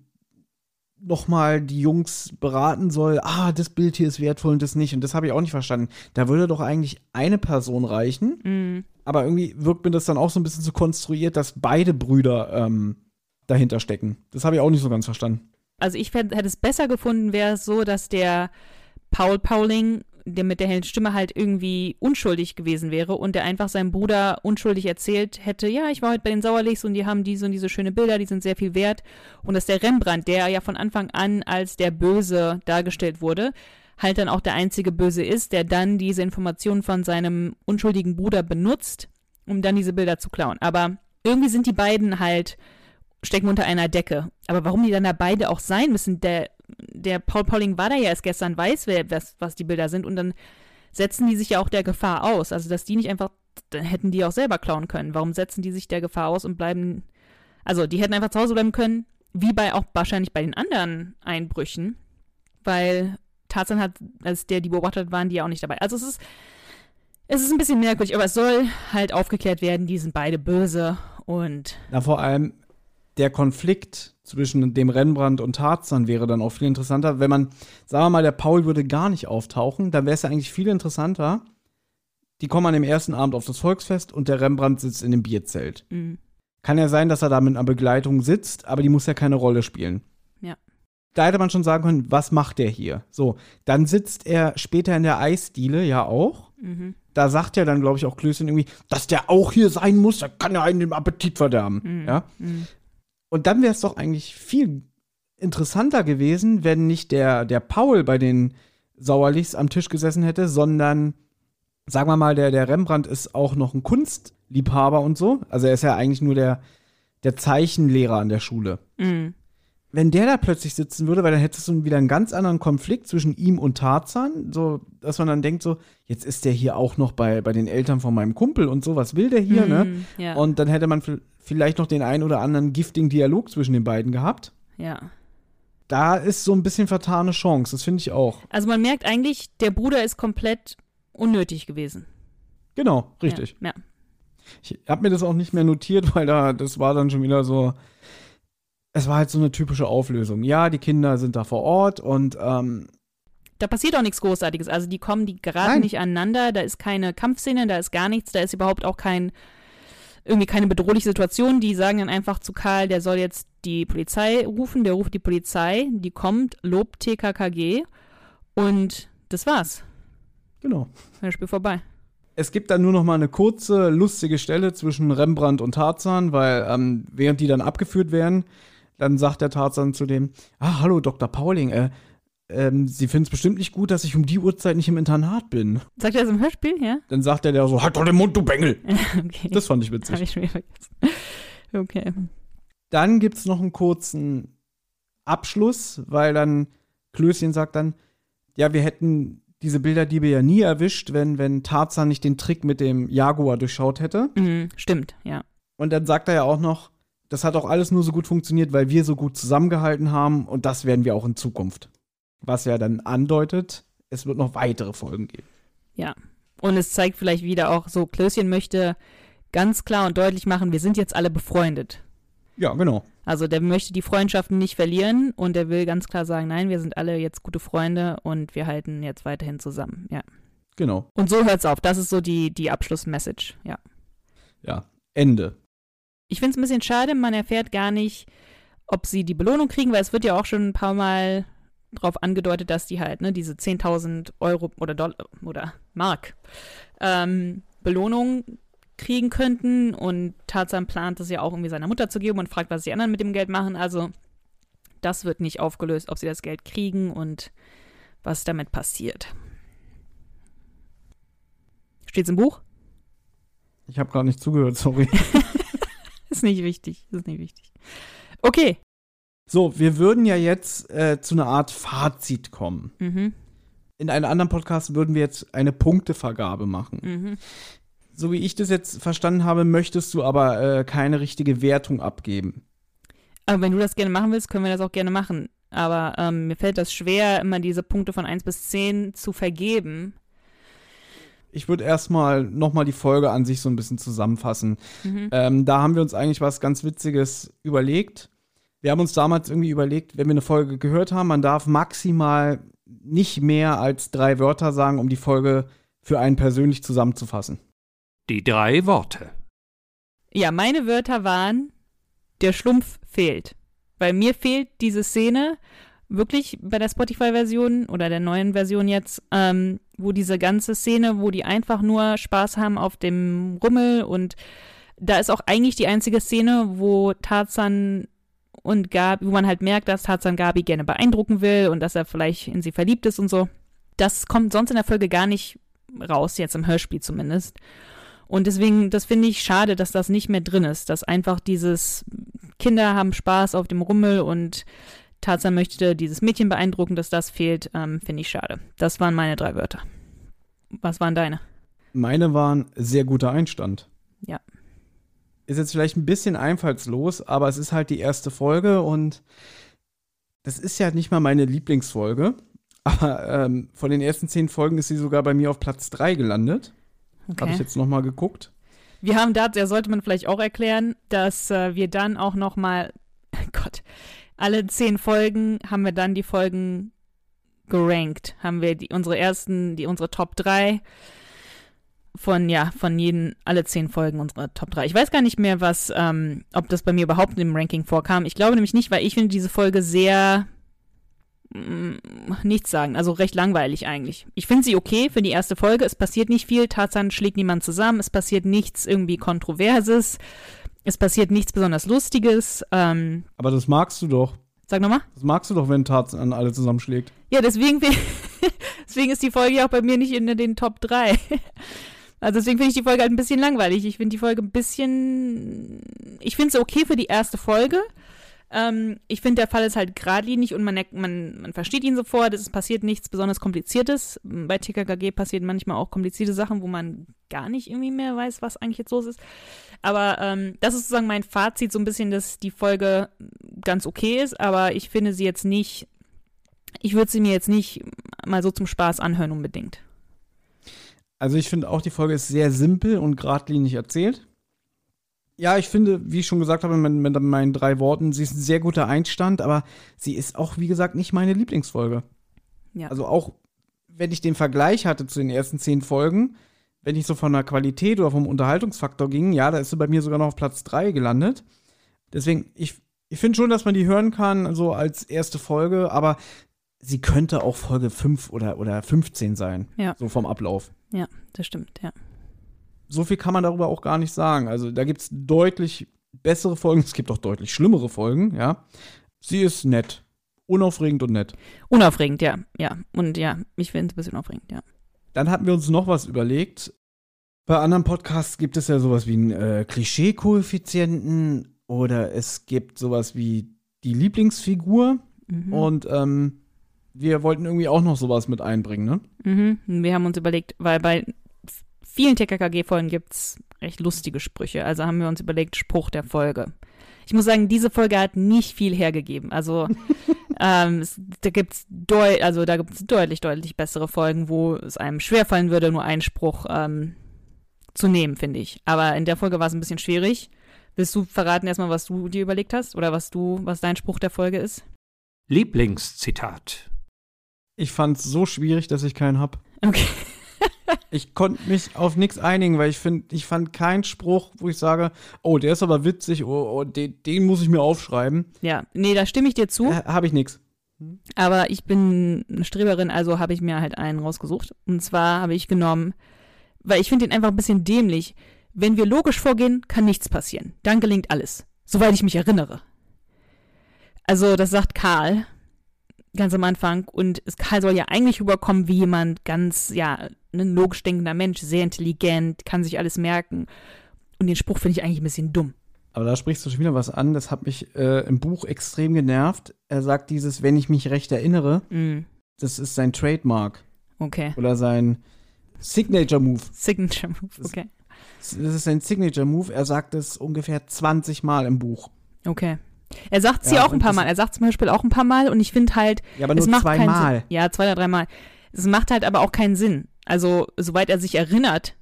nochmal die Jungs beraten soll, ah, das Bild hier ist wertvoll und das nicht. Und das habe ich auch nicht verstanden. Da würde doch eigentlich eine Person reichen. Mhm. Aber irgendwie wirkt mir das dann auch so ein bisschen so konstruiert, dass beide Brüder ähm, dahinter stecken. Das habe ich auch nicht so ganz verstanden. Also ich hätte es besser gefunden, wäre es so, dass der Paul Pauling, der mit der hellen Stimme halt irgendwie unschuldig gewesen wäre und der einfach seinem Bruder unschuldig erzählt hätte, ja, ich war heute bei den Sauerlichs und die haben diese und diese schöne Bilder, die sind sehr viel wert. Und dass der Rembrandt, der ja von Anfang an als der Böse dargestellt wurde, halt dann auch der einzige Böse ist, der dann diese Informationen von seinem unschuldigen Bruder benutzt, um dann diese Bilder zu klauen. Aber irgendwie sind die beiden halt, stecken unter einer Decke. Aber warum die dann da beide auch sein müssen, der, der Paul Pauling war da ja erst gestern, weiß, wer, was, was die Bilder sind und dann setzen die sich ja auch der Gefahr aus. Also, dass die nicht einfach, dann hätten die auch selber klauen können. Warum setzen die sich der Gefahr aus und bleiben, also die hätten einfach zu Hause bleiben können, wie bei auch wahrscheinlich bei den anderen Einbrüchen, weil Tarzan hat, als der die beobachtet waren die ja auch nicht dabei. Also es ist, es ist ein bisschen merkwürdig, aber es soll halt aufgeklärt werden, die sind beide böse und. Na, vor allem der Konflikt zwischen dem Rembrandt und Tarzan wäre dann auch viel interessanter. Wenn man, sagen wir mal, der Paul würde gar nicht auftauchen, dann wäre es ja eigentlich viel interessanter. Die kommen an dem ersten Abend auf das Volksfest und der Rembrandt sitzt in dem Bierzelt. Mhm. Kann ja sein, dass er da mit einer Begleitung sitzt, aber die muss ja keine Rolle spielen. Ja. Da hätte man schon sagen können, was macht der hier? So, dann sitzt er später in der Eisdiele ja auch. Mhm. Da sagt ja dann, glaube ich, auch Klößchen irgendwie, dass der auch hier sein muss, da kann er einen den Appetit verderben. Mhm. Ja? Mhm. Und dann wäre es doch eigentlich viel interessanter gewesen, wenn nicht der, der Paul bei den Sauerlichs am Tisch gesessen hätte, sondern, sagen wir mal, der, der Rembrandt ist auch noch ein Kunstliebhaber und so. Also er ist ja eigentlich nur der, der Zeichenlehrer an der Schule. Mhm. Wenn der da plötzlich sitzen würde, weil dann hättest du wieder einen ganz anderen Konflikt zwischen ihm und Tarzan, so, dass man dann denkt, so, jetzt ist der hier auch noch bei, bei den Eltern von meinem Kumpel und so, was will der hier, ne? Mhm. Ja. Und dann hätte man vielleicht noch den einen oder anderen giftigen Dialog zwischen den beiden gehabt. ja. Da ist so ein bisschen vertane Chance, das finde ich auch. Also man merkt eigentlich, der Bruder ist komplett unnötig gewesen. Genau, richtig. Ja. ja. Ich habe mir das auch nicht mehr notiert, weil da, das war dann schon wieder so. Es war halt so eine typische Auflösung. Ja, die Kinder sind da vor Ort und ähm, Da passiert auch nichts Großartiges. Also die kommen, die geraten Nein. nicht aneinander, da ist keine Kampfszene, da ist gar nichts, da ist überhaupt auch kein, irgendwie keine bedrohliche Situation. Die sagen dann einfach zu Karl, der soll jetzt die Polizei rufen, der ruft die Polizei, die kommt, lobt TKKG und das war's. genau. Das Spiel vorbei. Es gibt dann nur noch mal eine kurze, lustige Stelle zwischen Rembrandt und Tarzan, weil ähm, während die dann abgeführt werden, dann sagt der Tarzan zu dem, ah, hallo, Dr. Pauling, äh, ähm, Sie finden es bestimmt nicht gut, dass ich um die Uhrzeit nicht im Internat bin. Sagt er das im Hörspiel, ja? Dann sagt er der so, halt doch den Mund, du Bengel. okay. Das fand ich witzig. ich schon wieder vergessen. Okay. Dann gibt es noch einen kurzen Abschluss, weil dann Klößchen sagt dann, ja, wir hätten diese Bilderdiebe ja nie erwischt, wenn, wenn Tarzan nicht den Trick mit dem Jaguar durchschaut hätte. Mhm, stimmt, ja. Und dann sagt er ja auch noch, das hat auch alles nur so gut funktioniert, weil wir so gut zusammengehalten haben und das werden wir auch in Zukunft. Was ja dann andeutet, es wird noch weitere Folgen geben. Und es zeigt vielleicht wieder auch so, Klößchen möchte ganz klar und deutlich machen, wir sind jetzt alle befreundet. Ja, genau. Also der möchte die Freundschaften nicht verlieren und er will ganz klar sagen, nein, wir sind alle jetzt gute Freunde und wir halten jetzt weiterhin zusammen. Ja. Genau. Und so hört's auf. Das ist so die, die Abschlussmessage. Ja. Ja. Ende. Ich finde es ein bisschen schade, man erfährt gar nicht, ob sie die Belohnung kriegen, weil es wird ja auch schon ein paar Mal drauf angedeutet, dass die halt, ne, diese 10.000 Euro oder Dollar oder Mark ähm, Belohnung kriegen könnten und Tarzan plant es ja auch irgendwie seiner Mutter zu geben und fragt, was die anderen mit dem Geld machen. Also das wird nicht aufgelöst, ob sie das Geld kriegen und was damit passiert. Steht's im Buch? Ich habe gerade nicht zugehört, sorry. Ist nicht wichtig. Ist nicht wichtig. Okay. So, wir würden ja jetzt äh, zu einer Art Fazit kommen. Mhm. In einem anderen Podcast würden wir jetzt eine Punktevergabe machen. Mhm. So wie ich das jetzt verstanden habe, möchtest du aber äh, keine richtige Wertung abgeben. Aber wenn du das gerne machen willst, können wir das auch gerne machen. Aber ähm, mir fällt das schwer, immer diese Punkte von 1 bis 10 zu vergeben. Ich würde erstmal nochmal die Folge an sich so ein bisschen zusammenfassen. Mhm. Ähm, da haben wir uns eigentlich was ganz Witziges überlegt. Wir haben uns damals irgendwie überlegt, wenn wir eine Folge gehört haben, man darf maximal nicht mehr als drei Wörter sagen, um die Folge für einen persönlich zusammenzufassen. Die drei Worte. Ja, meine Wörter waren, der Schlumpf fehlt. Weil mir fehlt diese Szene wirklich bei der Spotify-Version oder der neuen Version jetzt, ähm, wo diese ganze Szene, wo die einfach nur Spaß haben auf dem Rummel und da ist auch eigentlich die einzige Szene, wo Tarzan und Gabi, wo man halt merkt, dass Tarzan Gabi gerne beeindrucken will und dass er vielleicht in sie verliebt ist und so. das kommt sonst in der Folge gar nicht raus, jetzt im Hörspiel zumindest. Und deswegen, das finde ich schade, dass das nicht mehr drin ist, dass einfach dieses Kinder haben Spaß auf dem Rummel und Tarzan möchte dieses Mädchen beeindrucken, dass das fehlt, ähm, finde ich schade. Das waren meine drei Wörter. Was waren deine? Meine waren sehr guter Einstand. Ja. Ist jetzt vielleicht ein bisschen einfallslos, aber es ist halt die erste Folge und das ist ja nicht mal meine Lieblingsfolge. Aber ähm, von den ersten zehn Folgen ist sie sogar bei mir auf Platz drei gelandet. Okay. Habe ich jetzt nochmal geguckt. Wir haben da, der sollte man vielleicht auch erklären, dass äh, wir dann auch noch mal, Gott, alle zehn Folgen haben wir dann die Folgen gerankt. Haben wir die, unsere ersten, die unsere Top 3 von, ja, von jeden, alle zehn Folgen unsere Top 3. Ich weiß gar nicht mehr, was, ähm, ob das bei mir überhaupt im Ranking vorkam. Ich glaube nämlich nicht, weil ich finde diese Folge sehr mm, nichts sagen, also recht langweilig eigentlich. Ich finde sie okay für die erste Folge. Es passiert nicht viel. Tarzan schlägt niemand zusammen. Es passiert nichts irgendwie Kontroverses. Es passiert nichts besonders Lustiges. Ähm, Aber das magst du doch. sag nochmal. Das magst du doch, wenn Tarzan an alle zusammenschlägt. Ja, deswegen, deswegen ist die Folge ja auch bei mir nicht in den Top 3. Also deswegen finde ich die Folge halt ein bisschen langweilig. Ich finde die Folge ein bisschen. Ich finde sie okay für die erste Folge. Ähm, ich finde, der Fall ist halt geradlinig und man, man, man versteht ihn sofort. Es passiert nichts besonders Kompliziertes. Bei TKKG passieren manchmal auch komplizierte Sachen, wo man gar nicht irgendwie mehr weiß, was eigentlich jetzt los ist. Aber ähm, das ist sozusagen mein Fazit, so ein bisschen, dass die Folge ganz okay ist, aber ich finde sie jetzt nicht. Ich würde sie mir jetzt nicht mal so zum Spaß anhören unbedingt. Also ich finde auch, die Folge ist sehr simpel und geradlinig erzählt. Ja, ich finde, wie ich schon gesagt habe mit, mit meinen drei Worten, sie ist ein sehr guter Einstand, aber sie ist auch, wie gesagt, nicht meine Lieblingsfolge. Ja. Also auch, wenn ich den Vergleich hatte zu den ersten zehn Folgen, wenn ich so von der Qualität oder vom Unterhaltungsfaktor ging, ja, da ist sie bei mir sogar noch auf Platz drei gelandet. Deswegen, ich, ich finde schon, dass man die hören kann, so als erste Folge, aber sie könnte auch Folge 5 oder, oder 15 sein. Ja. So vom Ablauf Ja, das stimmt, ja. so viel kann man darüber auch gar nicht sagen. Also da gibt es deutlich bessere Folgen, es gibt auch deutlich schlimmere Folgen, ja. Sie ist nett. Unaufregend und nett. Unaufregend, ja, ja. Und ja, ich finde es ein bisschen aufregend, ja. Dann hatten wir uns noch was überlegt. Bei anderen Podcasts gibt es ja sowas wie einen äh, Klischee-Koeffizienten oder es gibt sowas wie die Lieblingsfigur Mhm. und ähm, wir wollten irgendwie auch noch sowas mit einbringen, ne? Mhm. Wir haben uns überlegt, weil bei vielen TKKG-Folgen gibt es recht lustige Sprüche. Also haben wir uns überlegt, Spruch der Folge. Ich muss sagen, diese Folge hat nicht viel hergegeben. Also ähm, es, da gibt's deu also da gibt's deutlich, deutlich bessere Folgen, wo es einem schwerfallen würde, nur einen Spruch ähm, zu nehmen, finde ich. Aber in der Folge war es ein bisschen schwierig. Willst du verraten erstmal, was du dir überlegt hast? Oder was du, was dein Spruch der Folge ist? Lieblingszitat. Ich fand es so schwierig, dass ich keinen hab. Okay. Ich konnte mich auf nichts einigen, weil ich finde, ich fand keinen Spruch, wo ich sage, oh, der ist aber witzig, oh, oh den, den muss ich mir aufschreiben. Ja, nee, da stimme ich dir zu. Äh, Habe ich nichts. Aber ich bin eine Streberin, also habe ich mir halt einen rausgesucht. Und zwar habe ich genommen, weil ich finde ihn einfach ein bisschen dämlich. Wenn wir logisch vorgehen, kann nichts passieren. Dann gelingt alles. Soweit ich mich erinnere. Also, das sagt Karl ganz am Anfang. Und es, Karl soll ja eigentlich rüberkommen wie jemand ganz, ja, ein logisch denkender Mensch, sehr intelligent, kann sich alles merken. Und den Spruch finde ich eigentlich ein bisschen dumm. Aber da sprichst du schon wieder was an, das hat mich äh, im Buch extrem genervt. Er sagt dieses, wenn ich mich recht erinnere, Mm, das ist sein Trademark okay. oder sein Signature Move. Signature Move, Das- okay. Das ist sein Signature Move. Er sagt es ungefähr 20 Mal im Buch. Okay. Er sagt es Ja, hier auch ein paar das- Mal. Er sagt zum Beispiel auch ein paar Mal und ich finde halt, Ja, aber es nur macht keinen zweimal. Sinn. Ja, zwei oder dreimal. Es macht halt aber auch keinen Sinn. Also, soweit er sich erinnert,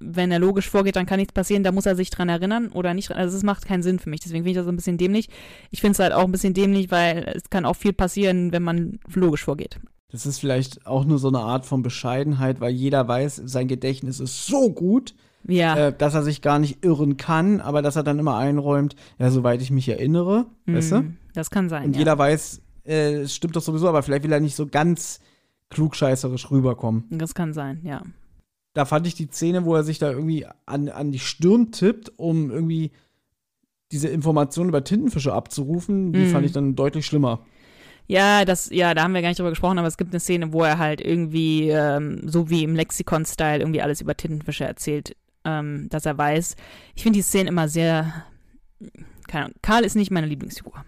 wenn er logisch vorgeht, dann kann nichts passieren, da muss er sich dran erinnern oder nicht. Also, es macht keinen Sinn für mich. Deswegen finde ich das ein bisschen dämlich. Ich finde es halt auch ein bisschen dämlich, weil es kann auch viel passieren, wenn man logisch vorgeht. Das ist vielleicht auch nur so eine Art von Bescheidenheit, weil jeder weiß, sein Gedächtnis ist so gut, Ja. äh, dass er sich gar nicht irren kann, aber dass er dann immer einräumt, ja, soweit ich mich erinnere, weißt du? mm, Das kann sein. Und ja. jeder weiß, äh, es stimmt doch sowieso, aber vielleicht will er nicht so ganz klugscheißerisch rüberkommen. Das kann sein, ja. Da fand ich die Szene, wo er sich da irgendwie an, an die Stirn tippt, um irgendwie diese Informationen über Tintenfische abzurufen, die Mhm. fand ich dann deutlich schlimmer. Ja, das, ja, da haben wir gar nicht drüber gesprochen, aber es gibt eine Szene, wo er halt irgendwie, ähm, so wie im Lexikon-Style, irgendwie alles über Tintenfische erzählt, ähm, dass er weiß. Ich finde die Szene immer sehr, keine Ahnung, Karl ist nicht meine Lieblingsfigur.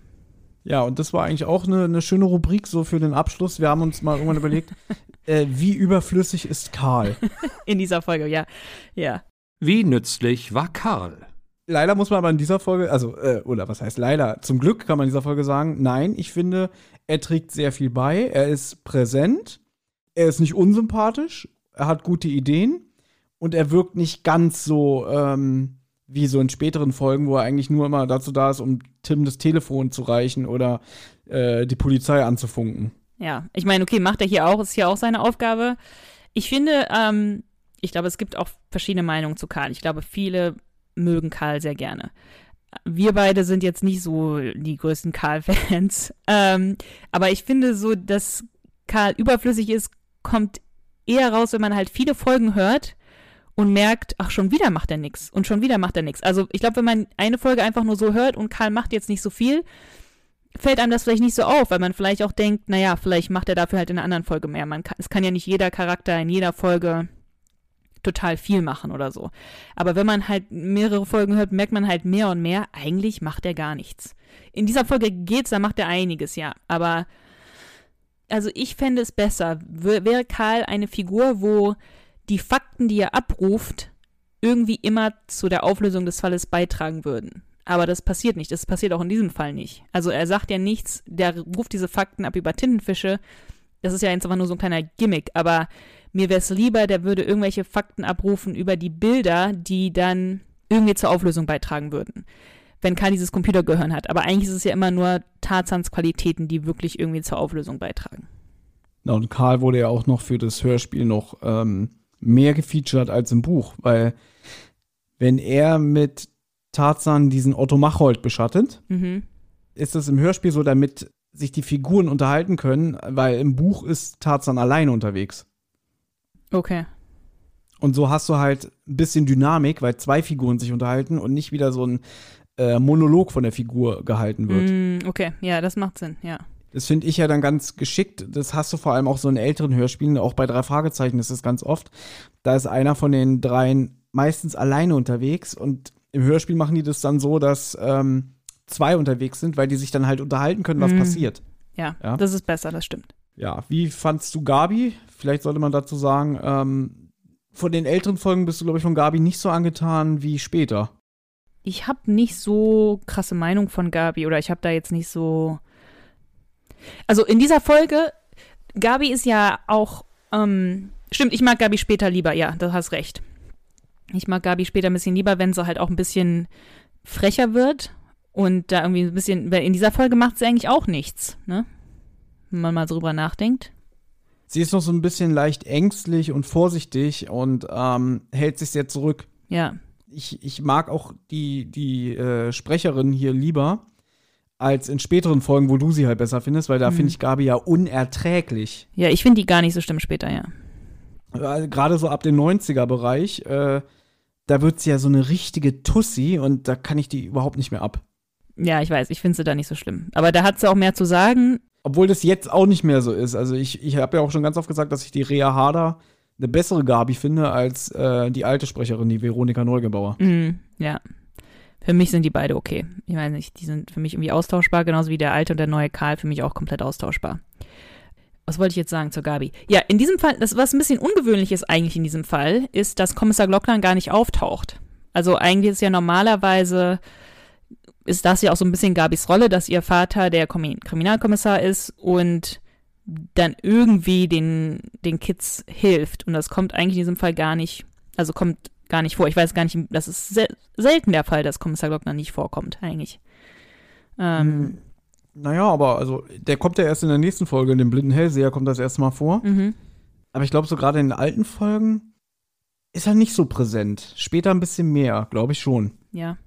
Ja, und das war eigentlich auch eine, eine schöne Rubrik so für den Abschluss. Wir haben uns mal irgendwann überlegt, äh, wie überflüssig ist Karl? In dieser Folge, ja. Ja. Wie nützlich war Karl? Leider muss man aber in dieser Folge, also, äh, oder was heißt leider? Zum Glück kann man in dieser Folge sagen, nein, ich finde, er trägt sehr viel bei, er ist präsent, er ist nicht unsympathisch, er hat gute Ideen und er wirkt nicht ganz so ähm, wie so in späteren Folgen, wo er eigentlich nur immer dazu da ist, um Tim das Telefon zu reichen oder äh, die Polizei anzufunken. Ja, ich meine, okay, macht er hier auch, ist hier auch seine Aufgabe. Ich finde, ähm, ich glaube, es gibt auch verschiedene Meinungen zu Karl. Ich glaube, viele mögen Karl sehr gerne. Wir beide sind jetzt nicht so die größten Karl-Fans. Ähm, aber ich finde so, dass Karl überflüssig ist, kommt eher raus, wenn man halt viele Folgen hört und merkt, ach, schon wieder macht er nichts und schon wieder macht er nichts. Also ich glaube, wenn man eine Folge einfach nur so hört und Karl macht jetzt nicht so viel, fällt einem das vielleicht nicht so auf, weil man vielleicht auch denkt, naja, vielleicht macht er dafür halt in einer anderen Folge mehr. Man kann, es kann ja nicht jeder Charakter in jeder Folge total viel machen oder so. Aber wenn man halt mehrere Folgen hört, merkt man halt mehr und mehr, eigentlich macht er gar nichts. In dieser Folge geht's, da macht er einiges, ja. Aber also ich fände es besser, wäre Karl eine Figur, wo die Fakten, die er abruft, irgendwie immer zu der Auflösung des Falles beitragen würden. Aber das passiert nicht. Das passiert auch in diesem Fall nicht. Also er sagt ja nichts, der ruft diese Fakten ab über Tintenfische. Das ist ja jetzt einfach nur so ein kleiner Gimmick. Aber mir wäre es lieber, der würde irgendwelche Fakten abrufen über die Bilder, die dann irgendwie zur Auflösung beitragen würden. Wenn Karl dieses Computergehirn hat. Aber eigentlich ist es ja immer nur Tarzans Qualitäten, die wirklich irgendwie zur Auflösung beitragen. Na, und Karl wurde ja auch noch für das Hörspiel noch ähm, mehr gefeatured als im Buch, weil wenn er mit Tarzan diesen Otto Machold beschattet, mhm. ist das im Hörspiel so, damit sich die Figuren unterhalten können, weil im Buch ist Tarzan alleine unterwegs. Okay. Und so hast du halt ein bisschen Dynamik, weil zwei Figuren sich unterhalten und nicht wieder so ein äh, Monolog von der Figur gehalten wird. Mm, okay, ja, das macht Sinn, ja. Das finde ich ja dann ganz geschickt. Das hast du vor allem auch so in älteren Hörspielen, auch bei drei Fragezeichen ist das ganz oft. Da ist einer von den dreien meistens alleine unterwegs und im Hörspiel machen die das dann so, dass ähm, zwei unterwegs sind, weil die sich dann halt unterhalten können, was mm. passiert. Ja, ja, das ist besser, das stimmt. Ja, wie fandst du Gabi? Vielleicht sollte man dazu sagen, ähm, von den älteren Folgen bist du, glaube ich, von Gabi nicht so angetan wie später. Ich habe nicht so krasse Meinung von Gabi oder ich habe da jetzt nicht so also in dieser Folge, Gabi ist ja auch, ähm, stimmt, ich mag Gabi später lieber, ja, du hast recht. Ich mag Gabi später ein bisschen lieber, wenn sie halt auch ein bisschen frecher wird und da irgendwie ein bisschen, weil in dieser Folge macht sie eigentlich auch nichts, ne? Wenn man mal so drüber nachdenkt. Sie ist noch so ein bisschen leicht ängstlich und vorsichtig und ähm, hält sich sehr zurück. Ja. Ich, ich mag auch die, die äh, Sprecherin hier lieber als in späteren Folgen, wo du sie halt besser findest, weil da mhm. finde ich Gabi ja unerträglich. Ja, ich finde die gar nicht so schlimm später, ja. Gerade so ab dem 90er-Bereich, äh, da wird sie ja so eine richtige Tussi und da kann ich die überhaupt nicht mehr ab. Ja, ich weiß, ich finde sie da nicht so schlimm. Aber da hat sie auch mehr zu sagen. Obwohl das jetzt auch nicht mehr so ist. Also ich, ich habe ja auch schon ganz oft gesagt, dass ich die Rea Harder eine bessere Gabi finde als äh, die alte Sprecherin, die Veronika Neugebauer. Mhm, ja, für mich sind die beide okay. Ich weiß nicht, die sind für mich irgendwie austauschbar, genauso wie der alte und der neue Karl für mich auch komplett austauschbar. Was wollte ich jetzt sagen zur Gabi? Ja, in diesem Fall, das was ein bisschen ungewöhnlich ist eigentlich in diesem Fall, ist, dass Kommissar Glockner gar nicht auftaucht. Also eigentlich ist ja normalerweise ist das ja auch so ein bisschen Gabis Rolle, dass ihr Vater der Kriminalkommissar ist und dann irgendwie den, den Kids hilft. Und das kommt eigentlich in diesem Fall gar nicht, also kommt gar nicht vor. Ich weiß gar nicht, das ist sel selten der Fall, dass Kommissar Glockner nicht vorkommt, eigentlich. Ähm, hm. naja, aber also der kommt ja erst in der nächsten Folge, in dem blinden Hellseher kommt das erste Mal vor. Mhm. Aber ich glaube, so gerade in den alten Folgen ist er nicht so präsent. Später ein bisschen mehr, glaube ich schon. Ja.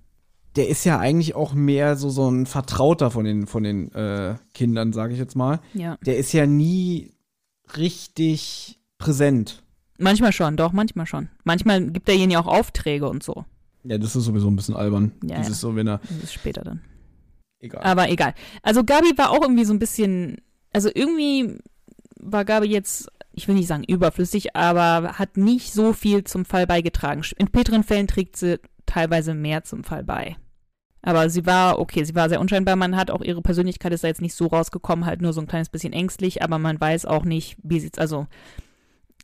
Der ist ja eigentlich auch mehr so, so ein Vertrauter von den, von den äh, Kindern, sage ich jetzt mal. Ja. Der ist ja nie richtig präsent. Manchmal schon, doch, manchmal schon. Manchmal gibt derjenige auch Aufträge und so. Ja, das ist sowieso ein bisschen albern. Ja, Dieses ja. so, wenn er. Das ist später dann. Egal. Aber egal. Also Gabi war auch irgendwie so ein bisschen also irgendwie war Gabi jetzt, ich will nicht sagen überflüssig, aber hat nicht so viel zum Fall beigetragen. In späteren Fällen trägt sie teilweise mehr zum Fall bei. Aber sie war, okay, sie war sehr unscheinbar. Man hat auch ihre Persönlichkeit ist da jetzt nicht so rausgekommen, halt nur so ein kleines bisschen ängstlich, aber man weiß auch nicht, wie sieht's, also,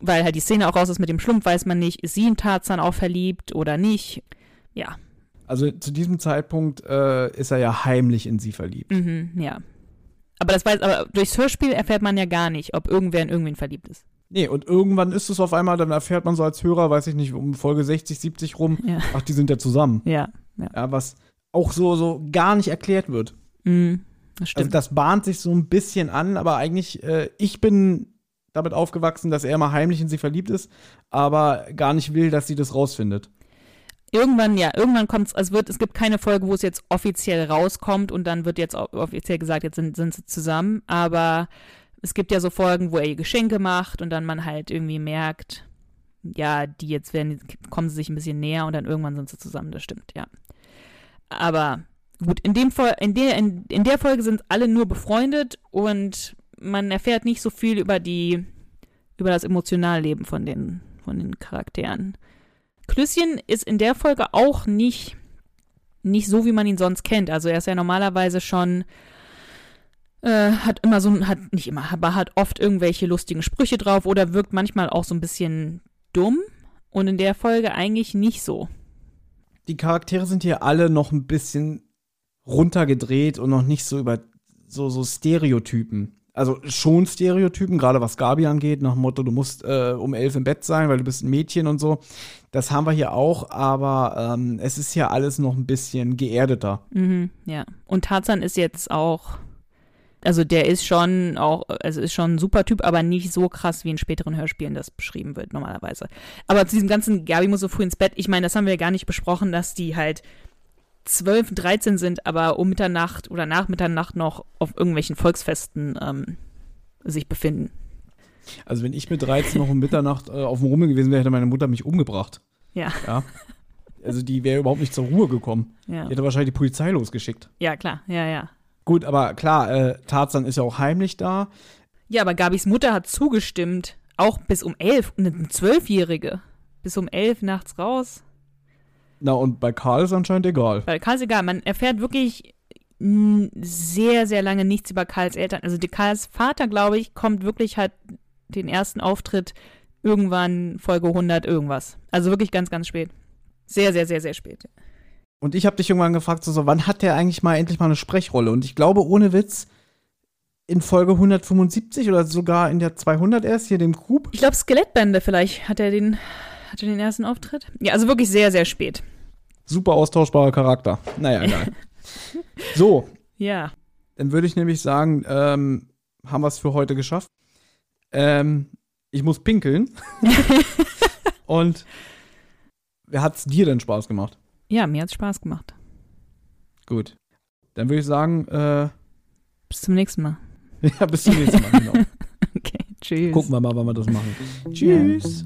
weil halt die Szene auch raus ist mit dem Schlumpf, weiß man nicht, ist sie in Tarzan auch verliebt oder nicht. Ja. Also zu diesem Zeitpunkt äh, ist er ja heimlich in sie verliebt. Mhm, ja. Aber das weiß, aber durchs Hörspiel erfährt man ja gar nicht, ob irgendwer in irgendwen verliebt ist. Nee, und irgendwann ist es auf einmal, dann erfährt man so als Hörer, weiß ich nicht, um Folge 60, 70 rum, Ja. ach, die sind ja zusammen. Ja, ja. Ja, was auch so, so gar nicht erklärt wird. Mhm, das Also stimmt. das bahnt sich so ein bisschen an, aber eigentlich, äh, ich bin damit aufgewachsen, dass er mal heimlich in sie verliebt ist, aber gar nicht will, dass sie das rausfindet. Irgendwann, ja, irgendwann kommt es, also wird, es gibt keine Folge, wo es jetzt offiziell rauskommt und dann wird jetzt offiziell gesagt, jetzt sind, sind sie zusammen, aber es gibt ja so Folgen, wo er ihr Geschenke macht und dann man halt irgendwie merkt, ja, die jetzt werden, kommen sie sich ein bisschen näher und dann irgendwann sind sie zusammen, das stimmt, ja. Aber gut, in dem Fol in der, in, in der Folge sind alle nur befreundet und man erfährt nicht so viel über die, über das Emotionalleben von den, von den Charakteren. Klüsschen ist in der Folge auch nicht, nicht so, wie man ihn sonst kennt. Also er ist ja normalerweise schon, äh, hat immer so, hat nicht immer, aber hat oft irgendwelche lustigen Sprüche drauf oder wirkt manchmal auch so ein bisschen dumm. Und in der Folge eigentlich nicht so. Die Charaktere sind hier alle noch ein bisschen runtergedreht und noch nicht so über so, so Stereotypen. Also schon Stereotypen, gerade was Gabi angeht, nach dem Motto, du musst äh, um elf im Bett sein, weil du bist ein Mädchen und so. Das haben wir hier auch, aber ähm, es ist hier alles noch ein bisschen geerdeter. Mhm, ja. Und Tarzan ist jetzt auch, also der ist schon auch, also ist schon ein super Typ, aber nicht so krass wie in späteren Hörspielen das beschrieben wird normalerweise. Aber zu diesem ganzen Gabi muss so früh ins Bett, ich meine, das haben wir ja gar nicht besprochen, dass die halt 12, 13 sind, aber um Mitternacht oder nach Mitternacht noch auf irgendwelchen Volksfesten ähm, sich befinden. Also wenn ich mit 13 noch um Mitternacht äh, auf dem Rummel gewesen wäre, hätte meine Mutter mich umgebracht. Ja. Ja. Also die wäre überhaupt nicht zur Ruhe gekommen. Ja, Die hätte wahrscheinlich die Polizei losgeschickt. ja klar, ja, ja. Gut, aber klar, äh, Tarzan ist ja auch heimlich da. Ja, aber Gabis Mutter hat zugestimmt, auch bis um elf, eine Zwölfjährige, bis um elf nachts raus. Na, und bei Karl ist anscheinend egal. Weil Karl ist egal, man erfährt wirklich mh, sehr, sehr lange nichts über Karls Eltern. Also die Karls Vater, glaube ich, kommt wirklich halt den ersten Auftritt irgendwann Folge 100 irgendwas. Also wirklich ganz, ganz spät. Sehr, sehr, sehr, sehr spät. Und ich habe dich irgendwann gefragt, so, so, wann hat der eigentlich mal endlich mal eine Sprechrolle? Und ich glaube, ohne Witz, in Folge 175 oder sogar in der 200 erst, hier dem Grub. Ich glaube, Skelettbände vielleicht hat er den, hat er den ersten Auftritt. Ja, also wirklich sehr, sehr spät. Super austauschbarer Charakter. Naja, egal. so, Ja. dann würde ich nämlich sagen, ähm, haben wir es für heute geschafft. Ähm, ich muss pinkeln. Und wer hat es dir denn Spaß gemacht? Ja, mir hat's Spaß gemacht. Gut. Dann würde ich sagen, äh, Bis zum nächsten Mal. ja, bis zum nächsten Mal. Genau. Okay, tschüss. Gucken wir mal, wann wir das machen. Tschüss.